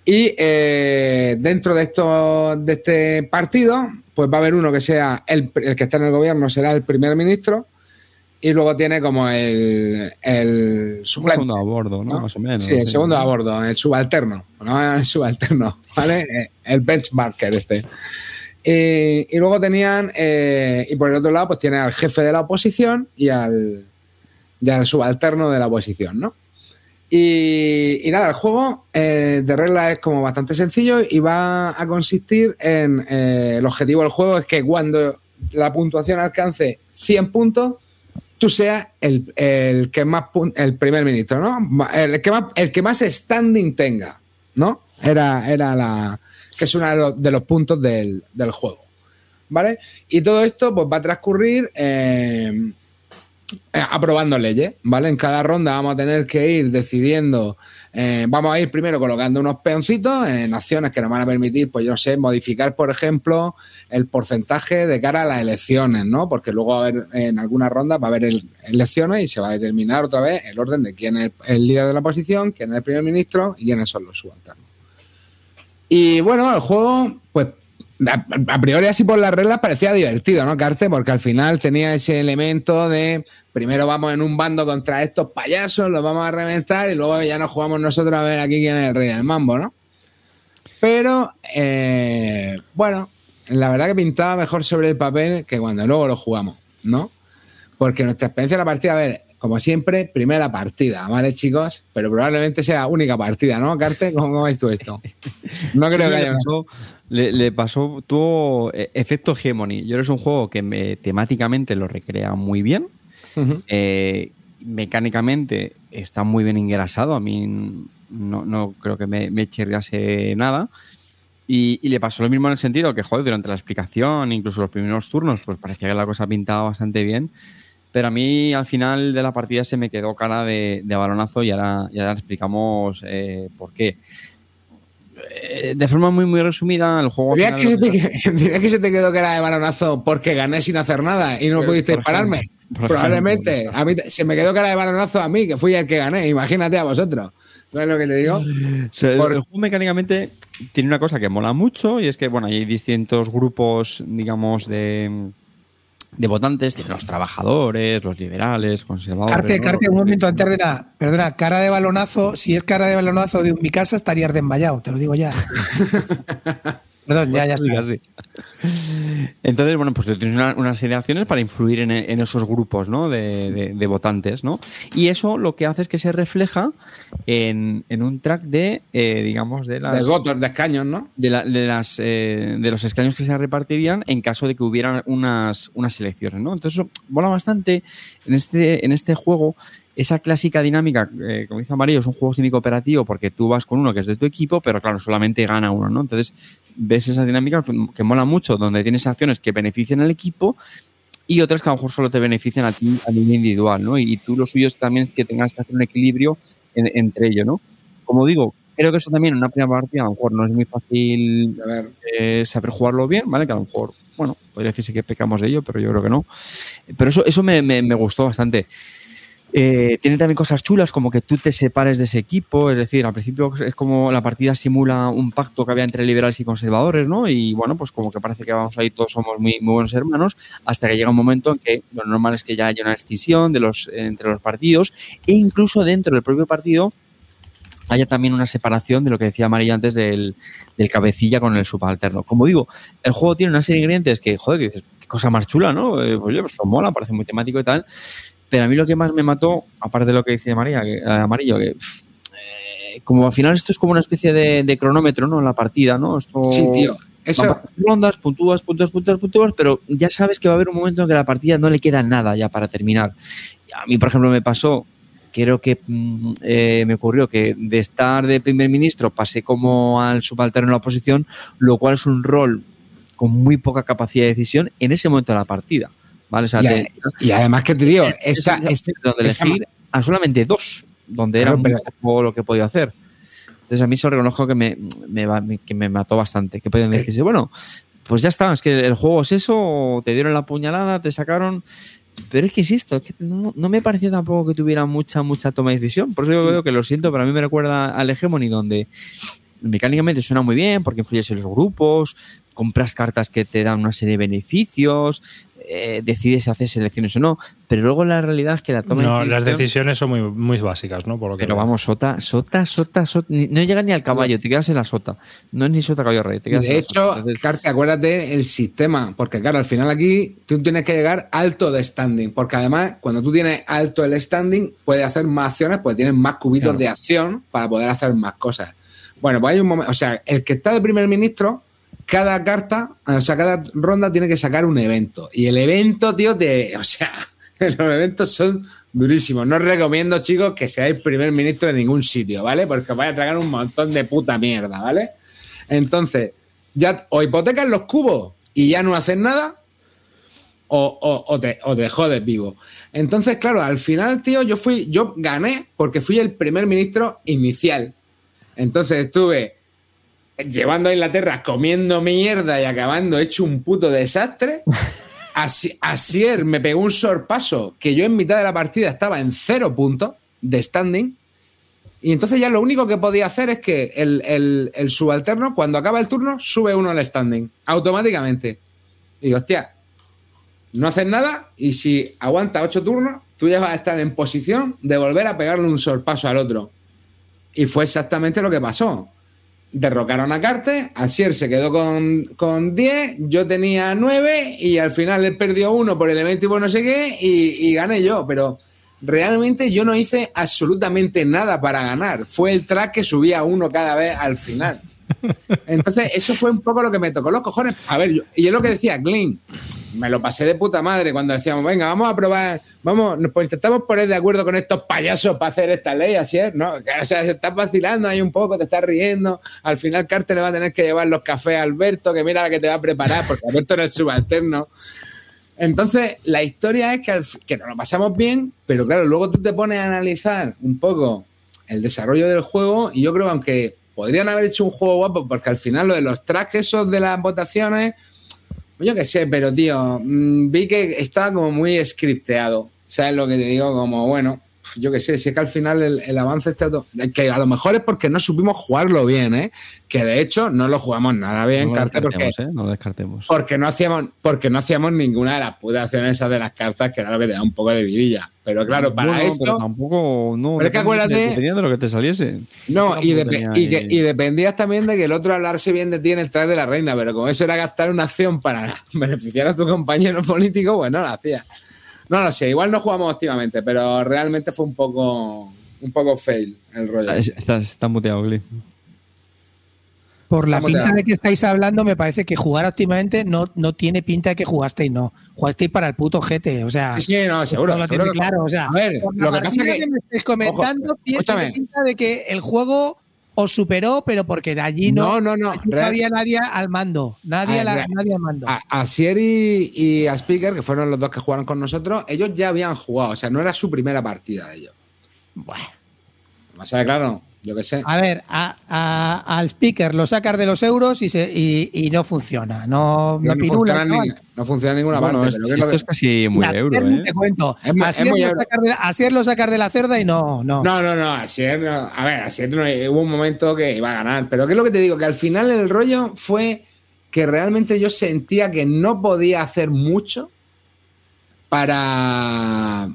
Y eh, dentro de, esto, de este partido, pues va a haber uno que sea el que está en el gobierno, será el primer ministro, y luego tiene como el, el suplente. segundo a bordo, ¿no? ¿no? Más o menos. Sí, el segundo a bordo, el subalterno, ¿no? El subalterno, ¿vale? El benchmarker este. Y, y luego tenían, eh, y por el otro lado, pues tiene al jefe de la oposición y al, y al subalterno de la oposición, ¿no? Y, y nada, el juego eh, de regla es como bastante sencillo y va a consistir en. eh, el objetivo del juego es que cuando la puntuación alcance 100 puntos, tú seas el, el que más el primer ministro, ¿no? El que más, el que más standing tenga, ¿no? Era, era la. que es uno de los, de los puntos del, del juego. ¿Vale? Y todo esto pues, va a transcurrir eh, eh, aprobando leyes, ¿vale? En cada ronda vamos a tener que ir decidiendo, eh, vamos a ir primero colocando unos peoncitos en acciones que nos van a permitir, pues yo sé, modificar, por ejemplo, el porcentaje de cara a las elecciones, ¿no? Porque luego va a haber, en algunas rondas va a haber el- elecciones y se va a determinar otra vez el orden de quién es el líder de la oposición, quién es el primer ministro y quiénes son los subalternos. Y bueno, el juego, pues a, priori así por las reglas parecía divertido, ¿no, Carte? Porque al final tenía ese elemento de primero vamos en un bando contra estos payasos, los vamos a reventar y luego ya nos jugamos nosotros a ver aquí quién es el rey del mambo, ¿no? Pero, eh, bueno, la verdad que pintaba mejor sobre el papel que cuando luego lo jugamos, ¿no? Porque nuestra experiencia en la partida, a ver, como siempre, primera partida, ¿vale, chicos? Pero probablemente sea única partida, ¿no, Carte? ¿Cómo, ves tú esto? No creo que le haya... pasó, le, le pasó, tuvo eh, efecto Hegemony. Yo es un juego que me- temáticamente lo recrea muy bien. Ujú. Eh, mecánicamente está muy bien engrasado. A mí no, no creo que me, me chirriase nada. Y, y le pasó lo mismo en el sentido que, joder, durante la explicación, incluso los primeros turnos, pues parecía que la cosa pintaba bastante bien. Pero a mí al final de la partida se me quedó cara de, de balonazo y ahora, y ahora explicamos eh, por qué. Eh, de forma muy, muy resumida, el juego. al ¿Dirías final que, se que- te, dirías que se te quedó que era de balonazo porque gané sin hacer nada y no pudiste dispararme? Probablemente. ejemplo. A mí se me quedó cara de balonazo a mí, que fui el que gané. Imagínate a vosotros. ¿Sabes lo que te digo? Por- El juego mecánicamente tiene una cosa que mola mucho y es que, bueno, hay distintos grupos, digamos, de, de votantes, tiene los trabajadores, los liberales, conservadores. Carte, ¿no? Carte, un momento antes de nada. Perdona, cara de balonazo. Si es cara de balonazo de mi casa, estarías de emballado, te lo digo ya. Perdón, ya, ya. Entonces, bueno, pues tú tienes una, una serie de acciones para influir en, en esos grupos ¿no? de, de- de votantes, ¿no? Y eso lo que hace es que se refleja en, en un track de, eh, digamos, de las... De votos, de escaños, ¿no? de, la- de las, eh, de los escaños que se repartirían en caso de que hubieran unas, unas elecciones, ¿no? Entonces, eso mola bastante en este, en este juego. Esa clásica dinámica, eh, como dice Amarillo, es un juego semi-cooperativo porque tú vas con uno que es de tu equipo, pero claro, solamente gana uno, ¿no? Entonces, ves esa dinámica que mola mucho, donde tienes acciones que benefician al equipo y otras que a lo mejor solo te benefician a ti a nivel individual, ¿no? Y, tú lo suyo es también que tengas que hacer un equilibrio en- entre ello, ¿no? Como digo, creo que eso también en una primera partida a lo mejor no es muy fácil eh, saber jugarlo bien, ¿vale? Que a lo mejor, bueno, podría decirse que pecamos de ello, pero yo creo que no. Pero eso, eso me, me- me gustó bastante. Eh, tiene también cosas chulas, como que tú te separes de ese equipo, es decir, al principio es como la partida simula un pacto que había entre liberales y conservadores, ¿no? Y bueno, pues como que parece que vamos ahí, todos somos muy, buenos hermanos, hasta que llega un momento en que lo normal es que ya haya una escisión de los, entre los partidos, e incluso dentro del propio partido haya también una separación de lo que decía María antes del, del cabecilla con el subalterno. Como digo, el juego tiene una serie de ingredientes que, joder, que dices, qué cosa más chula, ¿no? Eh, pues oye, pues mola, parece muy temático y tal. Pero a mí lo que más me mató, aparte de lo que dice María, que, Amarillo, que pff, eh, como al final esto es como una especie de, de cronómetro, ¿no? En la partida, ¿no? Esto, sí, tío. Eso, rondas, puntúas, puntúas, puntúas, puntúas, pero ya sabes que va a haber un momento en que la partida no le queda nada ya para terminar. A mí, por ejemplo, me pasó, creo que mm, eh, me ocurrió que de estar de primer ministro pasé como al subalterno en la oposición, lo cual es un rol con muy poca capacidad de decisión en ese momento de la partida. ¿Vale? O sea, y, te- a- y además que te digo, esa, es esa- donde esa- elegir a solamente dos, donde Claro, era pero- poco lo que podía hacer. Entonces a mí eso reconozco que me, que me mató bastante. Que pueden decirse, bueno, pues ya está, es que el juego es eso, te dieron la puñalada, te sacaron. Pero es que insisto, es que no, no me pareció tampoco que tuviera mucha, mucha toma de decisión. Por eso yo creo que lo siento, pero a mí me recuerda al Hegemony, donde mecánicamente suena muy bien, porque influyes en los grupos, compras cartas que te dan una serie de beneficios, eh, decides si haces selecciones o no, pero luego la realidad es que la toma No, de las decisiones son muy, muy básicas, ¿no? Por lo que Pero veo. vamos, sota, sota, sota, sota. ni- No llegas ni al caballo, te quedas en la sota. No es ni sota caballo rey, te quedas de la hecho, Carte, acuérdate el sistema, porque claro, al final aquí tú tienes que llegar alto de standing, porque además cuando tú tienes alto el standing, puedes hacer más acciones, pues tienes más cubitos Claro. de acción para poder hacer más cosas. Bueno, pues hay un momento, o sea, el que está de primer ministro, cada carta, o sea, cada ronda tiene que sacar un evento. Y el evento, tío, te, o sea, los eventos son durísimos. No os recomiendo, chicos, que seáis primer ministro en ningún sitio, ¿vale? Porque os vais a tragar un montón de puta mierda, ¿vale? Entonces, ya o hipotecas los cubos y ya no haces nada, o, o- o te, o te jodes vivo. Entonces, claro, al final, tío, yo fui, yo gané porque fui el primer ministro inicial. Entonces estuve llevando a Inglaterra comiendo mierda y acabando hecho un puto desastre. Asi- Asier me pegó un sorpaso que yo en mitad de la partida estaba en cero puntos de standing. Y entonces ya lo único que podía hacer es que el, el- el subalterno, cuando acaba el turno, sube uno al standing, automáticamente. Y digo, hostia, no haces nada y si aguanta ocho turnos, tú ya vas a estar en posición de volver a pegarle un sorpaso al otro. Y fue exactamente lo que pasó. Derrocaron a Carte, Asier se quedó con, con 10, yo tenía 9 y al final él perdió uno por el evento y por no sé qué y, y gané yo. Pero realmente yo no hice absolutamente nada para ganar. Fue el track que subía uno cada vez al final. Entonces, eso fue un poco lo que me tocó los cojones. A ver, yo- y es lo que decía Glenn. Me lo pasé de puta madre cuando decíamos, venga, vamos a probar, vamos, nos pues intentamos poner de acuerdo con estos payasos para hacer esta ley, así es, ¿no? O sea, se estás vacilando ahí un poco, te estás riendo. Al final, Carte le va a tener que llevar los cafés a Alberto, que mira la que te va a preparar, porque Alberto no es subalterno. Entonces, la historia es que, que nos lo pasamos bien, pero claro, luego tú te pones a analizar un poco el desarrollo del juego y yo creo que aunque podrían haber hecho un juego guapo, porque al final lo de los tracks esos de las votaciones, yo qué sé, pero tío, mm, vi que estaba como muy scripteado. ¿Sabes lo que te digo? Como, bueno, yo qué sé, si es que al final el, el avance auto- que a lo mejor es porque no supimos jugarlo bien, ¿eh? Que de hecho no lo jugamos nada bien, no lo Carte, porque, ¿eh? No lo descartemos. porque no hacíamos, porque no hacíamos ninguna de las putas acciones esas de las cartas, que era lo que te da un poco de vidilla. Pero claro, para Bueno, esto. Pero tampoco. No, Pero es que acuérdate- Dependía de lo que te saliese. No, y, depe- que- y dependías también de que el otro hablarse bien de ti en el traje de la reina, pero como eso era gastar una acción para beneficiar a tu compañero político, pues no lo hacía. No lo sé, igual no jugamos óptimamente, pero realmente fue un poco un poco fail el rollo. Es- Estás está muteado, Gli. Por la ¿Cómo te pinta de que estáis hablando, me parece que jugar óptimamente no, no tiene pinta de que jugasteis, no. Jugasteis para el puto GT, o sea. Sí, sí, no, seguro. no lo seguro tiene que- claro, o sea. A ver, lo que pasa partida que- me estáis comentando, Ojo, tiene escúchame. pinta de que el juego os superó, pero porque allí no, No, no, no. había nadie al mando. Nadie, Ah, a la- real- nadie al mando. a, a Sier y, y a Speaker, que fueron los dos que jugaron con nosotros, ellos ya habían jugado, o sea, no era su primera partida de ellos. Bueno. O sea, claro, yo qué sé. A ver, a- a- al speaker lo sacas de los euros y, se, y, y no funciona. No, No, no, pirula, funciona, ni- no funciona en ninguna Bueno, parte. es- pero ¿qué es lo esto que- es casi muy euro, ¿eh? Te cuento. Es es muy lo euro. sacas de- a Asier lo sacas de la cerda y no, no. No, no, no, Asier, no. a ver, Asier no, hubo un momento que iba a ganar, pero ¿qué es lo que te digo? Que al final el rollo fue que realmente yo sentía que no podía hacer mucho para,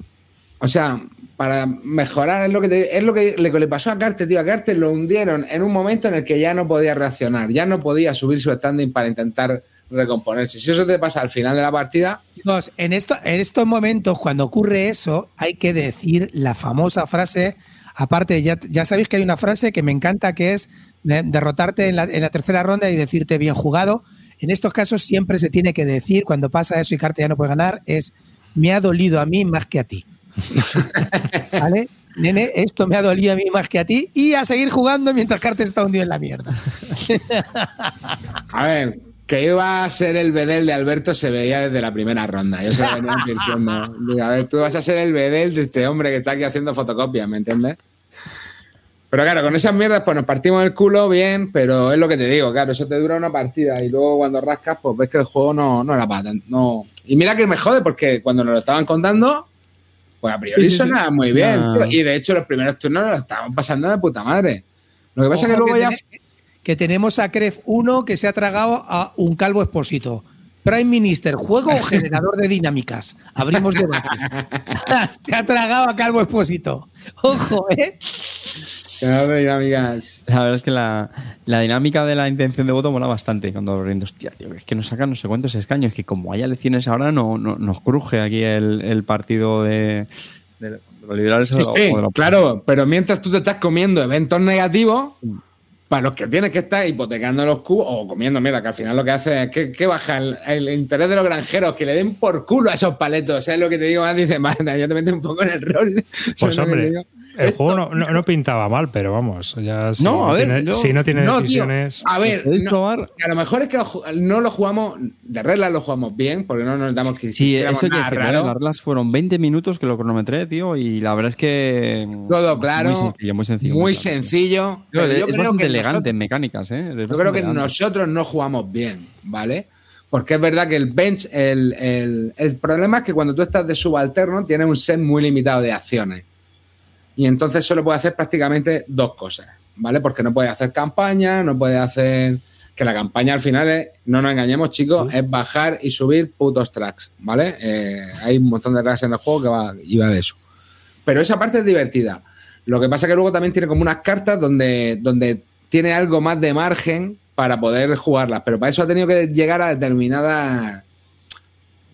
o sea, para mejorar, es lo que, te- es lo que le, pasó a Carter, tío, a Carter lo hundieron en un momento en el que ya no podía reaccionar, ya no podía subir su standing para intentar recomponerse. Si eso te pasa al final de la partida, en, esto, en estos momentos, cuando ocurre eso, hay que decir la famosa frase. Aparte, ya, ya sabéis que hay una frase que me encanta que es de- derrotarte en la, en la tercera ronda y decirte bien jugado. En estos casos siempre se tiene que decir, cuando pasa eso y Carte ya no puede ganar, es me ha dolido a mí más que a ti. ¿Vale? Nene, esto me ha dolido a mí más que a ti y a seguir jugando mientras Carter está hundido en la mierda. A ver, que iba a ser el bedel de Alberto se veía desde la primera ronda. Yo se lo venía. Digo, a ver, tú vas a ser el bedel de este hombre que está aquí haciendo fotocopias, ¿me entiendes? Pero claro, con esas mierdas pues nos partimos el culo bien, pero es lo que te digo, claro, eso te dura una partida y luego cuando rascas pues ves que el juego no, no era para. No. Y mira que me jode porque cuando nos lo estaban contando, pues a priori Sí, sonaba muy bien. Tío. Y de hecho los primeros turnos nos lo estaban pasando de puta madre. Lo que pasa es que luego ya... tene- que tenemos a Cref 1 que se ha tragado a un calvo expósito. Prime Minister, juego o generador de dinámicas. Abrimos debate. se ha tragado a calvo expósito. Ojo, ¿eh? Hay amigas. La verdad es que la, la dinámica de la intención de voto mola bastante. Cuando abriendo, hostia, tío, es que nos sacan no sé cuántos escaños. Que como haya elecciones ahora, no, no- nos cruje aquí el, el partido de, de los liberales Sí, o, sí, o de los- claro, pero mientras tú te estás comiendo eventos negativos, para los que tienes que estar hipotecando los cubos o comiendo, mira, que al final lo que hace es que, que baja el, el interés de los granjeros, que le den por culo a esos paletos. ¿Sabes lo que te digo? Más dice, manda, yo te meto un poco en el rol. Pues ¿Sabes lo que hombre, el Esto- juego no, no- no pintaba mal, pero vamos, ya si No, ver, tiene, yo- si no tiene No, tío, decisiones. a ver, a lo mejor es que lo no lo jugamos, de regla lo jugamos bien, porque no nos damos que Sí, eso que nada decir, raro. las reglas fueron 20 minutos que lo cronometré, tío, y la verdad es que. Todo claro, Muy sencillo, muy sencillo. Muy claro. sencillo. Yo, es creo que elegante nosotros- en mecánicas, ¿eh? Yo creo que elegante. nosotros no jugamos bien, ¿vale? Porque es verdad que el bench, el, el- el problema es que cuando tú estás de subalterno tienes un set muy limitado de acciones. Y entonces solo puedes hacer prácticamente dos cosas, ¿vale? Porque no puedes hacer campaña, no puedes hacer... Que la campaña al final es, no nos engañemos chicos, es bajar y subir putos tracks, ¿vale? Eh, hay un montón de tracks en el juego que va, y va de eso. Pero esa parte es divertida. Lo que pasa es que luego también tiene como unas cartas donde, donde tiene algo más de margen para poder jugarlas, pero para eso ha tenido que llegar a determinadas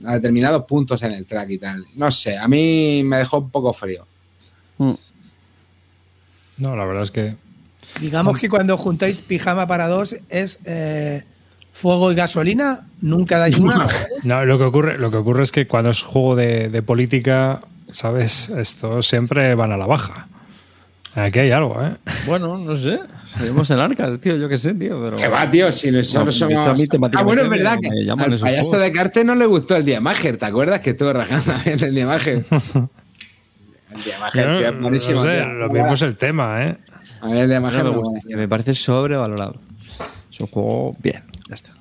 a determinados puntos en el track y tal. No sé, a mí me dejó un poco frío. Mm. No, la verdad es que. Digamos que cuando juntáis pijama para dos es eh, fuego y gasolina, nunca dais una. No, lo que ocurre, lo que ocurre es que cuando es juego de, de política, ¿sabes? Estos siempre van a la baja. Aquí hay algo, ¿eh? Bueno, no sé. Salimos en arcas, tío, yo qué sé, tío. Pero... Que va, tío, si nosotros somos. mí Ah, bueno, es verdad que al payaso juegos. de Carte no le gustó el Diamager, ¿te acuerdas? Que estuvo rajando bien el Diamager. El Diamager, tío, es no, buenísimo. no sé, tío. lo mismo es el tema, ¿eh? A ver, el Diamager No me gusta, me parece sobrevalorado. Es un juego bien, ya está.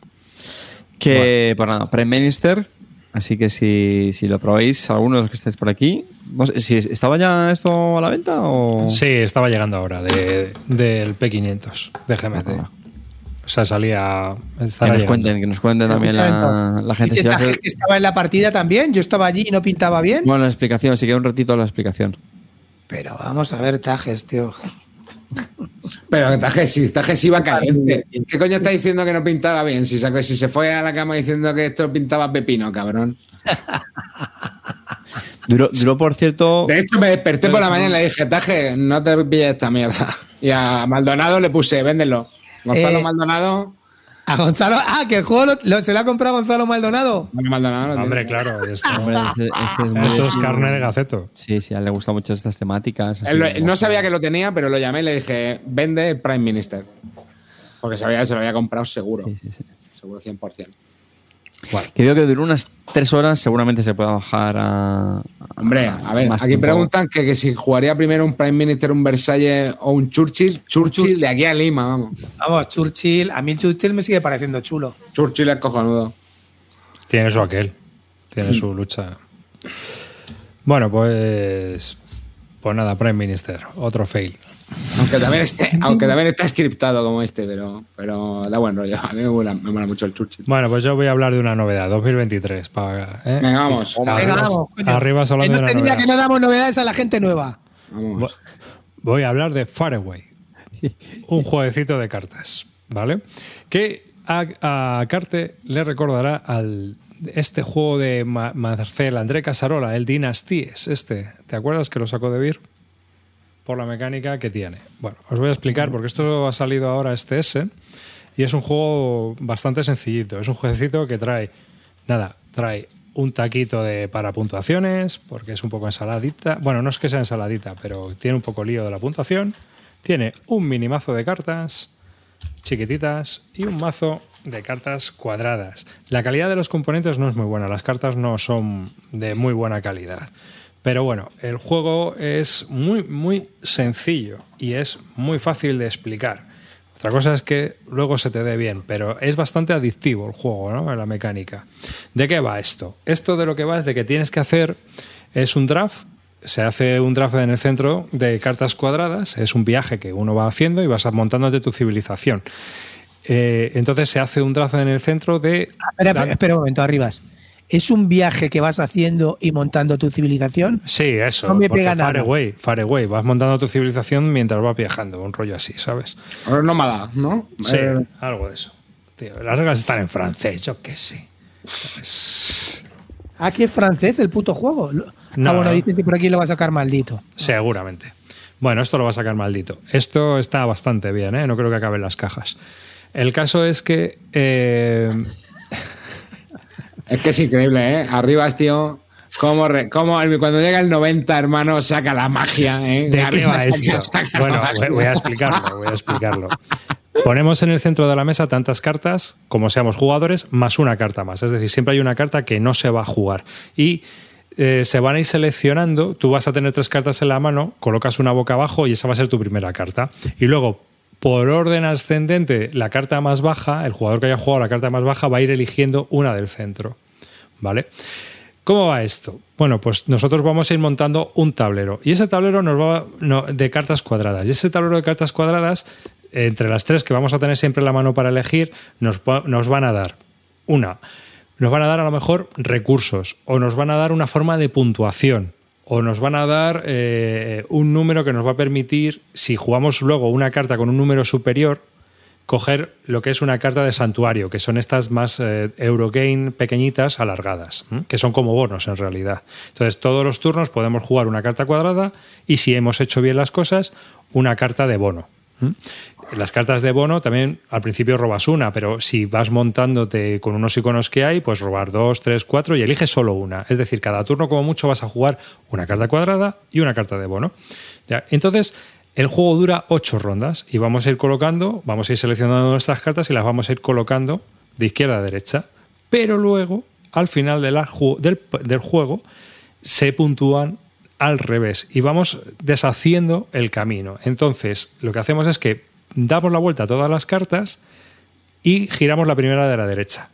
Que, pues nada, Prime Minister, Así que si, si lo probáis, alguno de los que estáis por aquí, no sé, si ¿estaba ya esto a la venta o...? Sí, estaba llegando ahora de- del P500 de GMT. Ah. O sea, salía. Que nos llegando. cuenten, que nos cuenten también la, la gente. Si va a Tajes ser- que estaba en la partida también. Yo estaba allí y no pintaba bien. Bueno, la explicación, si queda un ratito la explicación. Pero vamos a ver, Tajes, tío. Pero Tajes, si Tajes iba caliente. ¿Qué coño está diciendo que no pintaba bien? Si, se- si se fue a la cama diciendo que esto pintaba pepino, cabrón. Duró, duró, por cierto. De hecho, me desperté por la mañana y le dije, Taje, no te pilles esta mierda. Y a Maldonado le puse, véndelo. Gonzalo Eh, Maldonado. A Gonzalo. Ah, que el juego lo- lo- se lo ha comprado Gonzalo Maldonado. Maldonado no Hombre, tiene. claro. Esto, Hombre, este, este es esto es carne de gaceto. Sí, sí, a él le gustan mucho estas temáticas. así como- no sabía que lo tenía, pero lo llamé y le dije, vende Prime Minister. Porque sabía que se lo había comprado seguro. Sí, sí, sí. Seguro 100%. Que digo que duró unas tres horas, seguramente se puede bajar a. Hombre, a ver, más aquí tiempo. preguntan que, que si jugaría primero un Prime Minister, un Versalles o un Churchill. Churchill de aquí a Lima, vamos. Vamos, Churchill. A mí el Churchill me sigue pareciendo chulo. Churchill es cojonudo. Tiene su aquel. Tiene su lucha. Bueno, pues. Pues nada, Prime Minister. Otro fail. Aunque también, esté, aunque también está scriptado como este, pero, pero da buen rollo. A mí me mola, me mola mucho el Churchill. Bueno, pues yo voy a hablar de una novedad. 2023. Para, ¿eh? Venga, vamos. Venga, Arriba, vamos, arriba no de una novedad. que no damos novedades a la gente nueva. Vamos. Voy a hablar de Faraway, un jueguecito de cartas, ¿vale? Que a, a Carte le recordará al este juego de Ma- Marcel André Casarola, el Dynasties, este. ¿Te acuerdas que lo sacó de Vir? Por la mecánica que tiene. Bueno, os voy a explicar porque esto ha salido ahora este S y es un juego bastante sencillito. Es un jueguecito que trae, nada, trae un taquito de para puntuaciones, porque es un poco ensaladita. Bueno, no es que sea ensaladita, pero tiene un poco lío de la puntuación. Tiene un mini mazo de cartas chiquititas y un mazo de cartas cuadradas. La calidad de los componentes no es muy buena, las cartas no son de muy buena calidad. Pero bueno, el juego es muy, muy sencillo y es muy fácil de explicar. Otra cosa es que luego se te dé bien, pero es bastante adictivo el juego, ¿no? La mecánica. ¿De qué va esto? Esto de lo que va es de que tienes que hacer, es un draft, se hace un draft en el centro de cartas cuadradas, es un viaje que uno va haciendo y vas montándote tu civilización. Eh, entonces se hace un draft en el centro de... Espera, espera, espera un momento, Arribas. ¿Es un viaje que vas haciendo y montando tu civilización? Sí, eso. No me pega nada. far away, far away. Vas montando tu civilización mientras vas viajando, un rollo así, ¿sabes? Ahora no me ha dado, ¿no? Sí, Eh, algo de eso. Tío, las reglas están en francés, yo qué sé. Aquí es francés el puto juego. No. ah, bueno, dicen que por aquí lo va a sacar maldito. Seguramente. Bueno, esto lo va a sacar maldito. Esto está bastante bien, ¿eh? No creo que acaben las cajas. El caso es que. eh, Es que es increíble, ¿eh? Arriba, tío. Cómo, re- cómo el- cuando llega el 90, hermano, saca la magia, ¿eh? ¿De qué va esto? saca Bueno, voy a explicarlo, voy a explicarlo. Ponemos en el centro de la mesa tantas cartas como seamos jugadores, más una carta más. Es decir, siempre hay una carta que no se va a jugar. Y eh, se van a ir seleccionando. Tú vas a tener tres cartas en la mano, colocas una boca abajo y esa va a ser tu primera carta. Y luego, por orden ascendente, la carta más baja, el jugador que haya jugado la carta más baja va a ir eligiendo una del centro. ¿Vale? ¿Cómo va esto? Bueno, pues nosotros vamos a ir montando un tablero y ese tablero nos va de cartas cuadradas. Y ese tablero de cartas cuadradas, entre las tres que vamos a tener siempre en la mano para elegir, nos, nos van a dar una, nos van a dar a lo mejor recursos o nos van a dar una forma de puntuación o nos van a dar eh, un número que nos va a permitir, si jugamos luego una carta con un número superior, coger lo que es una carta de santuario, que son estas más eh, Eurogame pequeñitas alargadas, que son como bonos en realidad. Entonces, todos los turnos podemos jugar una carta cuadrada y si hemos hecho bien las cosas, una carta de bono. ¿M? Las cartas de bono también al principio robas una, pero si vas montándote con unos iconos que hay, pues robar dos, tres, cuatro y eliges solo una. Es decir, cada turno como mucho vas a jugar una carta cuadrada y una carta de bono. Entonces, el juego dura ocho rondas y vamos a ir colocando, vamos a ir seleccionando nuestras cartas y las vamos a ir colocando de izquierda a derecha. Pero luego, al final del juego, se puntúan al revés y vamos deshaciendo el camino. Entonces, lo que hacemos es que damos la vuelta a todas las cartas y giramos la primera de la derecha.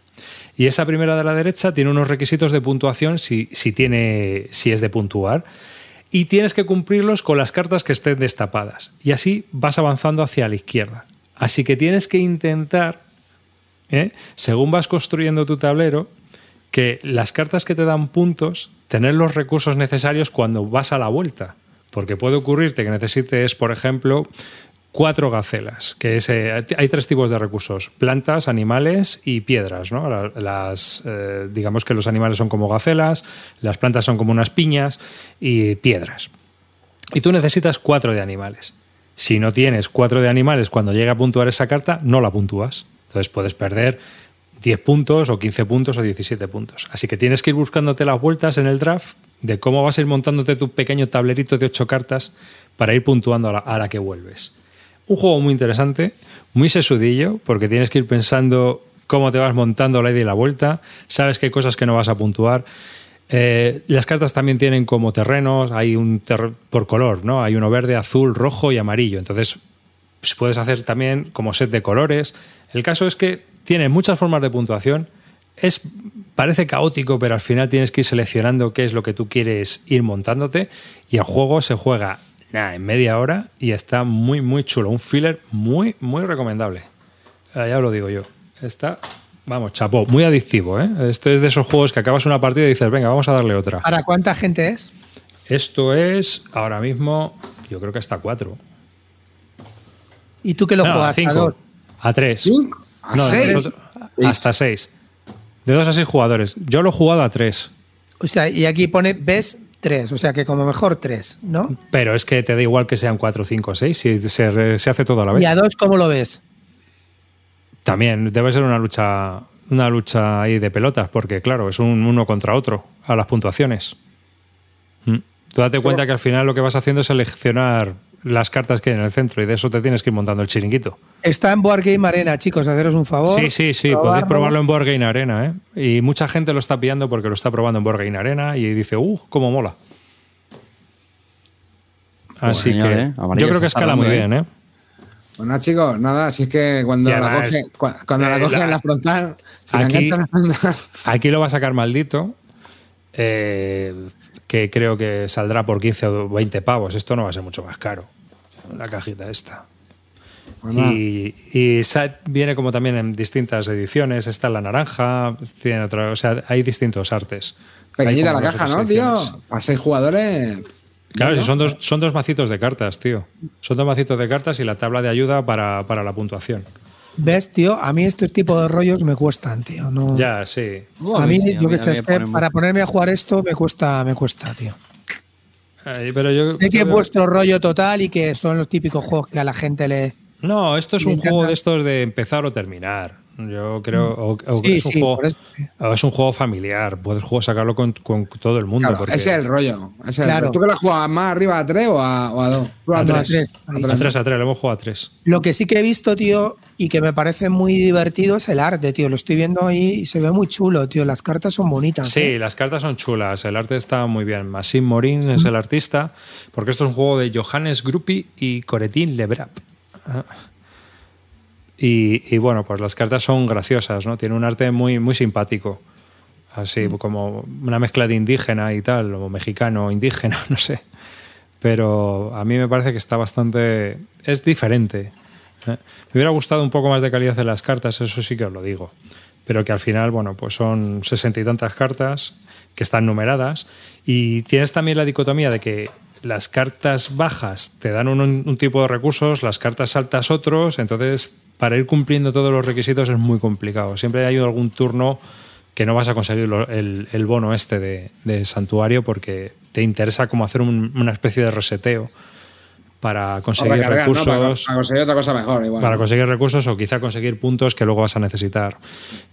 Y esa primera de la derecha tiene unos requisitos de puntuación si, si, tiene, si es de puntuar. Y tienes que cumplirlos con las cartas que estén destapadas. Y así vas avanzando hacia la izquierda. Así que tienes que intentar, ¿eh? según vas construyendo tu tablero, que las cartas que te dan puntos, tener los recursos necesarios cuando vas a la vuelta. Porque puede ocurrirte que necesites, por ejemplo, cuatro gacelas, que es, eh, hay tres tipos de recursos, plantas, animales y piedras. ¿no? La- Las, eh, digamos que los animales son como gacelas, las plantas son como unas piñas y piedras. Y tú necesitas cuatro de animales. Si no tienes cuatro de animales cuando llega a puntuar esa carta, no la puntúas. Entonces puedes perder 10 puntos o 15 puntos o 17 puntos. Así que tienes que ir buscándote las vueltas en el draft de cómo vas a ir montándote tu pequeño tablerito de ocho cartas para ir puntuando a la, que vuelves. Un juego muy interesante, muy sesudillo, porque tienes que ir pensando cómo te vas montando la ida y la vuelta, sabes hay cosas que no vas a puntuar. Eh, las cartas también tienen como terrenos, hay un por color, ¿no? Hay uno verde, azul, rojo y amarillo. Entonces, pues, puedes hacer también como set de colores. El caso es que tiene muchas formas de puntuación. Es, parece caótico, pero al final tienes que ir seleccionando qué es lo que tú quieres ir montándote. Y el juego se juega en media hora y está muy, muy chulo. Un filler muy, muy recomendable. Ah, Ya os lo digo yo. Está, vamos, chapó, muy adictivo. ¿eh? Este es de esos juegos que acabas una partida y dices, venga, vamos a darle otra. ¿Para cuánta gente es? Esto es ahora mismo, yo creo que hasta cuatro. ¿Y tú que lo No, a juegas? cinco. a dos? A tres. ¿Cinco? ¿A No, seis? nosotros- hasta seis. De dos a seis jugadores. Yo lo he jugado a tres. O sea, y aquí pone ves tres, o sea que como mejor tres, ¿no? Pero es que te da igual que sean cuatro, cinco, seis. Si se, se hace todo a la vez. Y a dos, ¿cómo lo ves? También debe ser una lucha, una lucha ahí de pelotas, porque claro, es un uno contra otro a las puntuaciones. Mm. Tú date cuenta que al final lo que vas haciendo es seleccionar las cartas que hay en el centro y de eso te tienes que ir montando el chiringuito. Está en Board Game Arena, chicos, haceros un favor. Sí, sí, sí, probarlo. podéis probarlo en Board Game Arena, ¿eh? Y mucha gente lo está pillando porque lo está probando en Board Game Arena y dice, ¡uh, cómo mola! Así que ¿eh? Yo creo que escala muy bien, ¿eh? Bueno, chicos, nada, si es que cuando la coge, cua- cuando la eh, coge la- en la frontal, aquí- engancha en la frontal, Aquí lo va a sacar maldito, eh, que creo que saldrá por 15 o 20 pavos. Esto no va a ser mucho más caro, la cajita esta. pues. Y, y viene como también en distintas ediciones. Está la naranja, tiene otra, o sea, hay distintos artes. Pequeñita la caja, ¿no, tío? Para seis jugadores. Claro, ¿no? son dos, son dos macitos de cartas, tío. Son dos macitos de cartas y la tabla de ayuda para, para la puntuación. ¿Ves, tío? A mí estos tipos de rollos me cuestan, tío. No... Ya, sí. A mí, sí, yo mí- qué sé, mí es me que para ponerme a jugar esto me cuesta, me cuesta, tío. Eh, pero yo, Sé que yo es vuestro rollo total y que son los típicos juegos que a la gente le. No, esto es un juego de estos de empezar o terminar. Yo creo. O, o Sí, es, un sí, juego, por eso sí. o es un juego familiar. Puedes jugar- sacarlo con, con todo el mundo. Claro, porque ese es el rollo. ese es el Claro. rollo. ¿Tú que la juegas más arriba a tres o a, o a dos? Tú A No, a tres. tres. A A tres. tres, a tres, le hemos jugado a tres. Lo que sí que he visto, tío, y que me parece muy divertido es el arte, tío. Lo estoy viendo ahí y se ve muy chulo, tío. Las cartas son bonitas. Sí, ¿eh? las cartas son chulas. El arte está muy bien. Massim Morin es el artista. Porque esto es un juego de Johannes Gruppi y Coretin Lebrap. Y, y bueno, pues las cartas son graciosas, ¿no? Tiene un arte muy, muy simpático. Así como una mezcla de indígena y tal, o mexicano, indígena, no sé. Pero a mí me parece que está bastante. Es diferente. Me hubiera gustado un poco más de calidad en las cartas, eso sí que os lo digo. Pero que al final, bueno, pues son sesenta y tantas cartas que están numeradas. Y tienes también la dicotomía de que las cartas bajas te dan un, un tipo de recursos, las cartas altas otros. Entonces, para ir cumpliendo todos los requisitos es muy complicado. Siempre hay algún turno que no vas a conseguir lo- el, el bono este de, de santuario porque te interesa como hacer un- una especie de reseteo para conseguir recargar, ¿no? Para, recursos para conseguir otra cosa mejor, igual. para conseguir recursos o quizá conseguir puntos que luego vas a necesitar.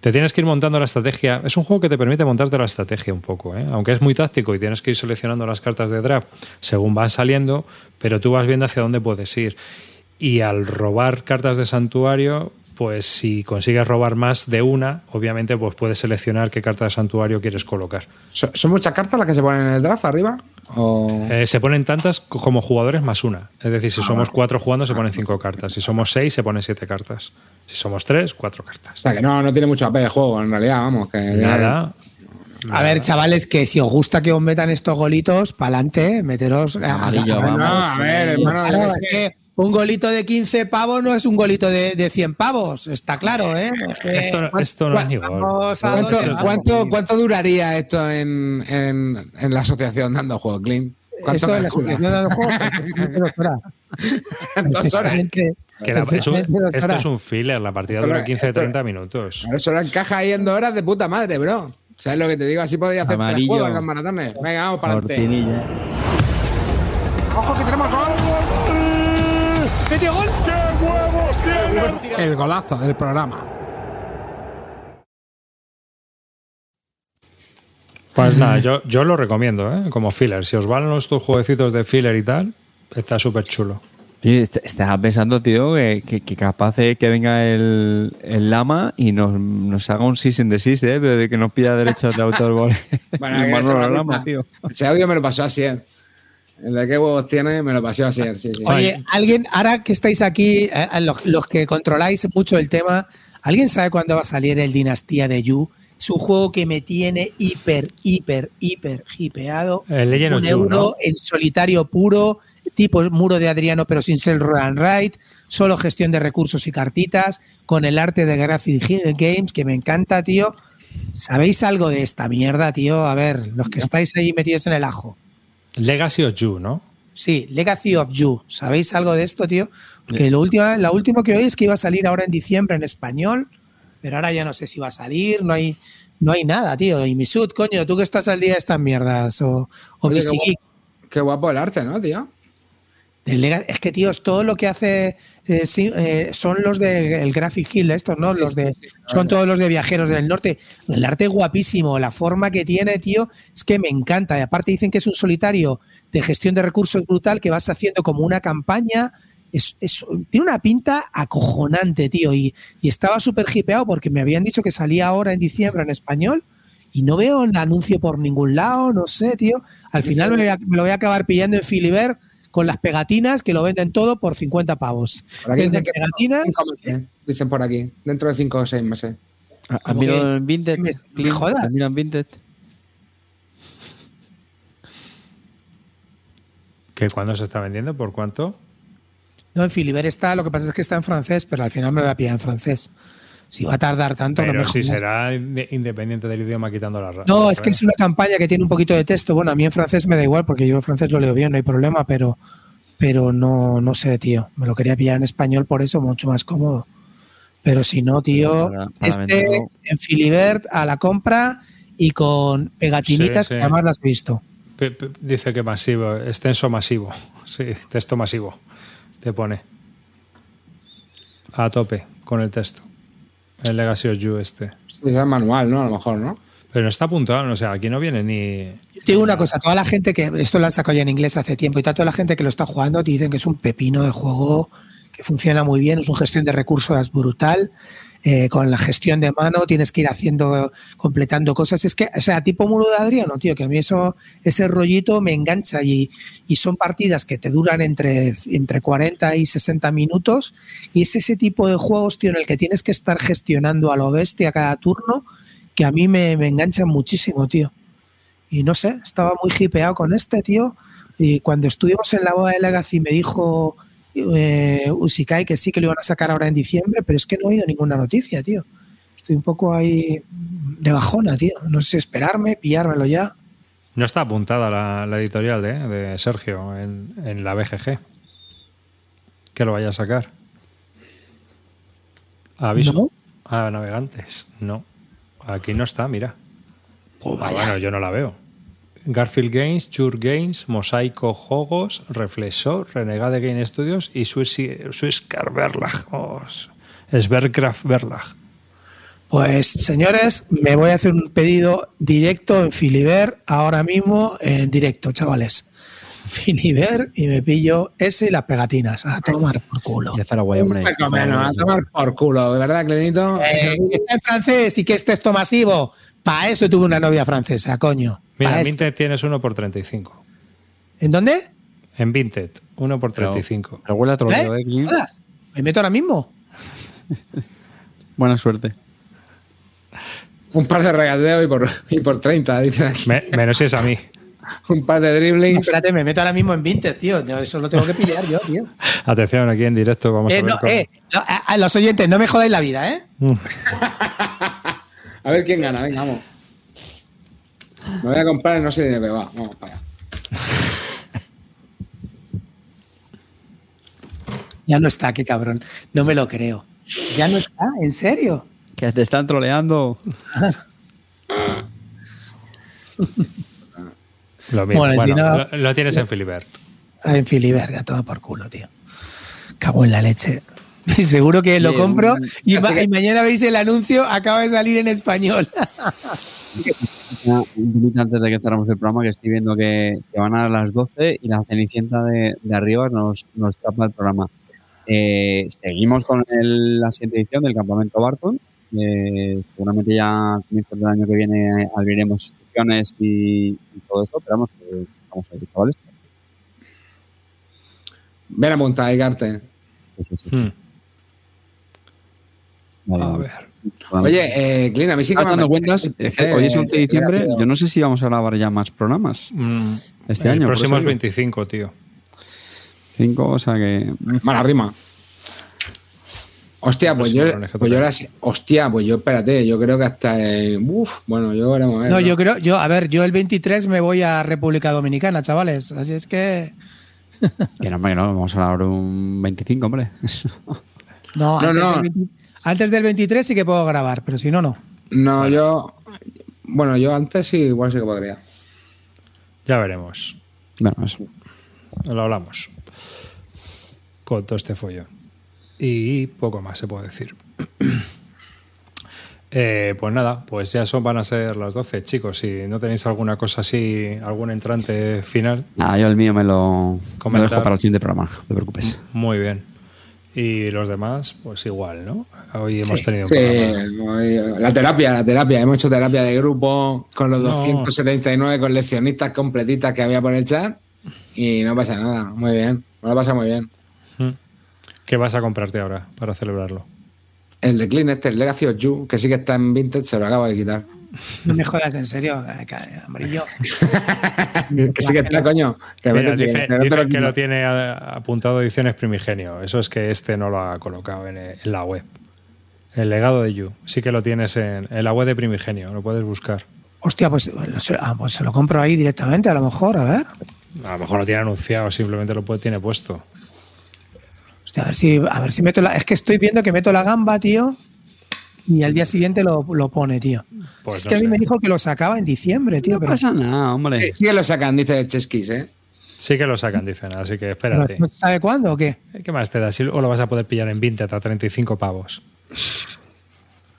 Te tienes que ir montando la estrategia. Es un juego que te permite montarte la estrategia un poco, ¿eh? aunque es muy táctico y tienes que ir seleccionando las cartas de draft según van saliendo, pero tú vas viendo hacia dónde puedes ir. Y al robar cartas de santuario, pues si consigues robar más de una, obviamente pues puedes seleccionar qué carta de santuario quieres colocar. ¿Son, muchas cartas las que se ponen en el draft arriba? O... Eh, se ponen tantas como jugadores más una. Es decir, si somos cuatro jugando, se ponen cinco cartas. Si somos seis, se ponen siete cartas. Si somos tres, cuatro O cartas. sea, que no, no tiene mucho AP el juego, en realidad, vamos. Que Nada. A ver, chavales, que si os gusta que os metan estos golitos, para adelante, meteros. a- Amarillo, a- No, vamos. a ver, hermano, Claro, es que un golito de 15 pavos no es un golito de, de 100 pavos, está claro, ¿eh? Esto, esto no es a ¿Cuánto, cuánto, cuánto duraría esto en, en, en la asociación dando juego, Clint? ¿Cuánto Esto de la asociación juegos, pues, dos horas. Dos horas. Que la- es un- esto es un filler. La partida dura no- 15-30 minutos. Eso lo encaja ahí en dos horas de puta madre, bro. ¿Sabes lo que te digo? Así podría hacer tres Amarillo. juegos en los maratones. Venga, vamos para adelante. Cortinilla. ¡Ojo que tenemos El golazo del programa. Pues nada, yo, yo lo recomiendo, ¿eh? Como filler. Si os van estos jueguecitos de filler y tal, está súper chulo. Oye, est- estaba pensando, tío, que, que- que capaz de que venga el, el lama y nos, nos haga un sis en desist, ¿eh? Pero de que nos pida derechos de autor. Bueno, el que Lama, tío. Ese audio me lo pasó así, ¿eh? El de qué huevos tiene, me lo pasó así, sí, sí. Oye, alguien, ahora que estáis aquí, eh, los, los que controláis mucho el tema, ¿alguien sabe cuándo va a salir el Dinastía de Yu? Es un juego que me tiene hiper, hiper, hiper hipeado. El Legend of un Yu, euro ¿no? en solitario puro, tipo muro de Adriano, pero sin ser roll and write, solo gestión de recursos y cartitas, con el arte de Graphic Games, que me encanta, tío. ¿Sabéis algo de esta mierda, tío? A ver, los que estáis ahí metidos en el ajo. Legacy of You, ¿no? Sí, Legacy of You. ¿Sabéis algo de esto, tío? Porque lo último, la último que oí es que iba a salir ahora en diciembre en español, pero ahora ya no sé si va a salir, no hay, no hay nada, tío. Y mi sud, coño, tú que estás al día de estas mierdas, o, o Oye, qué guapo, qué guapo el arte, ¿no, tío? Es que, tío, es todo lo que hace eh, sí, eh, son los del Graphic Hill, estos, ¿no? Los de, son todos los de viajeros del norte. El arte es guapísimo, la forma que tiene, tío, es que me encanta. Y aparte dicen que es un solitario de gestión de recursos brutal que vas haciendo como una campaña. Es, es- tiene una pinta acojonante, tío. Y, y estaba súper hipeado porque me habían dicho que salía ahora en diciembre en español. Y no veo el anuncio por ningún lado, no sé, tío. Al final me, voy a- me lo voy a acabar pillando en Filiber con las pegatinas que lo venden todo por 50 pavos. Por aquí dicen que pegatinas. meses, Dicen por aquí, dentro de cinco o seis meses. ¿Has Como mirado en Vinted? me- jodas. ¿Has mirado en Vinted? ¿Que cuándo se está vendiendo? ¿Por cuánto? No, en Filiber está, lo que pasa es que está en francés, pero al final me lo voy a pillar en francés. Si va a tardar tanto, no Pero me si será inde- independiente del idioma quitando la raza. No, es que es una campaña que tiene un poquito de texto. Bueno, a mí en francés me da igual porque yo en francés lo leo bien, no hay problema, pero, pero no, no sé, tío. Me lo quería pillar en español por eso, mucho más cómodo. Pero si no, tío, Para- para este venderlo. en Filibert a la compra y con pegatinitas Sí, sí. que además las he visto. Dice que masivo, extenso masivo. Sí, texto masivo. Te pone. A tope con el texto. El Legacy of You este. Es manual, ¿no? A lo mejor, ¿no? Pero no está apuntado, o sea, aquí no viene ni. Yo te digo una cosa, toda la gente que, esto lo han sacado ya en inglés hace tiempo y toda la gente que lo está jugando te dicen que es un pepino de juego, que funciona muy bien, es una gestión de recursos brutal, eh, con la gestión de mano tienes que ir haciendo, completando cosas, es que, o sea, tipo muro de Adriano, tío, que a mí eso, ese rollito me engancha y, y son partidas que te duran entre, entre 40 y 60 minutos y es ese tipo de juegos, tío, en el que tienes que estar gestionando a lo bestia cada turno, que a mí me, me enganchan muchísimo, tío. Y no sé, estaba muy hipeado con este, tío. Y cuando estuvimos en la boda de Legacy me dijo eh, Usikai que sí que lo iban a sacar ahora en diciembre, pero es que no he oído ninguna noticia, tío. Estoy un poco ahí de bajona, tío. No sé si esperarme, pillármelo ya. No está apuntada la, la editorial de, de Sergio en, en la BGG. Que lo vaya a sacar. Aviso. ¿No? A navegantes. No. Aquí no está, mira. Ah, bueno, yo no la veo. Garfield Games, Chur Games, Mosaico Jogos, Reflexor, Renegade Game Studios y Swisskar Verlag. Oh, Svergraf Verlag. Pues señores, me voy a hacer un pedido directo en Filiber ahora mismo, en directo, chavales. Filiber y me pillo ese y las pegatinas. A tomar por culo. Hombre. Poco menos, a tomar por culo, de verdad, Clenito. Eh, que está en francés y que es texto masivo. Para eso tuve una novia francesa, coño. Mira, en. Vinted tienes uno por 35. ¿En dónde? En Vinted, uno por Pero- 35. Pero huele a troleo, ¿Eh? ¿eh, Me meto ahora mismo. Buena suerte. Un par de regateos y por, y por 30, dicen aquí. Me- menos si es a mí. Un par de No, dribblings. espérate, me meto ahora mismo en Vinted, tío. Yo Eso lo tengo que pillar yo, tío. Atención, aquí en directo vamos a Eh, ver no, cómo- eh, no, a, a los oyentes, no me jodáis la vida, ¿eh? A ver quién gana, venga, vamos. Me voy a comprar y no sé de qué va. Vamos para allá. Ya no está, qué cabrón. No me lo creo. Ya no está, ¿en serio? Que te están troleando. Lo mismo. Bueno, Bueno, si no- lo, lo tienes en Filibert. En Filiberga, toma por culo, tío. Cago en la leche. Seguro que lo compro y, así ma- que- y mañana veis el anuncio, acaba de salir en español. Un minuto antes de que cerramos el programa, que estoy viendo que, que van a las 12 y la cenicienta de, de arriba nos, nos trapa el programa. Eh, seguimos con el- la siguiente edición del Campamento Barton. Eh, seguramente ya a comienzos del año que viene abriremos inscripciones y, y todo eso, pero vamos, que vamos a ver, chavales. Ven a montar, Igarte. Sí, sí, sí. Hmm. Vale, A ver. Vamos. Oye, eh, Clint, a mí sí que Echando me cuentas, es que hoy es 11 de diciembre, Eh, yo no sé si vamos a grabar ya más programas Mm, este el año. por próximo es eso digo. 25, tío. Cinco, o sea que... Mala rima. Hostia, pues Pues yo, pues yo ahora sí- hostia, pues yo espérate, yo creo que hasta el, uf, bueno, yo veremos a ver. No, yo creo, yo, a ver, yo el 23 me voy a República Dominicana, chavales. Así es que. Que no, hombre, que no, vamos a hablar un 25, hombre. No, No, antes, no. Del 20 antes del 23 sí que puedo grabar, pero si no, no. No, yo bueno, yo antes sí igual sí que podría. Ya veremos. bueno, eso. Lo hablamos. Con todo este follón. Y poco más se puede decir. Eh, pues nada, pues ya son, van a ser las 12, chicos. Si no tenéis alguna cosa así, algún entrante final, Nada, yo el mío me lo, me lo dejo para el siguiente programa, no te preocupes. muy bien. Y los demás, pues igual, ¿no? Hoy hemos Sí. tenido un Sí, la terapia, la terapia. Hemos hecho terapia de grupo con los No. 279 coleccionistas completitas que había por el chat y no pasa nada. Muy bien, me lo pasa muy bien. Mm. ¿Qué vas a comprarte ahora para celebrarlo? El de Clean este, el Legacy of You, que sí que está en Vintage, se lo acabo de quitar. No me jodas, en serio, eh, que- amarillo. que sí que está, coño. Que Mira, vete, dice, que lo que quito. lo tiene a- apuntado ediciones primigenio. Eso es que este no lo ha colocado en, en la web. El legado de You. Sí que lo tienes en, en la web de primigenio. Lo puedes buscar. Hostia, pues, se- ah, pues se lo compro ahí directamente, a lo mejor, a ver. A lo mejor lo tiene anunciado, simplemente lo puede, tiene puesto. Hostia, a ver si, a ver si meto la. Es que estoy viendo que meto la gamba, tío. Y al día siguiente lo, lo pone, tío. Pues es no que a mí sé. me dijo que lo sacaba en diciembre, tío. No pero pasa nada, hombre. Sí, sí que lo sacan, dice Cheskis, ¿eh? Sí que lo sacan, dicen. Así que espérate. ¿no sabe cuándo o qué? ¿Qué más te da? Si, o lo vas a poder pillar en Vinted a 35 pavos.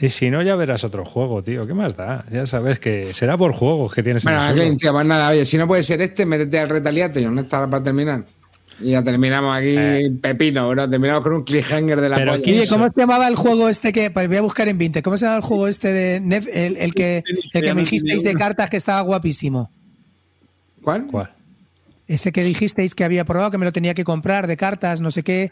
Y si no, ya verás otro juego, tío. ¿Qué más da? Ya sabes que será por juegos que tienes en Bueno, el suelo. Clean, tío, pues nada, oye, si no puede ser este, métete al retaliato y no está para terminar. Y ya terminamos aquí pepino, bro. Terminamos con un cliffhanger de la Eh. Pero Oye, ¿cómo se llamaba el juego este que. Pues voy a buscar en 20. ¿Cómo se llama el juego este de. Nef- el, el que, el que me dijisteis de cartas que estaba guapísimo? ¿Cuál? ¿Cuál? Ese que dijisteis que había probado, que me lo tenía que comprar de cartas, no sé qué.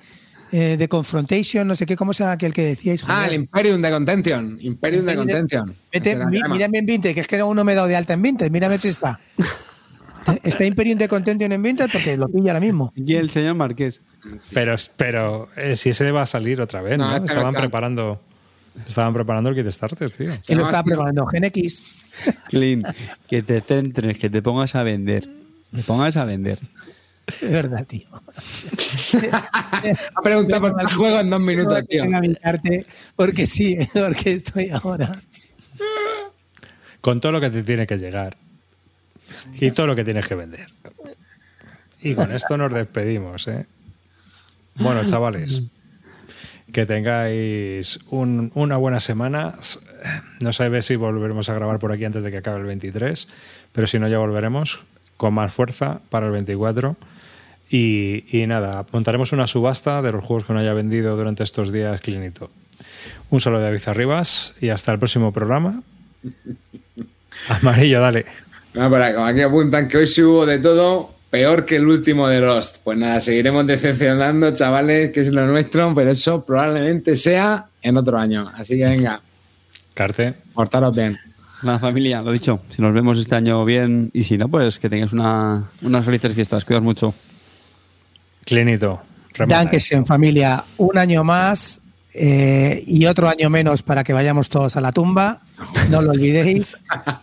eh, de Confrontation, no sé qué. ¿Cómo se llama aquel que decíais? Ah, el Imperium de Contention. Imperium de Contention. Era mí- mírame en Vinted, que es que aún no me he dado de alta en Vinted. Mírame si está. Está Imperium de Contention en Vinted porque lo pillo ahora mismo. Y el señor Marqués. Pero, pero eh, si ese va a salir otra vez, No, Estaban preparando. Estaban preparando el kit starter, tío. Y lo estaba preparando Gen X. Clean, que te centres, que te pongas a vender. Te pongas a vender. Es verdad, tío. Ha preguntado por el juego en dos minutos, tío. Porque sí, porque estoy ahora. Con todo lo que te tiene que llegar. Y todo lo que tienes que vender. Y con esto nos despedimos, ¿eh? Bueno, chavales. Que tengáis un- una buena semana. No sabéis si volveremos a grabar por aquí antes de que acabe el 23, pero si no ya volveremos con más fuerza para el 24. Y, y nada, montaremos una subasta de los juegos que no haya vendido durante estos días Clinito. Un saludo de David Arribas y hasta el próximo programa. Amarillo, dale. No, pero como aquí apuntan que hoy sí hubo de todo. peor que el último de Lost. Pues nada, seguiremos decepcionando, chavales, que es lo nuestro, pero eso probablemente sea en otro año. Así que venga, Carte. portaros bien. La familia, lo dicho, si nos vemos este año bien y si no, pues que tengáis una, unas felices fiestas. Cuidaos mucho. Clinito. en familia, un año más eh, y otro año menos para que vayamos todos a la tumba, no lo olvidéis.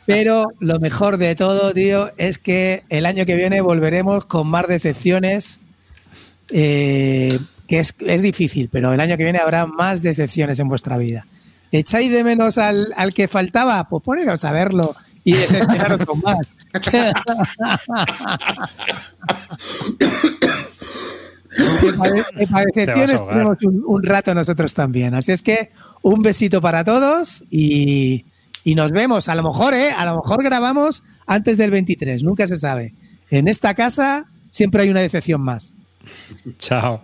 Pero lo mejor de todo, tío, es que el año que viene volveremos con más decepciones, eh, que es, es difícil, pero el año que viene habrá más decepciones en vuestra vida. ¿Echáis de menos al, al que faltaba? Pues poneros a verlo y decepcionaros con más. Tenemos un, un rato nosotros también. Así es que un besito para todos y, y nos vemos. A lo mejor, ¿eh? A lo mejor grabamos antes del 23, nunca se sabe. En esta casa siempre hay una decepción más. Chao.